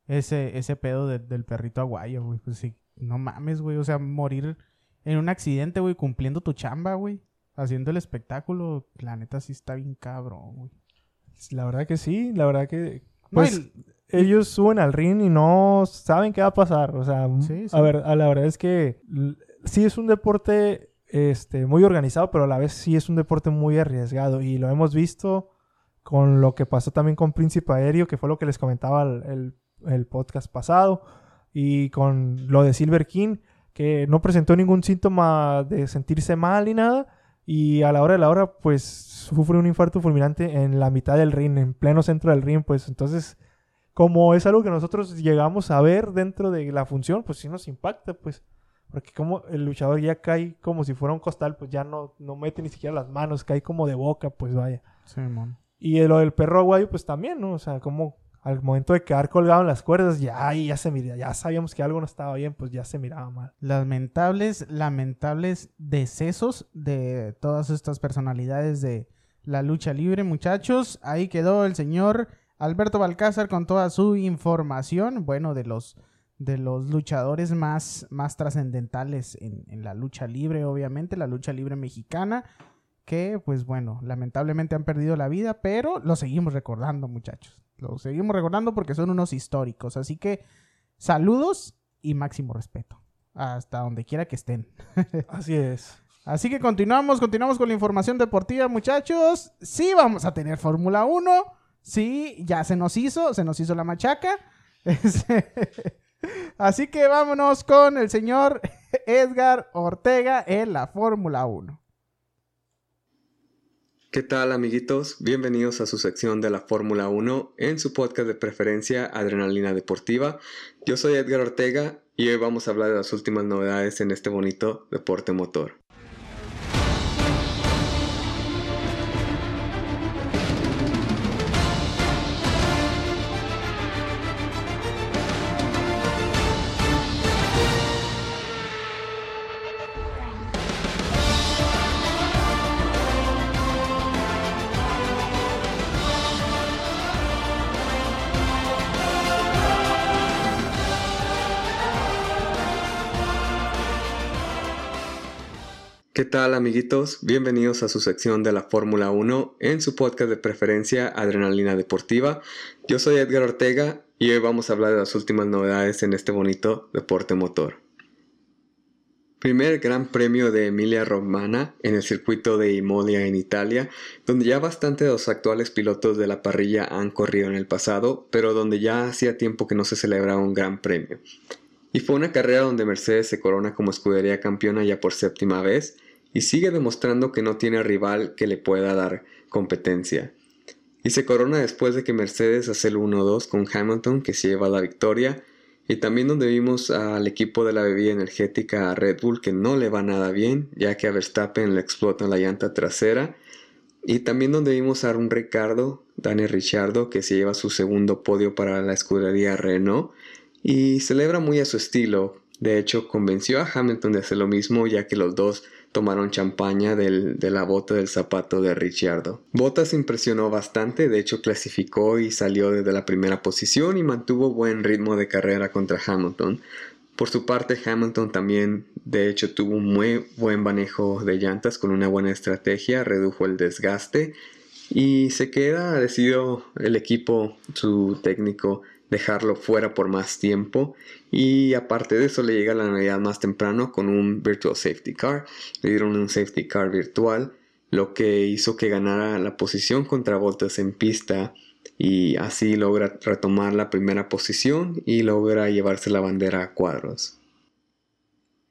[SPEAKER 1] ese, ese pedo de- del perrito aguayo, güey. Pues sí, no mames, güey. O sea, morir en un accidente, güey, cumpliendo tu chamba, güey. Haciendo el espectáculo, la neta sí está bien cabrón, güey.
[SPEAKER 3] La verdad que sí. La verdad que...
[SPEAKER 1] No,
[SPEAKER 3] Pues
[SPEAKER 1] y-
[SPEAKER 3] ellos suben al ring y no saben qué va a pasar. O sea,
[SPEAKER 1] Sí, sí.
[SPEAKER 3] a ver, a la verdad es que sí es un deporte este, muy organizado, pero a la vez sí es un deporte muy arriesgado. Y lo hemos visto con lo que pasó también con Príncipe Aéreo, que fue lo que les comentaba el, el- el podcast pasado, y con lo de Silver King, que no presentó ningún síntoma de sentirse mal ni nada. Y a la hora de la hora, pues sufre un infarto fulminante en la mitad del ring, en pleno centro del ring. Pues entonces, como es algo que nosotros llegamos a ver dentro de la función, pues sí nos impacta, pues. Porque como el luchador ya cae como si fuera un costal, pues ya no, no mete ni siquiera las manos, cae como de boca, pues vaya.
[SPEAKER 1] Sí, mon.
[SPEAKER 3] Y lo del perro aguayo, pues también, ¿no? O sea, como al momento de quedar colgado en las cuerdas, ya, ya se mira, ya sabíamos que algo no estaba bien, pues ya se miraba mal.
[SPEAKER 1] Lamentables, lamentables decesos de todas estas personalidades de la lucha libre, muchachos. Ahí quedó el señor Alberto Balcázar con toda su información, bueno, de los de los luchadores más, más trascendentales en, en la lucha libre, obviamente, la lucha libre mexicana, que pues bueno, lamentablemente han perdido la vida, pero lo seguimos recordando, muchachos. Lo seguimos recordando porque son unos históricos. Así que saludos y máximo respeto. Hasta donde quiera que estén.
[SPEAKER 3] Así es.
[SPEAKER 1] Así que continuamos, continuamos con la información deportiva, muchachos. Sí, vamos a tener Fórmula 1. Sí, ya se nos hizo, se nos hizo la machaca. Este, Así que vámonos con el señor Edgar Ortega en la Fórmula 1.
[SPEAKER 7] ¿Qué tal amiguitos? Bienvenidos a su sección de la Fórmula 1 en su podcast de preferencia Adrenalina Deportiva. Yo soy Edgar Ortega y hoy vamos a hablar de las últimas novedades en este bonito deporte motor. ¿Qué tal amiguitos? Bienvenidos a su sección de la Fórmula 1 en su podcast de preferencia Adrenalina Deportiva. Yo soy Edgar Ortega y hoy vamos a hablar de las últimas novedades en este bonito deporte motor. Primer Gran Premio de Emilia Romana en el circuito de Imolia en Italia, donde ya bastante de los actuales pilotos de la parrilla han corrido en el pasado, pero donde ya hacía tiempo que no se celebraba un Gran Premio. Y fue una carrera donde Mercedes se corona como escudería campeona ya por séptima vez y sigue demostrando que no tiene rival que le pueda dar competencia. Y se corona después de que Mercedes hace el 1-2 con Hamilton que se lleva la victoria y también donde vimos al equipo de la bebida energética a Red Bull que no le va nada bien ya que a Verstappen le explota la llanta trasera y también donde vimos a un Ricardo, Dani Ricciardo que se lleva su segundo podio para la escudería Renault y celebra muy a su estilo. De hecho, convenció a Hamilton de hacer lo mismo ya que los dos tomaron champaña del, de la bota del zapato de Ricciardo. Bottas impresionó bastante, de hecho clasificó y salió desde la primera posición y mantuvo buen ritmo de carrera contra Hamilton. Por su parte, Hamilton también, de hecho, tuvo un muy buen manejo de llantas con una buena estrategia, redujo el desgaste y se queda, decidió el equipo, su técnico, dejarlo fuera por más tiempo. Y aparte de eso le llega la Navidad más temprano con un Virtual Safety Car, le dieron un Safety Car virtual, lo que hizo que ganara la posición contra Bottas en pista. Y así logra retomar la primera posición y logra llevarse la bandera a cuadros.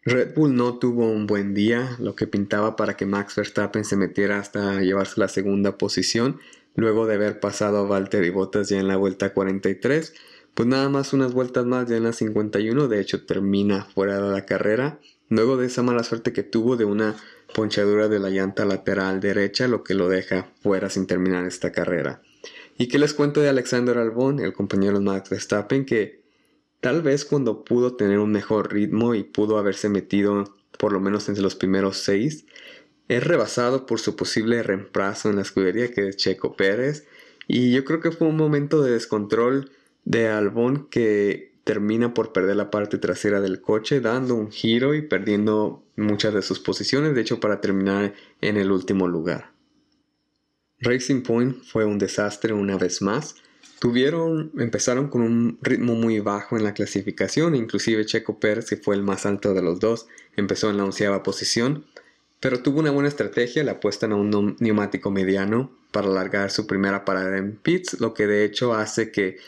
[SPEAKER 7] Red Bull no tuvo un buen día, lo que pintaba para que Max Verstappen se metiera hasta llevarse la segunda posición, luego de haber pasado a Valtteri Bottas ya en la vuelta 43, pues nada más unas vueltas más ya en la 51, de hecho termina fuera de la carrera, luego de esa mala suerte que tuvo de una ponchadura de la llanta lateral derecha, lo que lo deja fuera sin terminar esta carrera. ¿Y qué les cuento de Alexander Albon, el compañero de Max Verstappen, que tal vez cuando pudo tener un mejor ritmo y pudo haberse metido por lo menos entre los primeros seis, es rebasado por su posible reemplazo en la escudería que es Checo Pérez. Y yo creo que fue un momento de descontrol de Albon que termina por perder la parte trasera del coche, dando un giro y perdiendo muchas de sus posiciones, de hecho para terminar en el último lugar. Racing Point fue un desastre una vez más. Tuvieron, empezaron con un ritmo muy bajo en la clasificación, inclusive Checo Pérez, que fue el más alto de los dos, empezó en la onceava posición, pero tuvo una buena estrategia, le apuestan a un neumático mediano para alargar su primera parada en pits, lo que de hecho hace que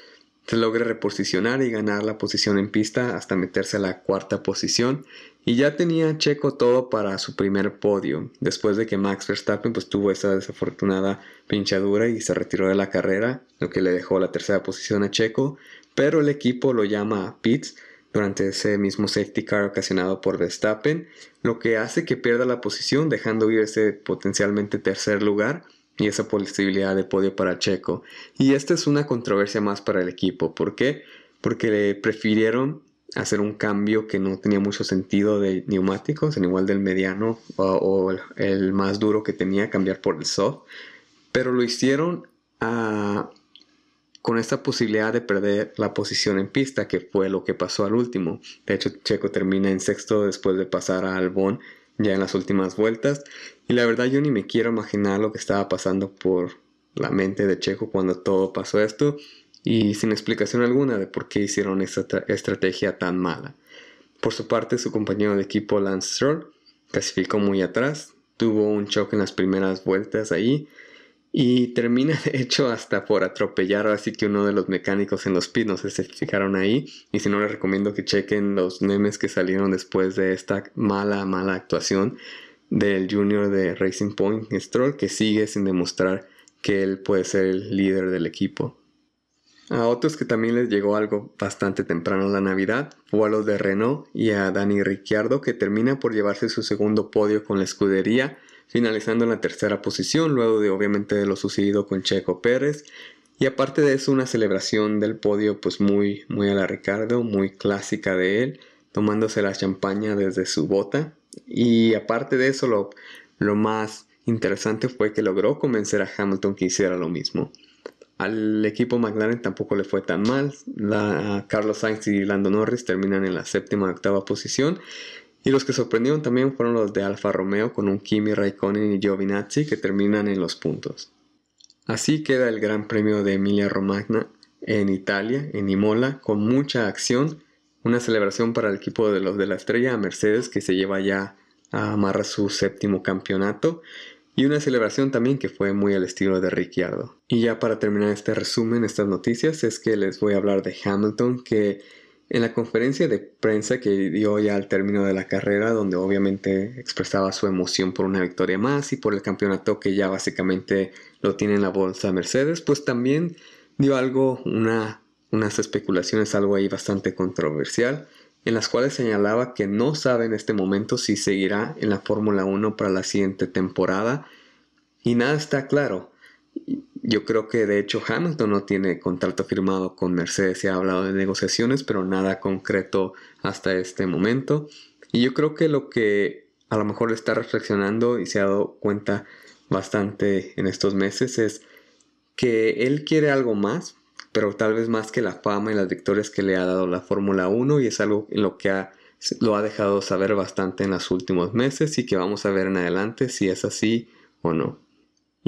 [SPEAKER 7] se logre reposicionar y ganar la posición en pista hasta meterse a la cuarta posición. Y ya tenía Checo todo para su primer podio. Después de que Max Verstappen pues tuvo esa desafortunada pinchadura y se retiró de la carrera lo que le dejó la tercera posición a Checo. Pero el equipo lo llama a pits durante ese mismo safety car ocasionado por Verstappen lo que hace que pierda la posición dejando ir ese potencialmente tercer lugar y esa posibilidad de podio para Checo. Y esta es una controversia más para el equipo. ¿Por qué? Porque le prefirieron hacer un cambio que no tenía mucho sentido de neumáticos, en igual del mediano o, el, el, más duro que tenía, cambiar por el soft. Pero lo hicieron a, con esta posibilidad de perder la posición en pista, que fue lo que pasó al último. De hecho, Checo termina en sexto después de pasar a Albon ya en las últimas vueltas. Y la verdad yo ni me quiero imaginar lo que estaba pasando por la mente de Checo cuando todo pasó esto y sin explicación alguna de por qué hicieron esta estrategia tan mala. Por su parte, su compañero de equipo Lance Stroll clasificó muy atrás, tuvo un choque en las primeras vueltas ahí y termina de hecho hasta por atropellar así que uno de los mecánicos en los pits, no sé si se fijaron ahí y si no les recomiendo que chequen los memes que salieron después de esta mala mala actuación del junior de Racing Point Stroll que sigue sin demostrar que él puede ser el líder del equipo. A otros que también les llegó algo bastante temprano la Navidad fue a los de Renault y a Dani Ricciardo que termina por llevarse su segundo podio con la escudería finalizando en la tercera posición, luego de obviamente de lo sucedido con Checo Pérez. Y aparte de eso, una celebración del podio pues muy, muy a la Ricardo, muy clásica de él, tomándose la champaña desde su bota. Y aparte de eso, lo, lo más interesante fue que logró convencer a Hamilton que hiciera lo mismo. Al equipo McLaren tampoco le fue tan mal. Carlos Sainz y Lando Norris terminan en la séptima y octava posición. Y los que sorprendieron también fueron los de Alfa Romeo con un Kimi Raikkonen y Giovinazzi que terminan en los puntos. Así queda el Gran Premio de Emilia Romagna en Italia, en Imola, con mucha acción, una celebración para el equipo de los de la estrella Mercedes que se lleva ya a amarrar su séptimo campeonato y una celebración también que fue muy al estilo de Ricciardo. Y ya para terminar este resumen, estas noticias, es que les voy a hablar de Hamilton que en la conferencia de prensa que dio ya al término de la carrera, donde obviamente expresaba su emoción por una victoria más y por el campeonato que ya básicamente lo tiene en la bolsa Mercedes, pues también dio algo, una, unas especulaciones, algo ahí bastante controversial, en las cuales señalaba que no sabe en este momento si seguirá en la Fórmula 1 para la siguiente temporada y nada está claro. Yo creo que de hecho Hamilton no tiene contrato firmado con Mercedes, se ha hablado de negociaciones, pero nada concreto hasta este momento. Y yo creo que lo que a lo mejor está reflexionando y se ha dado cuenta bastante en estos meses es que él quiere algo más, pero tal vez más que la fama y las victorias que le ha dado la Fórmula 1 y es algo en lo que ha, lo ha dejado saber bastante en los últimos meses y que vamos a ver en adelante si es así o no.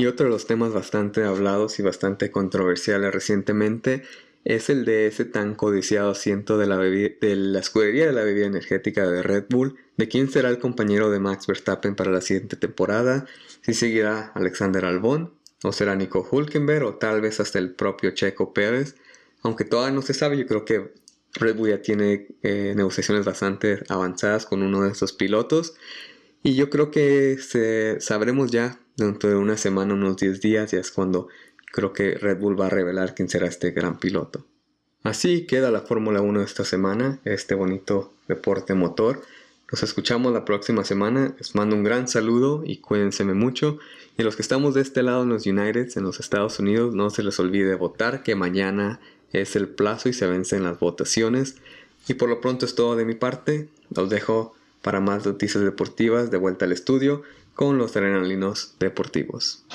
[SPEAKER 7] Y otro de los temas bastante hablados y bastante controversiales recientemente es el de ese tan codiciado asiento de la, de la escudería de la bebida energética de Red Bull, de quién será el compañero de Max Verstappen para la siguiente temporada, si seguirá Alexander Albon, o será Nico Hulkenberg, o tal vez hasta el propio Checo Pérez, aunque todavía no se sabe, yo creo que Red Bull ya tiene eh, negociaciones bastante avanzadas con uno de estos pilotos, y yo creo que se, sabremos ya dentro de una semana, unos 10 días, ya es cuando creo que Red Bull va a revelar quién será este gran piloto. Así queda la Fórmula 1 de esta semana, este bonito deporte motor. Nos escuchamos la próxima semana. Les mando un gran saludo y cuídense mucho. Y los que estamos de este lado en los United, en los Estados Unidos, no se les olvide votar, que mañana es el plazo y se vencen las votaciones. Y por lo pronto es todo de mi parte. Los dejo para más noticias deportivas de vuelta al estudio con los adrenalinos deportivos.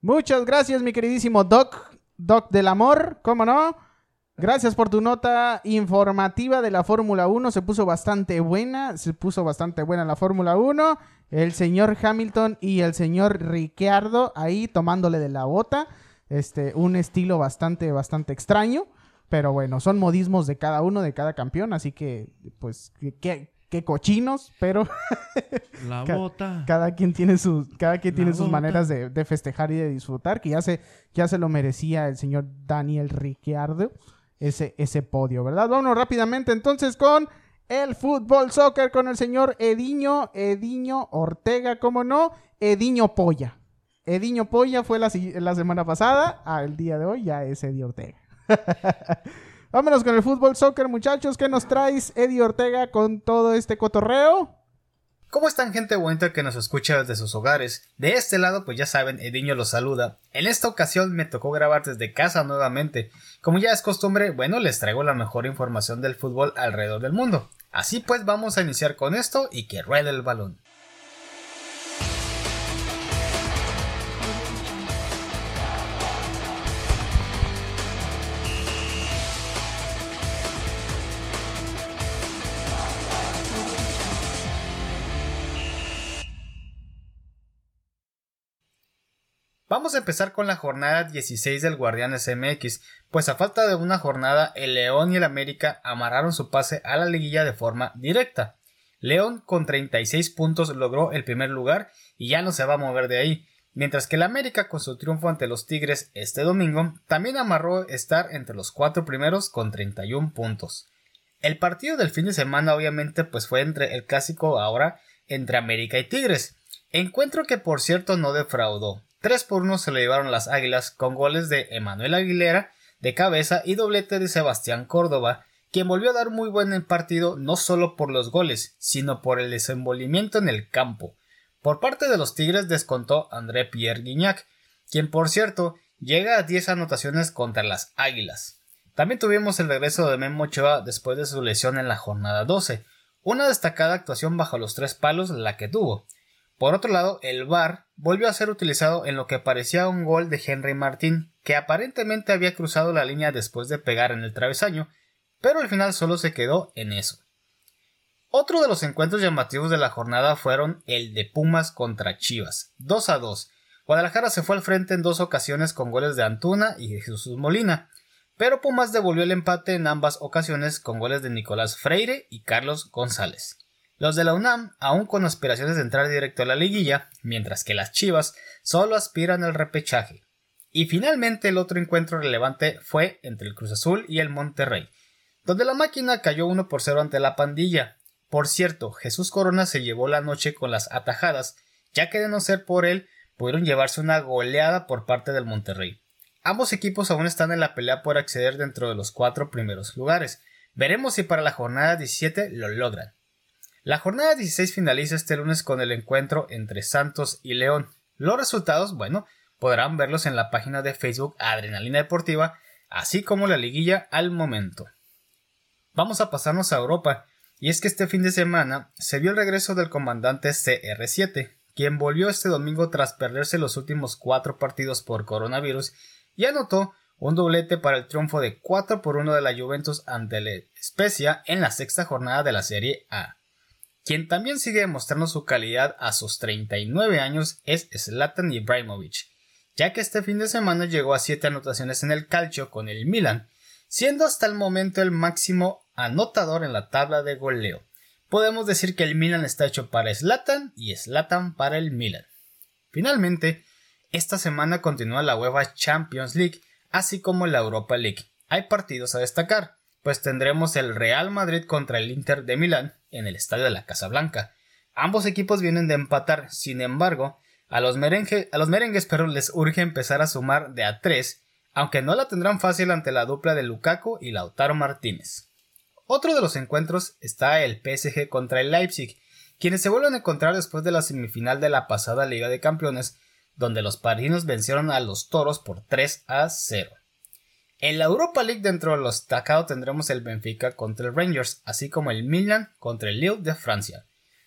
[SPEAKER 1] Muchas gracias, mi queridísimo Doc, Doc del Amor, ¿cómo no? Gracias por tu nota informativa de la Fórmula 1. Se puso bastante buena, se puso bastante buena la Fórmula 1. El señor Hamilton y el señor Ricciardo ahí tomándole de la bota. Este, un estilo bastante, bastante extraño. Pero bueno, son modismos de cada uno, de cada campeón. Así que, pues, qué, qué cochinos, pero
[SPEAKER 4] La bota.
[SPEAKER 1] cada quien tiene sus, cada quien
[SPEAKER 4] La
[SPEAKER 1] tiene sus
[SPEAKER 4] bota.
[SPEAKER 1] maneras de, de festejar y de disfrutar, que ya se, ya se lo merecía el señor Daniel Ricciardo, ese, ese podio, ¿verdad? Vámonos rápidamente entonces con el fútbol soccer con el señor Ediño, Ediño Ortega, ¿cómo no? Ediño Polla. Ediño Polla fue la, la semana pasada, el día de hoy ya es Eddie Ortega. Vámonos con el fútbol soccer, muchachos. ¿Qué nos traes, Eddie Ortega, con todo este cotorreo?
[SPEAKER 8] ¿Cómo están gente bonita que nos escucha desde sus hogares? De este lado, pues ya saben, Ediño los saluda. En esta ocasión me tocó grabar desde casa nuevamente. Como ya es costumbre, bueno, les traigo la mejor información del fútbol alrededor del mundo. Así pues, vamos a iniciar con esto y que ruede el balón. Vamos a empezar con la jornada 16 del Guardianes MX, pues a falta de una jornada el León y el América amarraron su pase a la liguilla de forma directa. León con 36 puntos logró el primer lugar y ya no se va a mover de ahí, mientras que el América con su triunfo ante los Tigres este domingo también amarró estar entre los cuatro primeros con 31 puntos. El partido del fin de semana obviamente pues fue entre el clásico ahora entre América y Tigres, encuentro que por cierto no defraudó. 3 por 1 se lo llevaron las Águilas con goles de Emanuel Aguilera de cabeza y doblete de Sebastián Córdoba, quien volvió a dar muy buen partido no solo por los goles, sino por el desenvolvimiento en el campo. Por parte de los Tigres descontó André Pierre Guignac, quien por cierto llega a 10 anotaciones contra las Águilas. También tuvimos el regreso de Memo Ochoa después de su lesión en la jornada 12, una destacada actuación bajo los tres palos la que tuvo. Por otro lado, el VAR volvió a ser utilizado en lo que parecía un gol de Henry Martín, que aparentemente había cruzado la línea después de pegar en el travesaño, pero al final solo se quedó en eso. Otro de los encuentros llamativos de la jornada fueron el de Pumas contra Chivas, 2 a 2. Guadalajara se fue al frente en dos ocasiones con goles de Antuna y de Jesús Molina, pero Pumas devolvió el empate en ambas ocasiones con goles de Nicolás Freire y Carlos González. Los de la UNAM aún con aspiraciones de entrar directo a la liguilla, mientras que las Chivas solo aspiran al repechaje. Y finalmente el otro encuentro relevante fue entre el Cruz Azul y el Monterrey, donde la máquina cayó 1 por 0 ante la pandilla. Por cierto, Jesús Corona se llevó la noche con las atajadas, ya que de no ser por él, pudieron llevarse una goleada por parte del Monterrey. Ambos equipos aún están en la pelea por acceder dentro de los cuatro primeros lugares. Veremos si para la jornada 17 lo logran. La jornada 16 finaliza este lunes con el encuentro entre Santos y León. Los resultados, bueno, podrán verlos en la página de Facebook Adrenalina Deportiva, así como la liguilla al momento. Vamos a pasarnos a Europa, y es que este fin de semana se vio el regreso del comandante CR7, quien volvió este domingo tras perderse los últimos cuatro partidos por coronavirus y anotó un doblete para el triunfo de 4 por 1 de la Juventus ante el Spezia en la sexta jornada de la Serie A. Quien también sigue demostrando su calidad a sus 39 años es Zlatan Ibrahimovic, ya que este fin de semana llegó a 7 anotaciones en el calcio con el Milan, siendo hasta el momento el máximo anotador en la tabla de goleo. Podemos decir que el Milan está hecho para Zlatan y Zlatan para el Milan. Finalmente, esta semana continúa la UEFA Champions League, así como la Europa League. Hay partidos a destacar, pues tendremos el Real Madrid contra el Inter de Milán en el estadio de la Casa Blanca. Ambos equipos vienen de empatar, sin embargo, a los, a los merengues pero les urge empezar a sumar de a 3, aunque no la tendrán fácil ante la dupla de Lukaku y Lautaro Martínez. Otro de los encuentros está el PSG contra el Leipzig, quienes se vuelven a encontrar después de la semifinal de la pasada Liga de Campeones, donde los parisinos vencieron a los toros por 3 a 0. En la Europa League dentro de los destacados tendremos el Benfica contra el Rangers, así como el Milan contra el Lille de Francia.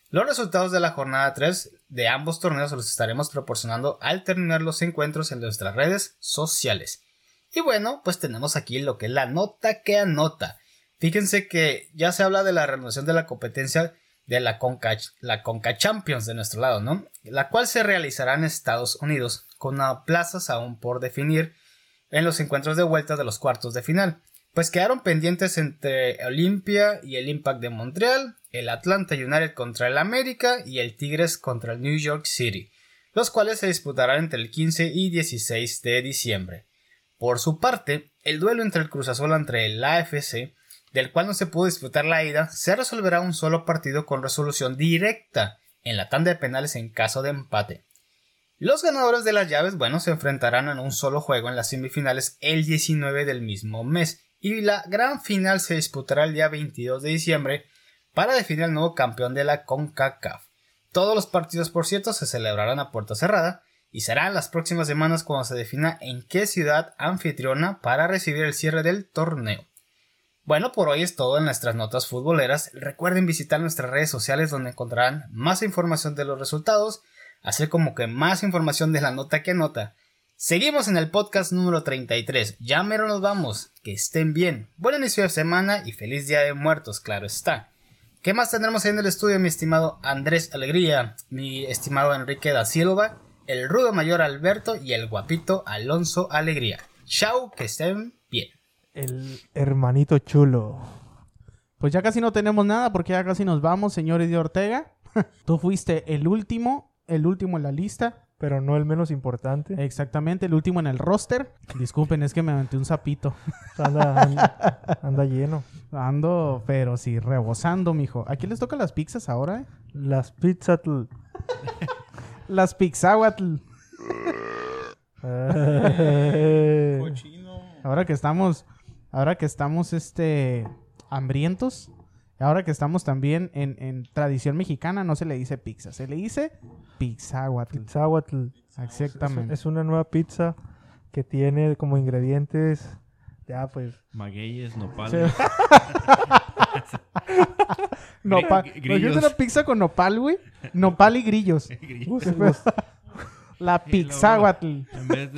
[SPEAKER 8] Los resultados de la jornada 3 de ambos torneos los estaremos proporcionando al terminar los encuentros en nuestras redes sociales. Y bueno, pues tenemos aquí lo que es la nota que anota. Fíjense que ya se habla de la renovación de la competencia de la Conca, la Conca Champions de nuestro lado, ¿no? La cual se realizará en Estados Unidos, con plazas aún por definir en los encuentros de vuelta de los cuartos de final, pues quedaron pendientes entre Olimpia y el Impact de Montreal, el Atlanta United contra el América y el Tigres contra el New York City, los cuales se disputarán entre el 15 y 16 de diciembre. Por su parte, el duelo entre el Cruz Azul entre el AFC, del cual no se pudo disputar la ida, se resolverá un solo partido con resolución directa en la tanda de penales en caso de empate. Los ganadores de las llaves, bueno, se enfrentarán en un solo juego en las semifinales el 19 del mismo mes y la gran final se disputará el día 22 de diciembre para definir el nuevo campeón de la CONCACAF. Todos los partidos, por cierto, se celebrarán a puerta cerrada y serán las próximas semanas cuando se defina en qué ciudad anfitriona para recibir el cierre del torneo. Bueno, por hoy es todo en nuestras notas futboleras. Recuerden visitar nuestras redes sociales donde encontrarán más información de los resultados hacer como que más información de la nota que nota. Seguimos en el podcast número 33. Ya mero nos vamos. Que estén bien. Buen inicio de semana y feliz día de muertos, claro está. ¿Qué más tendremos ahí en el estudio, mi estimado Andrés Alegría, mi estimado Enrique da Silva, el rudo mayor Alberto y el guapito Alonso Alegría? Chao, que estén bien.
[SPEAKER 3] El hermanito chulo.
[SPEAKER 1] Pues ya casi no tenemos nada porque ya casi nos vamos, señor de Ortega. Tú fuiste el último el último en la lista.
[SPEAKER 3] Pero no el menos importante.
[SPEAKER 1] Exactamente, el último en el roster. Disculpen, es que me aventé un sapito.
[SPEAKER 3] Anda, anda, anda lleno.
[SPEAKER 1] Ando, pero sí, rebosando, mijo. ¿A quién les toca las pizzas ahora? eh?
[SPEAKER 3] Las pizzas.
[SPEAKER 1] Las pizzahuatl.
[SPEAKER 5] Cochino.
[SPEAKER 1] Ahora que estamos, ahora que estamos, este, hambrientos. Ahora que estamos también en, en tradición mexicana, no se le dice pizza, se le dice pizzahuatl.
[SPEAKER 3] Pizzahuatl.
[SPEAKER 1] Exactamente.
[SPEAKER 3] Es una nueva pizza que tiene como ingredientes. Ya, pues.
[SPEAKER 4] Magueyes, nopales.
[SPEAKER 1] Nopal. ¿No
[SPEAKER 4] grillos.
[SPEAKER 1] quieres una pizza con nopal, güey? Nopal y grillos.
[SPEAKER 4] grillos.
[SPEAKER 1] La
[SPEAKER 4] vez de,
[SPEAKER 3] Chapulines,
[SPEAKER 4] En vez de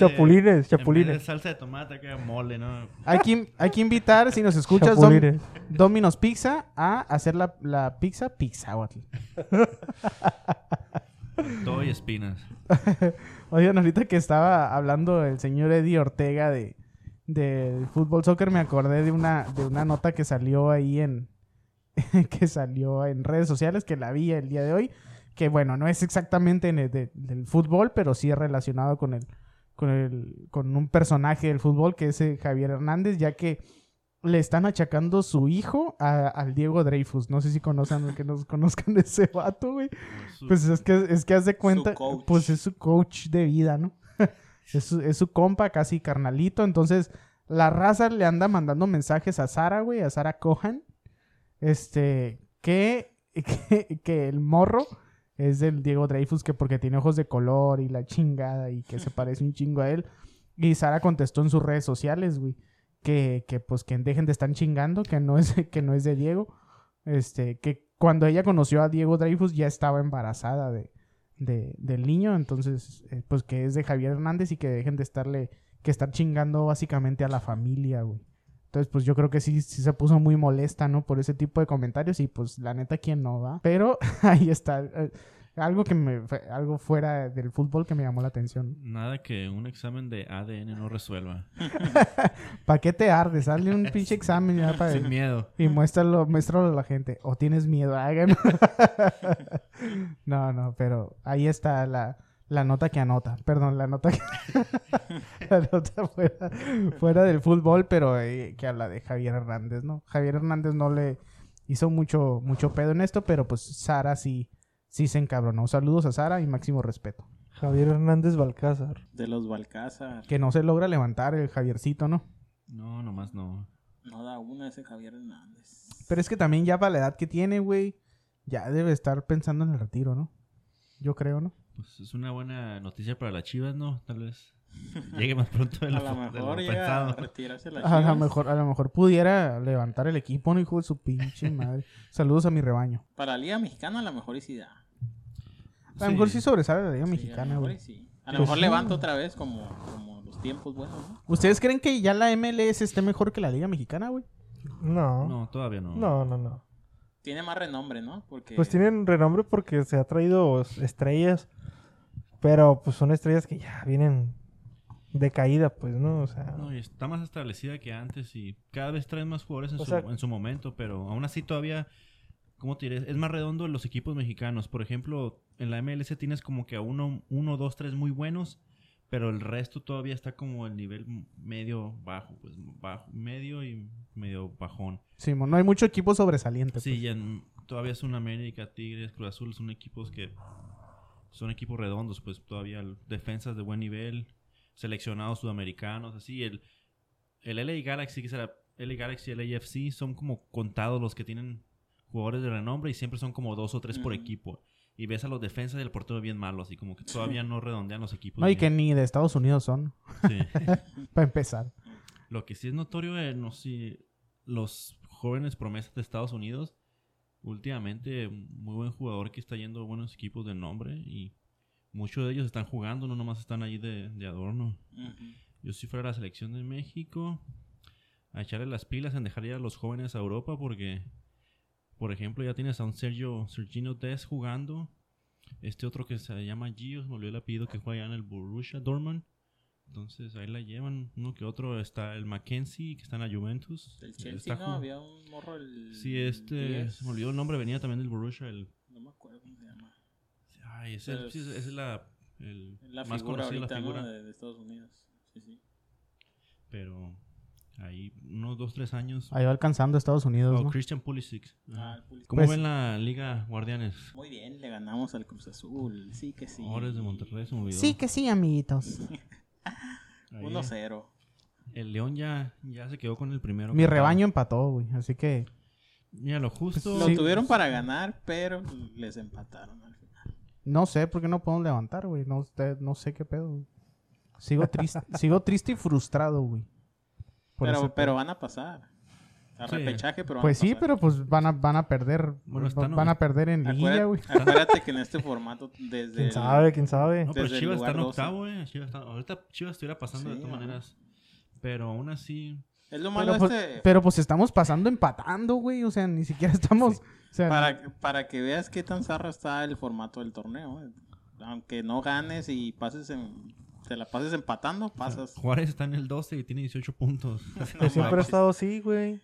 [SPEAKER 3] chapulines.
[SPEAKER 4] salsa de tomate, que mole, ¿no?
[SPEAKER 1] Hay que, hay que invitar, si nos escuchas, Dom-
[SPEAKER 3] Chapulines.
[SPEAKER 1] Domino's Pizza, a hacer la, la pizza pizzahuatl.
[SPEAKER 4] Todo y espinas.
[SPEAKER 1] Oigan, ahorita que estaba hablando el señor Eddie Ortega de, de fútbol soccer, me acordé de una, de una nota que salió ahí en que salió en redes sociales, que la vi el día de hoy, que bueno, no es exactamente en el de- del fútbol, pero sí es relacionado con el, con el, con un personaje del fútbol que es eh, Javier Hernández, ya que le están achacando su hijo a- al Diego Dreyfus. No sé si conozcan, que nos conozcan de ese vato, güey.
[SPEAKER 4] Su-
[SPEAKER 1] Pues es que, es que haz de cuenta,
[SPEAKER 5] coach.
[SPEAKER 1] pues es su coach de vida, ¿no? es, su, es su compa, casi carnalito. Entonces, la raza le anda mandando mensajes a Sara, güey, a Sara Cohan. Este, que, que, que el morro es del Diego Dreyfus, que porque tiene ojos de color y la chingada y que se parece un chingo a él. Y Sara contestó en sus redes sociales, güey, que, que pues que dejen de estar chingando, que no es, que no es de Diego. Este, que cuando ella conoció a Diego Dreyfus ya estaba embarazada de, de- del niño, entonces, eh, pues que es de Javier Hernández y que dejen de estarle que estar chingando básicamente a la familia, güey. Entonces, pues yo creo que sí, sí se puso muy molesta, ¿no? Por ese tipo de comentarios y pues la neta, ¿quién no va? Pero ahí está. eh, algo que me... Algo fuera del fútbol que me llamó la atención.
[SPEAKER 4] Nada que un examen de ADN no resuelva.
[SPEAKER 1] ¿Para qué te ardes? Hazle un pinche examen ya para...
[SPEAKER 4] Sin miedo.
[SPEAKER 1] Y muéstralo, muéstralo a la gente. O tienes miedo, hagan. no, no, pero ahí está la, la nota que anota. Perdón, la nota que... la nota fuera, fuera del fútbol, pero eh, que habla de Javier Hernández, ¿no? Javier Hernández no le hizo mucho, mucho pedo en esto, pero pues Sara sí, sí se encabronó. Saludos a Sara y máximo respeto.
[SPEAKER 3] Javier Hernández Balcázar.
[SPEAKER 5] De los Balcázar.
[SPEAKER 1] Que no se logra levantar el Javiercito, ¿no?
[SPEAKER 4] No, nomás no.
[SPEAKER 5] No da una ese Javier Hernández.
[SPEAKER 1] Pero es que también ya para la edad que tiene, güey, ya debe estar pensando en el retiro, ¿no? Yo creo, ¿no?
[SPEAKER 4] Pues es una buena noticia para las chivas, ¿no? Tal vez llegue más pronto de
[SPEAKER 5] A
[SPEAKER 4] lo,
[SPEAKER 5] lo
[SPEAKER 4] de lo
[SPEAKER 5] mejor llega
[SPEAKER 4] pensado.
[SPEAKER 5] a retirarse
[SPEAKER 1] A lo
[SPEAKER 5] Chivas.
[SPEAKER 1] mejor, a lo mejor pudiera levantar el equipo, ¿no? Hijo de su pinche madre. Saludos a mi rebaño.
[SPEAKER 5] Para la Liga Mexicana a lo mejor y sí da.
[SPEAKER 1] A lo mejor sí
[SPEAKER 4] Sí.
[SPEAKER 1] sobresale la Liga
[SPEAKER 5] Sí, a
[SPEAKER 1] Mexicana,
[SPEAKER 5] lo mejor
[SPEAKER 1] güey.
[SPEAKER 5] sí. A lo
[SPEAKER 1] Pues
[SPEAKER 5] mejor
[SPEAKER 1] sí.
[SPEAKER 5] levanta otra vez como, como los tiempos buenos, ¿no?
[SPEAKER 1] ¿Ustedes creen que ya la MLS esté mejor que la Liga Mexicana, güey?
[SPEAKER 3] No.
[SPEAKER 4] No, todavía no.
[SPEAKER 3] No, no, no.
[SPEAKER 5] Tiene más renombre, ¿no? Porque
[SPEAKER 3] Pues tienen renombre porque se ha traído estrellas. Pero pues son estrellas que ya vienen de caída, pues, ¿no? O sea.
[SPEAKER 4] No, y está más establecida que antes y cada vez traen más jugadores en, su,
[SPEAKER 3] sea-
[SPEAKER 4] en su momento, pero aún así todavía, ¿cómo te diré? Es más redondo en los equipos mexicanos. Por ejemplo, en la MLS tienes como que a uno, uno, dos, tres muy buenos, pero el resto todavía está como el nivel medio bajo, pues bajo, medio y medio bajón.
[SPEAKER 1] Sí, no hay mucho equipo sobresaliente.
[SPEAKER 4] Sí,
[SPEAKER 1] pues.
[SPEAKER 4] y en- todavía es un América, Tigres, Cruz Azul, son equipos que son equipos redondos, pues todavía defensas de buen nivel, seleccionados sudamericanos, así. El, el LA Galaxy, que será LA Galaxy y el AFC, son como contados los que tienen jugadores de renombre y siempre son como dos o tres por equipo. Y ves a los defensas del portero bien malos, así como que todavía no redondean los equipos.
[SPEAKER 1] No, y
[SPEAKER 4] bien.
[SPEAKER 1] que ni de Estados Unidos son,
[SPEAKER 4] Sí.
[SPEAKER 1] para empezar.
[SPEAKER 4] Lo que sí es notorio, eh, no sé, si los jóvenes promesas de Estados Unidos, últimamente muy buen jugador que está yendo a buenos equipos de nombre y muchos de ellos están jugando, no nomás están ahí de, de adorno. Yo si fuera la selección de México, a echarle las pilas en dejar ir a los jóvenes a Europa porque, por ejemplo, ya tienes a un Sergio, Sergino Des jugando, este otro que se llama Gio, me olvidó el apellido que juega allá en el Borussia Dortmund. Entonces ahí la llevan, uno que otro está el Mackenzie que está en la Juventus.
[SPEAKER 5] Del
[SPEAKER 4] Está
[SPEAKER 5] Chelsea, ¿no? Había un morro el...
[SPEAKER 4] Sí, este,
[SPEAKER 5] 10.
[SPEAKER 4] se me olvidó el nombre, venía también del Borussia, el
[SPEAKER 5] No me acuerdo cómo se llama.
[SPEAKER 4] ay, ese,
[SPEAKER 5] Pero
[SPEAKER 4] sí,
[SPEAKER 5] es-
[SPEAKER 4] esa es la el
[SPEAKER 5] la
[SPEAKER 4] más
[SPEAKER 5] figura
[SPEAKER 4] conocida
[SPEAKER 5] ahorita,
[SPEAKER 4] la figura,
[SPEAKER 5] ¿no? De, de Estados Unidos. Sí, sí.
[SPEAKER 4] pero ahí unos dos tres años.
[SPEAKER 1] Ahí va alcanzando Estados Unidos,
[SPEAKER 4] Oh,
[SPEAKER 1] ¿no?
[SPEAKER 4] Christian Pulisic.
[SPEAKER 5] Ah, el Pulisic.
[SPEAKER 4] ¿Cómo
[SPEAKER 1] Pues-
[SPEAKER 4] ven la Liga Guardianes?
[SPEAKER 5] Muy bien, le ganamos al Cruz Azul. Sí que sí.
[SPEAKER 4] Ores de Monterrey se me olvidó.
[SPEAKER 1] Sí, que sí, amiguitos.
[SPEAKER 4] Ahí,
[SPEAKER 5] 1-0.
[SPEAKER 4] El León ya, ya se quedó con el primero.
[SPEAKER 1] Mi rebaño empató, güey. Así que
[SPEAKER 4] Mira, lo justo.
[SPEAKER 5] Lo
[SPEAKER 1] Sí.
[SPEAKER 5] tuvieron para ganar, pero les empataron al final.
[SPEAKER 1] no sé por qué no podemos levantar, güey. No, no sé qué pedo. güey. Sigo triste, sigo triste y frustrado, güey.
[SPEAKER 5] Pero, pero van a pasar. A
[SPEAKER 4] Sí.
[SPEAKER 5] repechaje, pero van
[SPEAKER 1] Pues sí, pero pues van a, van a perder.
[SPEAKER 4] Bueno, están-
[SPEAKER 1] van a perder en liguilla, güey.
[SPEAKER 5] acuérdate que en este formato, desde.
[SPEAKER 3] ¿Quién sabe? ¿Quién sabe?
[SPEAKER 4] No, pero Chivas está en
[SPEAKER 5] 12.
[SPEAKER 4] octavo, eh. Chivas está- ahorita Chivas estuviera pasando de todas maneras. Pero aún así.
[SPEAKER 5] Es lo malo
[SPEAKER 1] Pero
[SPEAKER 5] de
[SPEAKER 1] pues,
[SPEAKER 5] este.
[SPEAKER 1] pero pues estamos pasando empatando, güey. O sea, ni siquiera estamos. O sea,
[SPEAKER 5] Para, para que veas qué tan zarra está el formato del torneo. eh. Aunque no ganes y pases en. Te la pases empatando, pasas.
[SPEAKER 4] Juárez está en el 12 y tiene 18 puntos.
[SPEAKER 3] Pues siempre ha estado así, güey.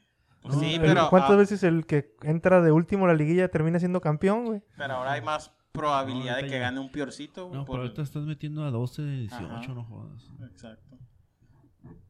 [SPEAKER 5] Pues
[SPEAKER 3] No,
[SPEAKER 5] sí,
[SPEAKER 3] el-
[SPEAKER 5] pero,
[SPEAKER 3] ¿Cuántas
[SPEAKER 5] ah,
[SPEAKER 3] veces el que entra de último a la liguilla termina siendo campeón, güey?
[SPEAKER 5] pero ahora hay más probabilidad
[SPEAKER 4] No,
[SPEAKER 5] de que
[SPEAKER 4] ya-
[SPEAKER 5] gane un piorcito.
[SPEAKER 4] No,
[SPEAKER 5] por-
[SPEAKER 4] pero ahorita estás metiendo a 12 de 18,
[SPEAKER 5] Ajá.
[SPEAKER 4] no jodas.
[SPEAKER 5] Exacto.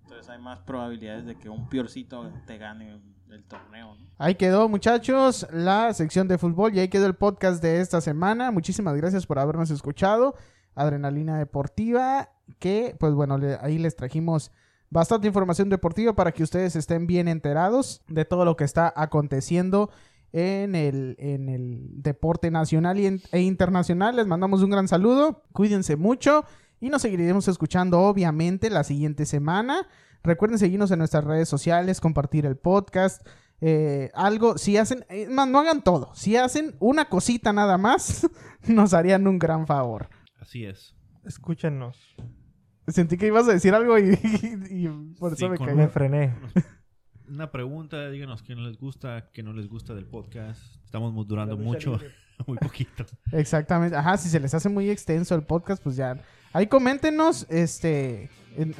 [SPEAKER 5] Entonces hay más probabilidades de que un piorcito te gane el torneo. ¿no?
[SPEAKER 1] Ahí quedó, muchachos, la sección de fútbol y ahí quedó el podcast de esta semana. Muchísimas gracias por habernos escuchado. Adrenalina Deportiva, que pues bueno, le- ahí les trajimos bastante información deportiva para que ustedes estén bien enterados de todo lo que está aconteciendo en el, en el deporte nacional y en- e internacional. Les mandamos un gran saludo, cuídense mucho y nos seguiremos escuchando obviamente la siguiente semana. Recuerden seguirnos en nuestras redes sociales, compartir el podcast. eh, algo, si hacen, eh, más, no hagan todo, si hacen una cosita nada más, nos harían un gran favor.
[SPEAKER 4] Así es.
[SPEAKER 3] Escúchenos.
[SPEAKER 1] Sentí que ibas a decir algo y, y por
[SPEAKER 4] Sí,
[SPEAKER 1] eso me caí.
[SPEAKER 3] Me frené.
[SPEAKER 4] Una pregunta, díganos qué no les gusta, qué no les gusta del podcast. Estamos durando mucho, muy poquito.
[SPEAKER 1] Exactamente. Ajá, si se les hace muy extenso el podcast, pues ya. Ahí coméntenos, este,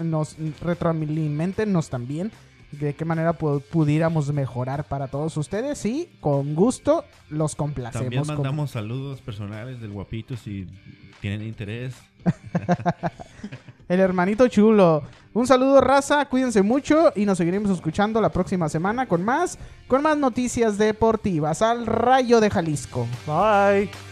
[SPEAKER 1] nos retroalimentenos también de qué manera pu- pudiéramos mejorar para todos ustedes y con gusto los complacemos.
[SPEAKER 4] También
[SPEAKER 1] con-
[SPEAKER 4] mandamos saludos personales del guapito si tienen interés.
[SPEAKER 1] El hermanito chulo. Un saludo, raza. Cuídense mucho y nos seguiremos escuchando la próxima semana con más, con más noticias deportivas. Al rayo de Jalisco.
[SPEAKER 3] Bye.